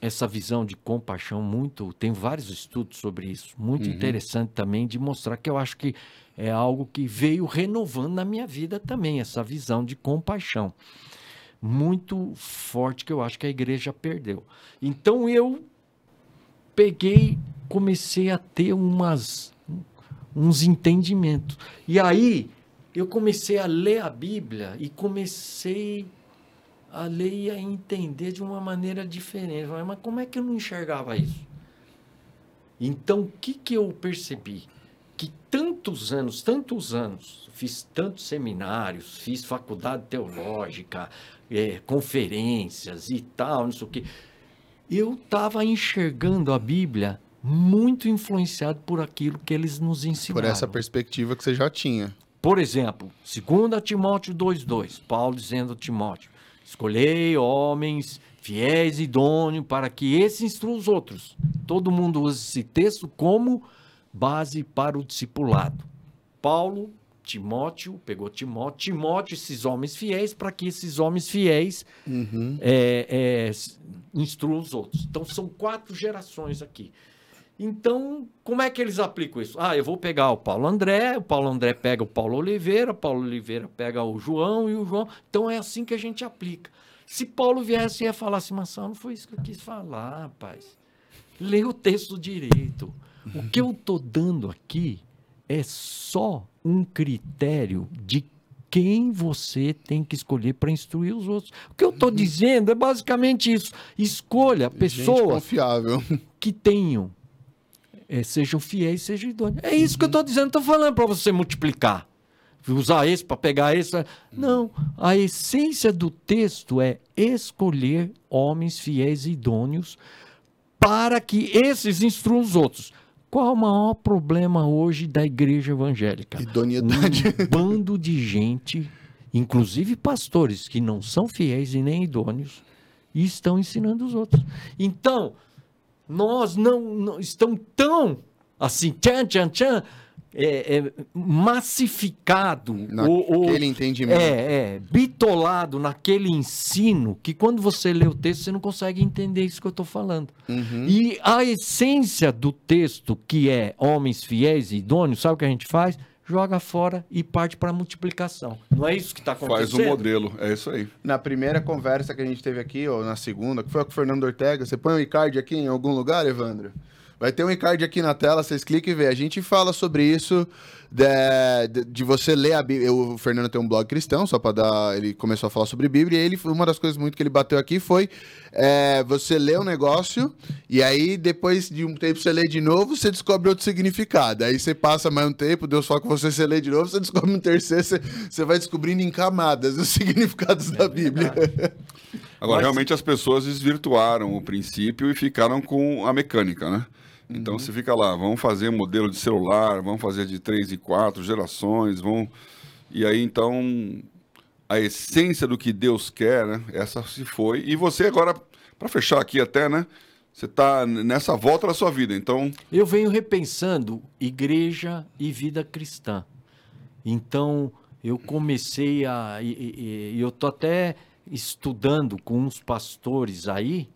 S3: essa visão de compaixão muito. Tem vários estudos sobre isso, muito uhum. interessante também, de mostrar que eu acho que é algo que veio renovando na minha vida também, essa visão de compaixão. Muito forte que eu acho que a igreja perdeu. Então eu peguei, comecei a ter umas, uns entendimentos. E aí eu comecei a ler a Bíblia e comecei a lei ia entender de uma maneira diferente. Mas como é que eu não enxergava isso? Então, o que, que eu percebi? Que tantos anos, tantos anos, fiz tantos seminários, fiz faculdade teológica, é, conferências e tal, não sei o quê. Eu estava enxergando a Bíblia muito influenciado por aquilo que eles nos ensinaram.
S1: Por essa perspectiva que você já tinha.
S3: Por exemplo, 2 Timóteo 2,2, Paulo dizendo a Timóteo: Escolhei homens fiéis e idôneos para que esses instruam os outros. Todo mundo usa esse texto como base para o discipulado. Paulo, Timóteo, pegou Timóteo, Timóteo, esses homens fiéis, para que esses homens fiéis
S1: Uhum.
S3: é, é, instruam os outros. Então, são quatro gerações aqui. Então, como é que eles aplicam isso? Ah, eu vou pegar o Paulo André, o Paulo André pega o Paulo Oliveira, o Paulo Oliveira pega o João e o João. Então, é assim que a gente aplica. Se Paulo viesse e ia falar assim, mas não foi isso que eu quis falar, rapaz. Lê o texto direito. O que eu estou dando aqui é só um critério de quem você tem que escolher para instruir os outros. O que eu estou dizendo é basicamente isso. Escolha pessoas que tenham, é, sejam fiéis, sejam idôneos. É isso que eu estou dizendo, estou falando para você multiplicar. Usar esse para pegar esse. pra- Não. A essência do texto é escolher homens fiéis e idôneos para que esses instruam os outros. Qual é o maior problema hoje da igreja evangélica?
S1: Idoneidade.
S3: Um bando de gente, inclusive pastores, que não são fiéis e nem idôneos, e estão ensinando os outros. Então, nós não, não estamos tão assim, tchan, tchan, tchan, é, é, massificado,
S1: Naquele entendimento.
S3: é, é, bitolado naquele ensino que quando você lê o texto você não consegue entender isso que eu estou falando.
S1: Uhum.
S3: E a essência do texto, que é homens fiéis e idôneos, sabe o que a gente faz? Joga fora e parte para a multiplicação. Não é isso que está acontecendo?
S2: Faz um modelo, é isso aí.
S1: Na primeira conversa que a gente teve aqui, ou na segunda, que foi com o Fernando Ortega, você põe um Icard aqui em algum lugar, Evandro? Vai ter um Icard aqui na tela, vocês clicam e vê. A gente fala sobre isso, de, de- você ler a Bíblia. O Fernando tem um blog cristão, só para dar. Ele começou a falar sobre Bíblia, e ele, uma das coisas muito que ele bateu aqui foi é, você lê um negócio, e aí depois de um tempo você lê de novo, você descobre outro significado. Aí você passa mais um tempo, Deus fala com você, você lê de novo, você descobre um terceiro, você, você vai descobrindo em camadas os significados da Bíblia.
S2: Agora,
S3: Mas-
S2: realmente as pessoas desvirtuaram o princípio e ficaram com a mecânica, né? Então você fica lá, vamos fazer modelo de celular, vamos fazer de três e quatro gerações, vão. E aí então a essência do que Deus quer, né? Essa se foi. E você agora, para fechar aqui até, né? Você está nessa volta da sua vida. Então,
S3: Eu venho repensando igreja e vida cristã. Então, eu comecei a. E, e- eu estou até estudando com uns pastores aí,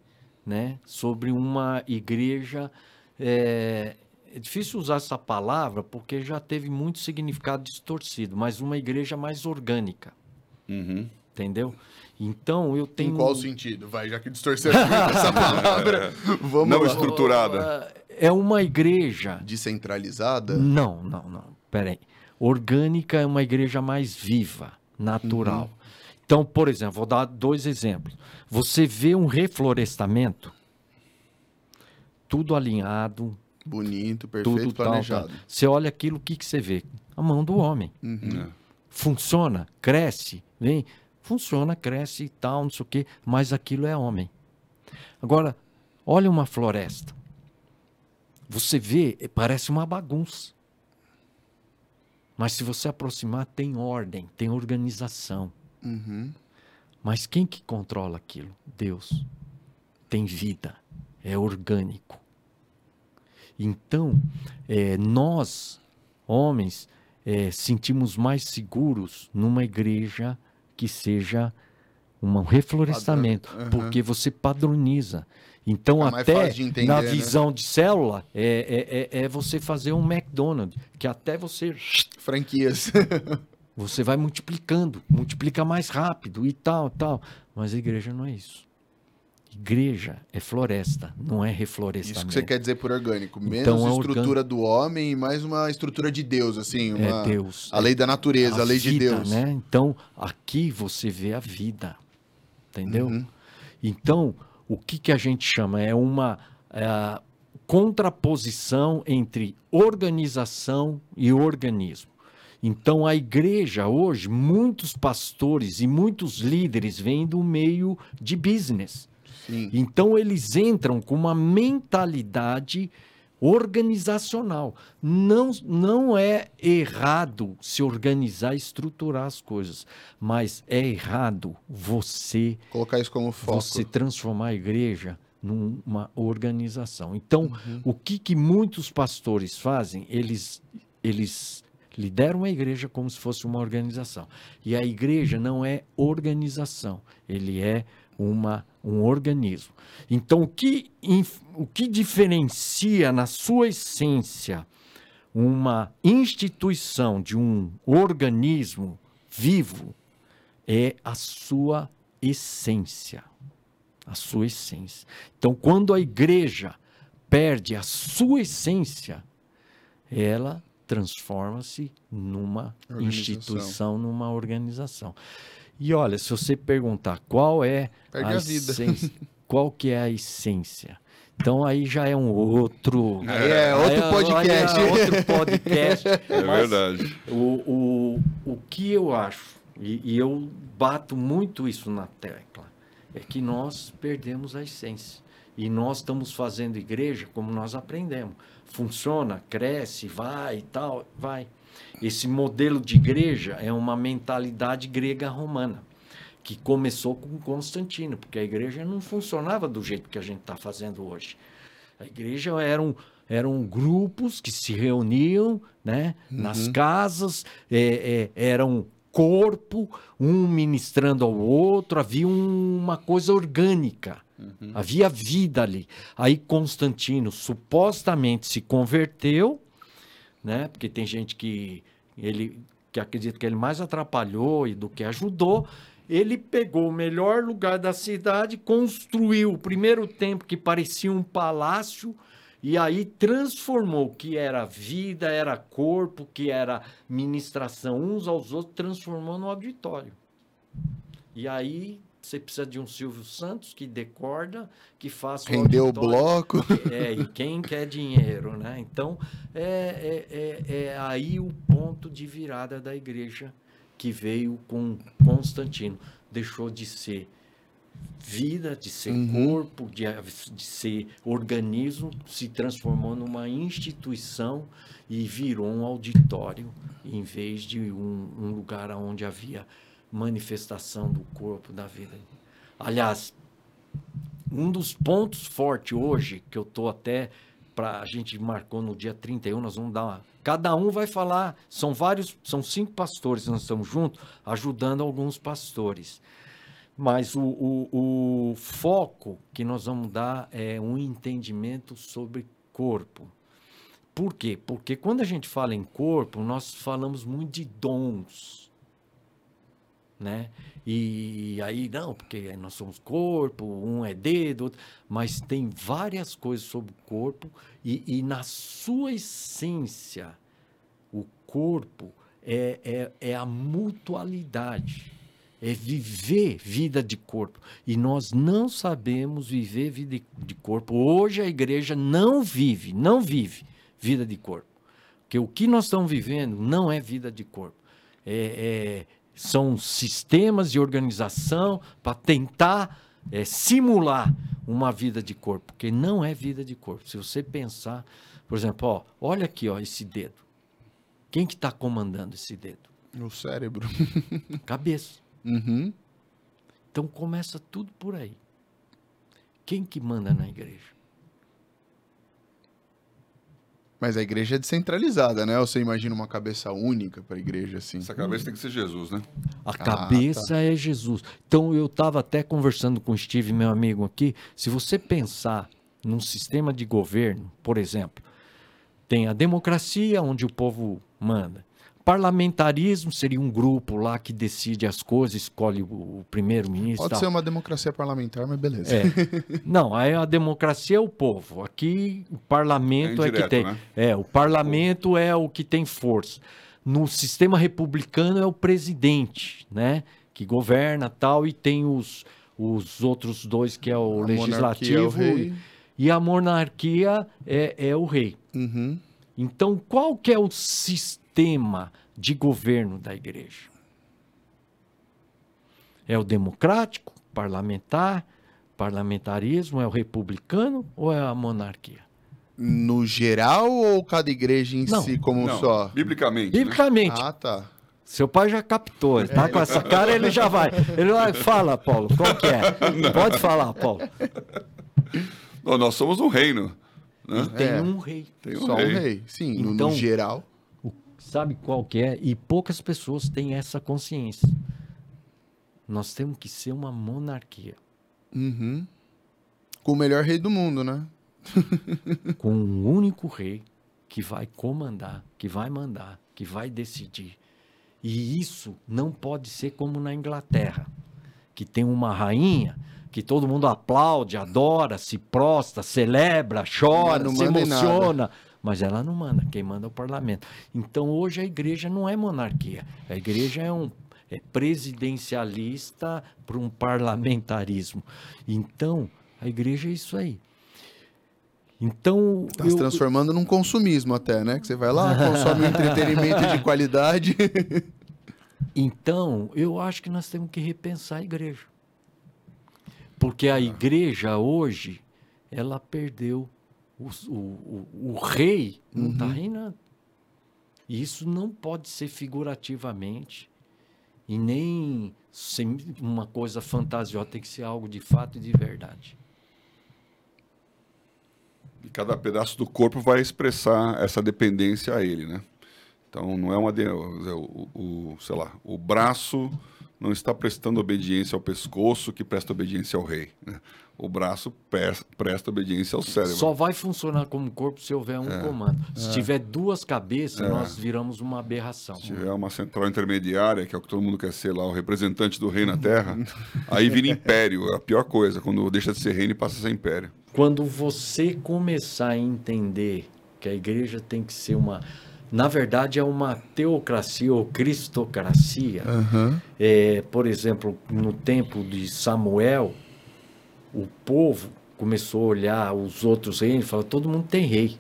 S3: né, sobre uma igreja. É, é difícil usar essa palavra porque já teve muito significado distorcido, mas uma igreja mais orgânica,
S2: uhum.
S3: entendeu? Então, eu tenho.
S1: Em qual sentido? Vai, já que distorcemos muito essa palavra. Vamos
S2: Não
S1: lá.
S2: estruturada.
S3: É uma igreja
S1: Descentralizada?
S3: Não, não, não. Peraí. Orgânica é uma igreja mais viva, natural. Então, por exemplo, vou dar dois exemplos. Você vê um reflorestamento, tudo alinhado,
S1: Bonito, perfeito,
S3: tudo tal,
S1: planejado.
S3: tal. Você olha aquilo, o que, que você vê? A mão do homem.
S2: É.
S3: Funciona, cresce, vem, funciona, cresce e tal, não sei o quê, mas aquilo é homem. Agora, olha uma floresta. Você vê, eh, parece uma bagunça. Mas se você aproximar, tem ordem, tem organização.
S1: Uhum.
S3: Mas quem que controla aquilo? Deus. Tem vida, é orgânico. Então, eh, nós, homens, eh, sentimos mais seguros numa igreja que seja um reflorestamento,
S1: Padrão, aham.
S3: porque você padroniza. Então,
S1: mais
S3: até
S1: entender,
S3: na
S1: né?
S3: visão de célula, é, é, é, é você fazer um McDonald's, que até você
S1: Franquias.
S3: você vai multiplicando, multiplica mais rápido e tal, tal. Mas a igreja não é isso. Igreja é floresta, não é reflorestamento.
S1: Isso que você quer dizer por orgânico. Menos
S3: Então, é
S1: estrutura do homem e mais uma estrutura de Deus, assim. Uma...
S3: É Deus.
S1: A lei da natureza, a, lei de
S3: vida,
S1: Deus.
S3: Né? Então, aqui você vê a vida. Entendeu?
S1: Uhum.
S3: Então, o que, que a gente chama? É uma é, contraposição entre organização e organismo. Então, a igreja hoje, muitos pastores e muitos líderes vêm do meio de business.
S1: Sim.
S3: Então eles entram com uma mentalidade organizacional. Não, não é errado se organizar e estruturar as coisas, mas é errado você
S1: Colocar isso como foco.
S3: você transformar a igreja numa organização. Então, o que, que muitos pastores fazem? Eles, eles lideram a igreja como se fosse uma organização. E a igreja não é organização, ele é uma, um organismo. Então, o que, o que diferencia na sua essência uma instituição de um organismo vivo é a sua essência. A sua essência. Então, quando a igreja perde a sua essência, ela transforma-se numa instituição, numa organização. E olha, se você perguntar qual é
S1: Perde a vida.
S3: essência, qual que é a essência? Então aí já é um outro.
S1: Aí é outro
S3: aí
S1: podcast.
S3: é outro podcast.
S2: É verdade.
S3: O, o, o que eu acho, e, e eu bato muito isso na tecla, é que nós perdemos a essência. E nós estamos fazendo igreja como nós aprendemos. Funciona, cresce, vai e tal, vai. Esse modelo de igreja é uma mentalidade grega romana, que começou com Constantino, porque a igreja não funcionava do jeito que a gente está fazendo hoje. A igreja eram, eram grupos que se reuniam né, nas casas, é, é, eram corpo, um ministrando ao outro, havia um- uma coisa orgânica, havia vida ali. Aí Constantino supostamente se converteu, né? Porque tem gente que ele que acredita que ele mais atrapalhou e do que ajudou. Ele pegou o melhor lugar da cidade, construiu o primeiro templo que parecia um palácio e aí transformou o que era vida, era corpo, que era ministração uns aos outros, transformou no auditório. E aí você precisa de um Silvio Santos que decorda, que faça o
S1: Rendeu o bloco.
S3: É, e quem quer dinheiro, né? Então, é, é, é, é aí o ponto de virada da igreja que veio com Constantino. Deixou de ser vida, de ser corpo, de, de ser organismo, se transformou numa instituição e virou um auditório, em vez de um, um lugar onde havia manifestação do corpo, da vida. Aliás, um dos pontos fortes hoje, que eu estou até para a gente marcou no dia 31, nós vamos dar uma. Cada um vai falar, são vários, são cinco pastores, nós estamos juntos, ajudando alguns pastores. Mas o, o, o foco que nós vamos dar é um entendimento sobre corpo. Por quê? Porque quando a gente fala em corpo, nós falamos muito de dons né? E aí, não, porque nós somos corpo, um é dedo, outro, mas tem várias coisas sobre o corpo e, e na sua essência, o corpo é, é, é a mutualidade, é viver vida de corpo. E nós não sabemos viver vida de, corpo. Hoje a igreja não vive, não vive vida de corpo. Porque o que nós estamos vivendo não é vida de corpo. É, é- são sistemas de organização para tentar é, simular uma vida de corpo, porque não é vida de corpo. Se você pensar, por exemplo, ó, olha aqui, ó, esse dedo. Quem que está comandando esse dedo?
S1: O cérebro.
S3: Cabeça.
S1: Uhum.
S3: Então começa tudo por aí. Quem que manda na igreja?
S1: Mas a igreja é descentralizada, né? Ou você imagina uma cabeça única para a igreja, assim?
S2: Essa cabeça tem que ser Jesus, né?
S3: A
S1: Ah,
S3: cabeça é Jesus. Então eu estava até conversando com o Steve, meu amigo aqui. Se você pensar num sistema de governo, por exemplo, tem a democracia onde o povo manda. Parlamentarismo seria um grupo lá que decide as coisas, escolhe o, primeiro-ministro.
S1: Pode
S3: tal.
S1: ser uma democracia parlamentar, mas beleza.
S3: É. Não, aí a democracia é o povo. Aqui o parlamento
S2: É
S3: é, que tem.
S2: né?
S3: É, o parlamento é o que tem força. No sistema republicano é o presidente, né? Que governa tal, e tem os, os outros dois, que é o
S1: A monarquia é o
S3: legislativo.
S1: rei.
S3: E a monarquia é, é o rei.
S1: Uhum.
S3: Então, qual que é o sistema de governo da igreja? É o democrático, parlamentar, parlamentarismo, é o republicano ou é a monarquia?
S1: No geral ou cada igreja em
S3: Não,
S1: si como um
S2: Não,
S1: só?
S2: biblicamente. né?
S3: Biblicamente,
S1: Ah, tá.
S3: seu pai já captou, ele tá com essa cara, ele já vai. Ele vai, fala, Paulo, qual que é? Pode falar, Paulo.
S2: Não, nós somos um reino. Né?
S3: Tem
S1: É.
S3: um rei.
S2: Tem um
S1: Só
S2: rei.
S1: um rei. Sim, no-
S3: Então-
S1: no geral.
S3: Sabe qual que é? E poucas pessoas têm essa consciência. Nós temos que ser uma monarquia.
S1: Uhum. Com o melhor rei do mundo, né?
S3: com um único rei que vai comandar, que vai mandar, que vai decidir. E isso não pode ser como na Inglaterra, que tem uma rainha que todo mundo aplaude, adora, se prostra, celebra, chora,
S1: Não
S3: se
S1: manda em nada.
S3: Mas ela não manda, quem manda é o parlamento. Então hoje a igreja não é monarquia. A igreja é um é presidencialista para um parlamentarismo. Então, a igreja é isso aí. Então,
S1: Tá se transformando num consumismo até, né? Que você vai lá, consome um entretenimento de qualidade.
S3: então, eu acho que nós temos que repensar a igreja. Porque a igreja hoje, ela perdeu o, o, o, rei, não está reinando. E isso não pode ser figurativamente e nem sem uma coisa fantasiosa, tem que ser algo de fato e de verdade.
S2: E cada pedaço do corpo vai expressar essa dependência a ele, né? Então não é uma de- o, o- sei lá, o braço não está prestando obediência ao pescoço que presta obediência ao rei. né? O braço pres- presta obediência ao cérebro.
S3: Só vai funcionar como corpo se houver um comando. Se tiver duas cabeças, nós viramos uma aberração.
S2: Se tiver uma central intermediária, que é o que todo mundo quer ser lá, o representante do rei na Terra, aí vira império. É a pior coisa, quando deixa de ser reino e passa a ser império.
S3: Quando você começar a entender que a igreja tem que ser uma. Na verdade, é uma teocracia ou cristocracia. É, por exemplo, no tempo de Samuel, o povo começou a olhar os outros reinos e falou: todo mundo tem rei.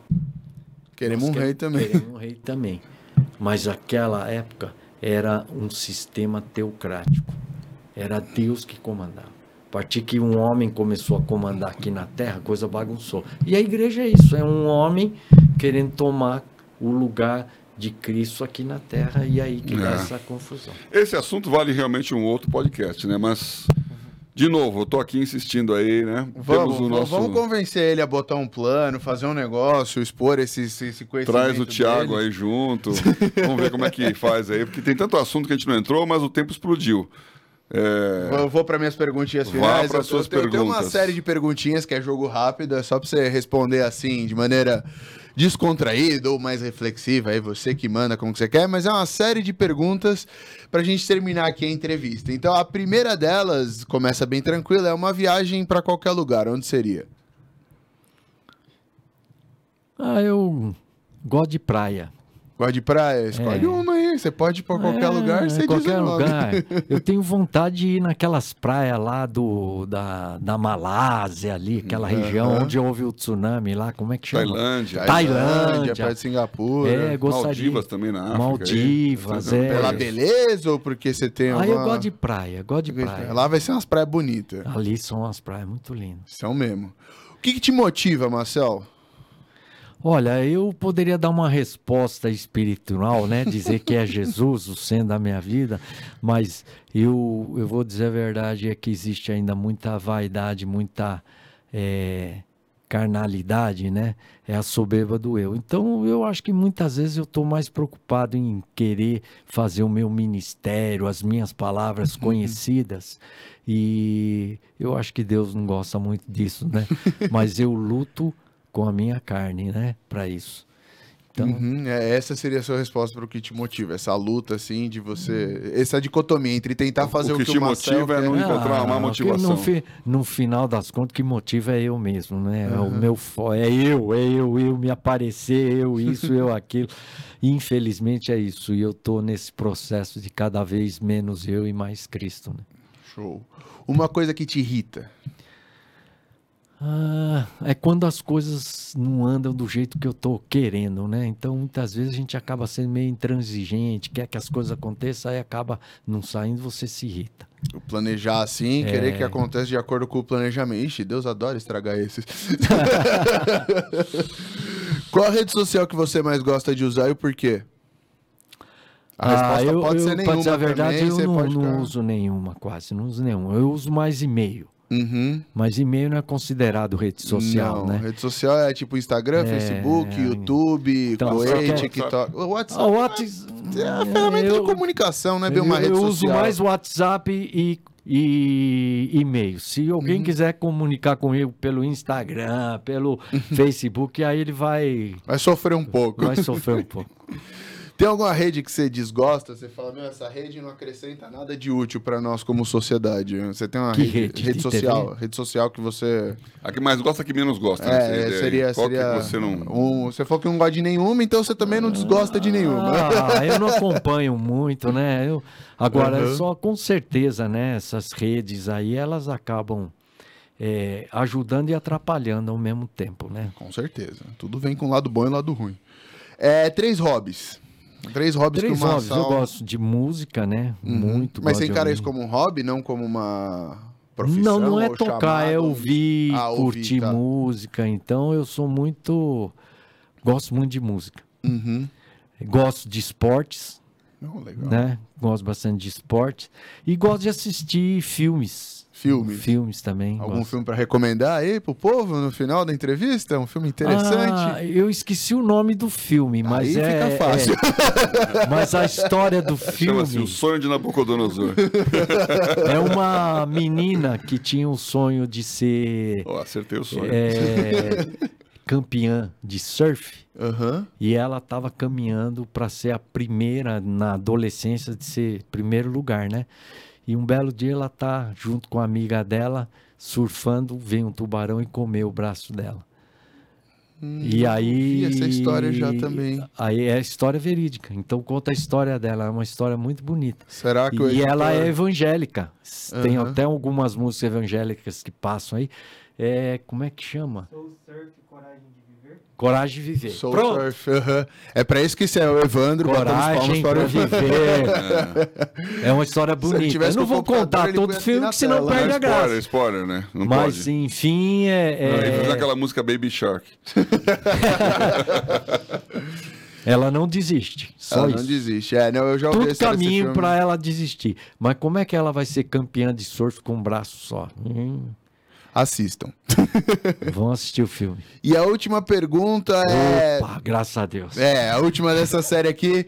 S1: Queremos um
S3: Nós
S1: rei
S3: quer-
S1: também.
S3: Queremos um rei também. Mas aquela época era um sistema teocrático. Era Deus que comandava. A partir que um homem começou a comandar aqui na terra, a coisa bagunçou. E a igreja é isso, é um homem querendo tomar o lugar de Cristo aqui na terra e aí que dá
S2: É.
S3: essa confusão.
S2: Esse assunto vale realmente um outro podcast, né? Mas, de novo, eu tô aqui insistindo aí, né?
S1: Vamos,
S2: Temos o nosso...
S1: vamos convencer ele a botar um plano, fazer um negócio, expor esse, esse esse conhecimento.
S2: Traz o Thiago
S1: dele.
S2: aí junto. Vamos ver como é que faz aí, porque tem tanto assunto que a gente não entrou, mas o tempo explodiu. É,
S1: Vou, vou para minhas perguntinhas
S2: Vá
S1: finais.
S2: pras
S1: Eu-
S2: suas
S1: eu, tenho- eu tenho uma
S2: perguntas.
S1: série de perguntinhas que é jogo rápido, é só para você responder assim, de maneira descontraída ou mais reflexiva, aí você que manda como que você quer, mas é uma série de perguntas pra gente terminar aqui a entrevista. Então a primeira delas começa bem tranquila, é uma viagem para qualquer lugar, onde seria?
S3: Ah, eu gosto de praia.
S1: Gosta de praia? Escolhe
S3: É.
S1: uma aí, você pode ir para qualquer
S3: É,
S1: lugar, você diz
S3: qualquer lugar. Eu tenho vontade de ir naquelas praias lá do, da, da Malásia ali, aquela região
S1: Aham.
S3: onde houve o tsunami lá, como é que chama?
S2: Tailândia,
S3: Tailândia.
S1: praia de Singapura.
S3: É, gostaria.
S2: Maldivas também na África. aí.
S3: Maldivas, é.
S1: Pela
S2: fazendo-
S1: beleza ou porque você tem
S3: Ah,
S1: uma...
S3: eu gosto de praia, gosto de praia.
S1: Lá vai ser umas praias bonitas.
S3: Ali são umas praias muito lindas.
S1: São mesmo. O que, que te motiva, Marcel?
S3: Olha, eu poderia dar uma resposta espiritual, né? Dizer que é Jesus o centro da minha vida, mas eu, eu vou dizer a verdade, é que existe ainda muita vaidade, muita eh, carnalidade, né? É a soberba do eu. Então, eu acho que muitas vezes eu estou mais preocupado em querer fazer o meu ministério, as minhas palavras conhecidas, e eu acho que Deus não gosta muito disso, né? Mas eu luto com a minha carne, né? Para isso. Então,
S1: Uhum, é, essa seria a sua resposta para o que te motiva. Essa luta, assim, de você... Essa dicotomia entre tentar fazer o,
S2: o que
S1: que
S2: te motiva é
S1: quer.
S2: não encontrar uma
S3: Ah,
S2: motivação.
S3: No, fi- no final das contas, o que motiva é eu mesmo, né? É o meu fo- é eu, é eu, eu me aparecer, eu isso, eu aquilo. Infelizmente é isso. E eu tô nesse processo de cada vez menos eu e mais Cristo, né?
S1: Show. Uma coisa que te irrita.
S3: Ah, é quando as coisas não andam do jeito que eu tô querendo, né? Então, muitas vezes a gente acaba sendo meio intransigente, quer que as coisas aconteçam, aí acaba não saindo, você se irrita.
S1: O Planejar assim, querer que aconteça de acordo com o planejamento. Ixi, Deus adora estragar esses. Qual a rede social que você mais gosta de usar e por quê? A resposta
S3: Ah, eu,
S1: pode
S3: eu,
S1: ser
S3: pra
S1: nenhuma
S3: dizer a verdade,
S1: também,
S3: eu não,
S1: pode
S3: não uso nenhuma, quase. Não uso nenhuma. Eu uso mais e-mail.
S1: Uhum.
S3: Mas e-mail não é considerado rede social,
S1: Não,
S3: né?
S1: Rede social é tipo Instagram,
S3: É,
S1: Facebook,
S3: é.
S1: YouTube,
S3: Então,
S1: TikTok. O
S3: Ah,
S1: WhatsApp
S3: o WhatsApp.
S1: é a ferramenta
S3: eu-
S1: de comunicação, é bem uma
S3: eu,
S1: rede
S3: eu
S1: social.
S3: uso mais WhatsApp e, e e-mail. Se alguém
S1: Uhum.
S3: quiser comunicar comigo pelo Instagram, pelo Facebook, aí ele vai,
S1: Vai sofrer um pouco.
S3: vai sofrer um pouco.
S1: Tem alguma rede que você desgosta? Você fala, meu, essa rede não acrescenta nada de útil pra nós como sociedade. Você tem uma
S3: Que
S1: rede,
S3: rede? De
S1: social,
S3: TV?
S1: rede social que você
S2: A que mais gosta, a que menos gosta. né?
S1: É,
S2: aí.
S1: seria
S2: Qual que
S1: seria
S2: você não...
S1: um, você falou que não gosta de nenhuma, então você também não desgosta de nenhuma.
S3: Ah, eu não acompanho muito, né? Eu, agora,
S1: Uhum.
S3: só com certeza, né? Essas redes aí, elas acabam é, ajudando e atrapalhando ao mesmo tempo, né?
S1: Com certeza. Tudo vem com lado bom e lado ruim. É, três hobbies. Três hobbies
S3: Três
S1: que o
S3: hobbies, eu gosto de música, né? Muito.
S1: Uhum. Mas
S3: gosto
S1: você encara isso como um hobby, não como uma profissão?
S3: Não, não é tocar, é
S1: chamado?
S3: ouvir,
S1: Ah, ouvir,
S3: curtir
S1: tá.
S3: música. Então eu sou muito. Gosto muito de música.
S1: Uhum.
S3: Gosto de esportes,
S1: legal.
S3: né? Gosto bastante de esportes. E gosto de assistir filmes.
S1: Filmes.
S3: Filmes também.
S1: Algum
S3: gosto.
S1: filme pra recomendar aí pro povo no final da entrevista? Um filme interessante?
S3: Ah, eu esqueci o nome do filme, mas
S1: Aí
S3: é.
S1: fica fácil.
S3: é- mas a história do
S2: Chama-se
S3: filme
S2: O Sonho de Nabucodonosor.
S3: é uma menina que tinha o sonho de ser
S2: Ó, acertei o sonho.
S3: é, campeã de surf.
S1: Aham.
S3: E ela estava caminhando para ser a primeira na adolescência de ser primeiro lugar, né? E um belo dia ela tá junto com a amiga dela surfando, vem um tubarão e comeu o braço dela. e aí
S1: vi essa história já também.
S3: Aí é história verídica. Então conta a história dela, é uma história muito bonita.
S1: Será que o
S3: E ela é evangélica. Tem
S1: Aham.
S3: até algumas músicas evangélicas que passam aí. É, como é que chama? Coragem de Viver.
S1: Soul
S3: Pronto.
S1: Surf, aham. É pra isso que isso é o Evandro.
S3: Coragem
S1: para o
S3: para viver. É uma história bonita. Eu não vou contar todo o filme, que senão
S1: tela.
S3: perde a
S2: spoiler,
S3: graça.
S2: spoiler, né? Não
S3: Mas,
S2: pode.
S3: enfim, é, é-
S2: fez aquela música Baby Shark.
S3: ela não desiste. Só
S1: Ela
S3: isso.
S1: não desiste. É, não, eu já
S3: Tudo caminho para ela desistir. Mas como é que ela vai ser campeã de surf com um braço só? Hum,
S1: Assistam.
S3: vão assistir o filme.
S1: E a última pergunta é...
S3: Opa, graças a Deus.
S1: É, a última dessa série aqui.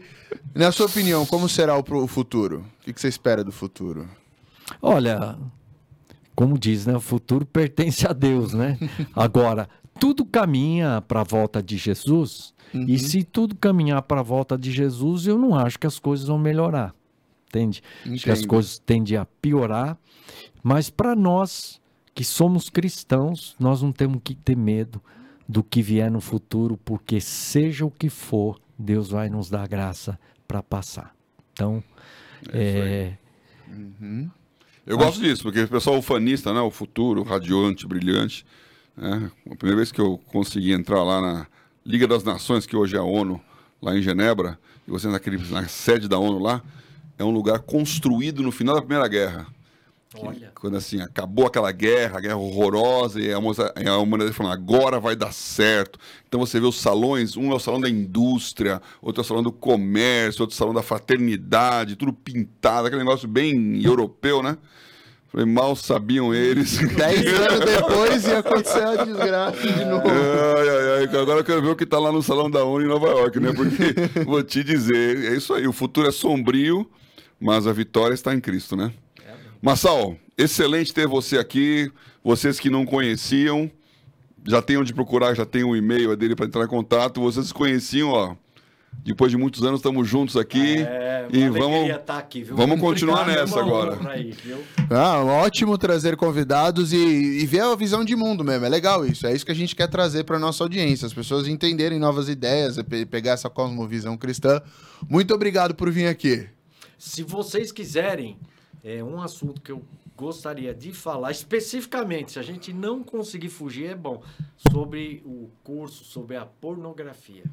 S1: Na sua opinião, como será o, futuro? O que você espera do futuro?
S3: Olha, como diz, né? O futuro pertence a Deus, né? Agora, tudo caminha para a volta de Jesus. E se tudo caminhar para a volta de Jesus, eu não acho que as coisas vão melhorar. Entende? Acho que as
S1: Entendo.
S3: coisas tendem a piorar. Mas para nós que somos cristãos, nós não temos que ter medo do que vier no futuro, porque seja o que for, Deus vai nos dar graça para passar. Então, é,
S2: Eu gosto disso, porque o pessoal ufanista, né? O futuro, radiante, brilhante. Né? A primeira vez que eu consegui entrar lá na Liga das Nações, que hoje é a ONU, lá em Genebra, e você naquele, na sede da ONU lá, é um lugar construído no final da Primeira Guerra. Que-
S3: Olha.
S2: Quando assim, acabou aquela guerra, a guerra horrorosa, e a, moça, e a humanidade falando, agora vai dar certo. Então você vê os salões, um é o salão da indústria, outro é o salão do comércio, outro é o salão da fraternidade, tudo pintado, aquele negócio bem europeu, né? Falei, mal sabiam eles.
S1: Dez anos depois ia acontecer a desgraça de novo.
S2: Ai, ai, ai, agora eu quero ver o que tá lá no salão da ONU em Nova York, né? Porque vou te dizer, é isso aí, o futuro é sombrio, mas a vitória está em Cristo, né? Massal, excelente ter você aqui. Vocês que não conheciam, já tem onde procurar, já tem o e-mail dele para entrar em contato. Vocês conheciam, ó. Depois de muitos anos, estamos juntos aqui.
S3: É,
S2: e vamos,
S3: estar aqui, viu?
S2: vamos continuar
S3: Obrigado,
S2: nessa
S3: é
S2: agora.
S3: aí?
S1: Ah, ótimo trazer convidados e, e ver a visão de mundo mesmo. É legal isso. É isso que a gente quer trazer para nossa audiência. As pessoas entenderem novas ideias, pe- pegar essa cosmovisão cristã. Muito obrigado por vir aqui.
S3: Se vocês quiserem, é um assunto que eu gostaria de falar especificamente, se a gente não conseguir fugir, é bom, sobre o curso sobre a pornografia.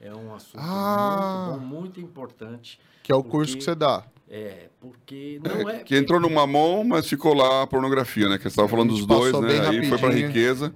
S3: É um assunto
S1: Ah.
S3: muito bom, muito importante.
S1: Que é o
S3: Porque-
S1: curso que você dá.
S3: É, porque não é.
S2: Que entrou no mamon, mas ficou lá a pornografia, né? Que você estava falando
S1: A gente
S2: dos dois, né? Aí foi para riqueza.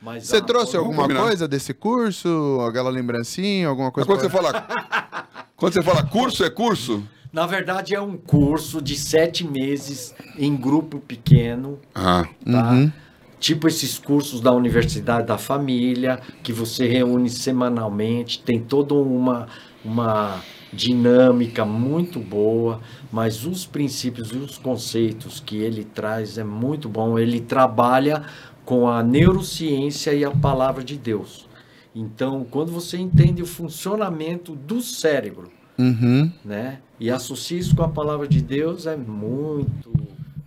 S3: Mas
S1: Você
S3: a-
S1: trouxe alguma
S2: combinar.
S1: coisa desse curso? Aquela lembrancinha, alguma
S2: Mas
S1: coisa?
S2: quando você
S1: pra-
S2: fala. Quando você fala curso, é curso?
S3: Na verdade, é um curso de sete meses em grupo pequeno,
S2: Ah.
S3: tá?
S1: Uhum.
S3: Tipo esses cursos da Universidade da Família, que você reúne semanalmente, tem toda uma, uma dinâmica muito boa, mas os princípios e os conceitos que ele traz é muito bom. Ele trabalha com a neurociência e a palavra de Deus. Então, quando você entende o funcionamento do cérebro,
S1: Uhum.
S3: né? E associa isso com a palavra de Deus, é muito.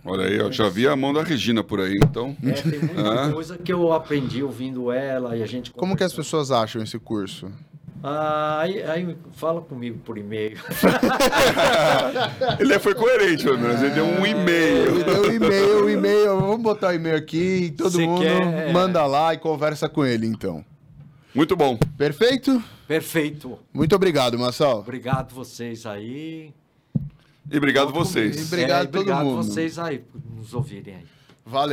S2: Olha aí, eu já vi a mão da Regina por aí, então.
S3: É, tem muita
S2: Ah.
S3: coisa que eu aprendi ouvindo ela e a gente.
S1: Como que as pessoas acham esse curso?
S3: Ah, aí, aí fala comigo por e-mail.
S2: Ele foi coerente, pelo menos. Ele deu um
S1: Ele
S2: e-mail.
S1: deu um e-mail, um e-mail. Vamos botar o e-mail aqui e todo
S3: Você
S1: mundo
S3: quer-
S1: manda lá e conversa com ele, então.
S2: Muito bom.
S1: Perfeito?
S3: Perfeito.
S1: Muito obrigado, Marcel.
S3: Obrigado vocês aí.
S2: E obrigado
S1: Conto
S2: vocês.
S1: comigo. Obrigado
S3: É,
S1: a todo
S3: obrigado
S1: mundo.
S3: vocês aí por nos ouvirem aí.
S1: Valeu.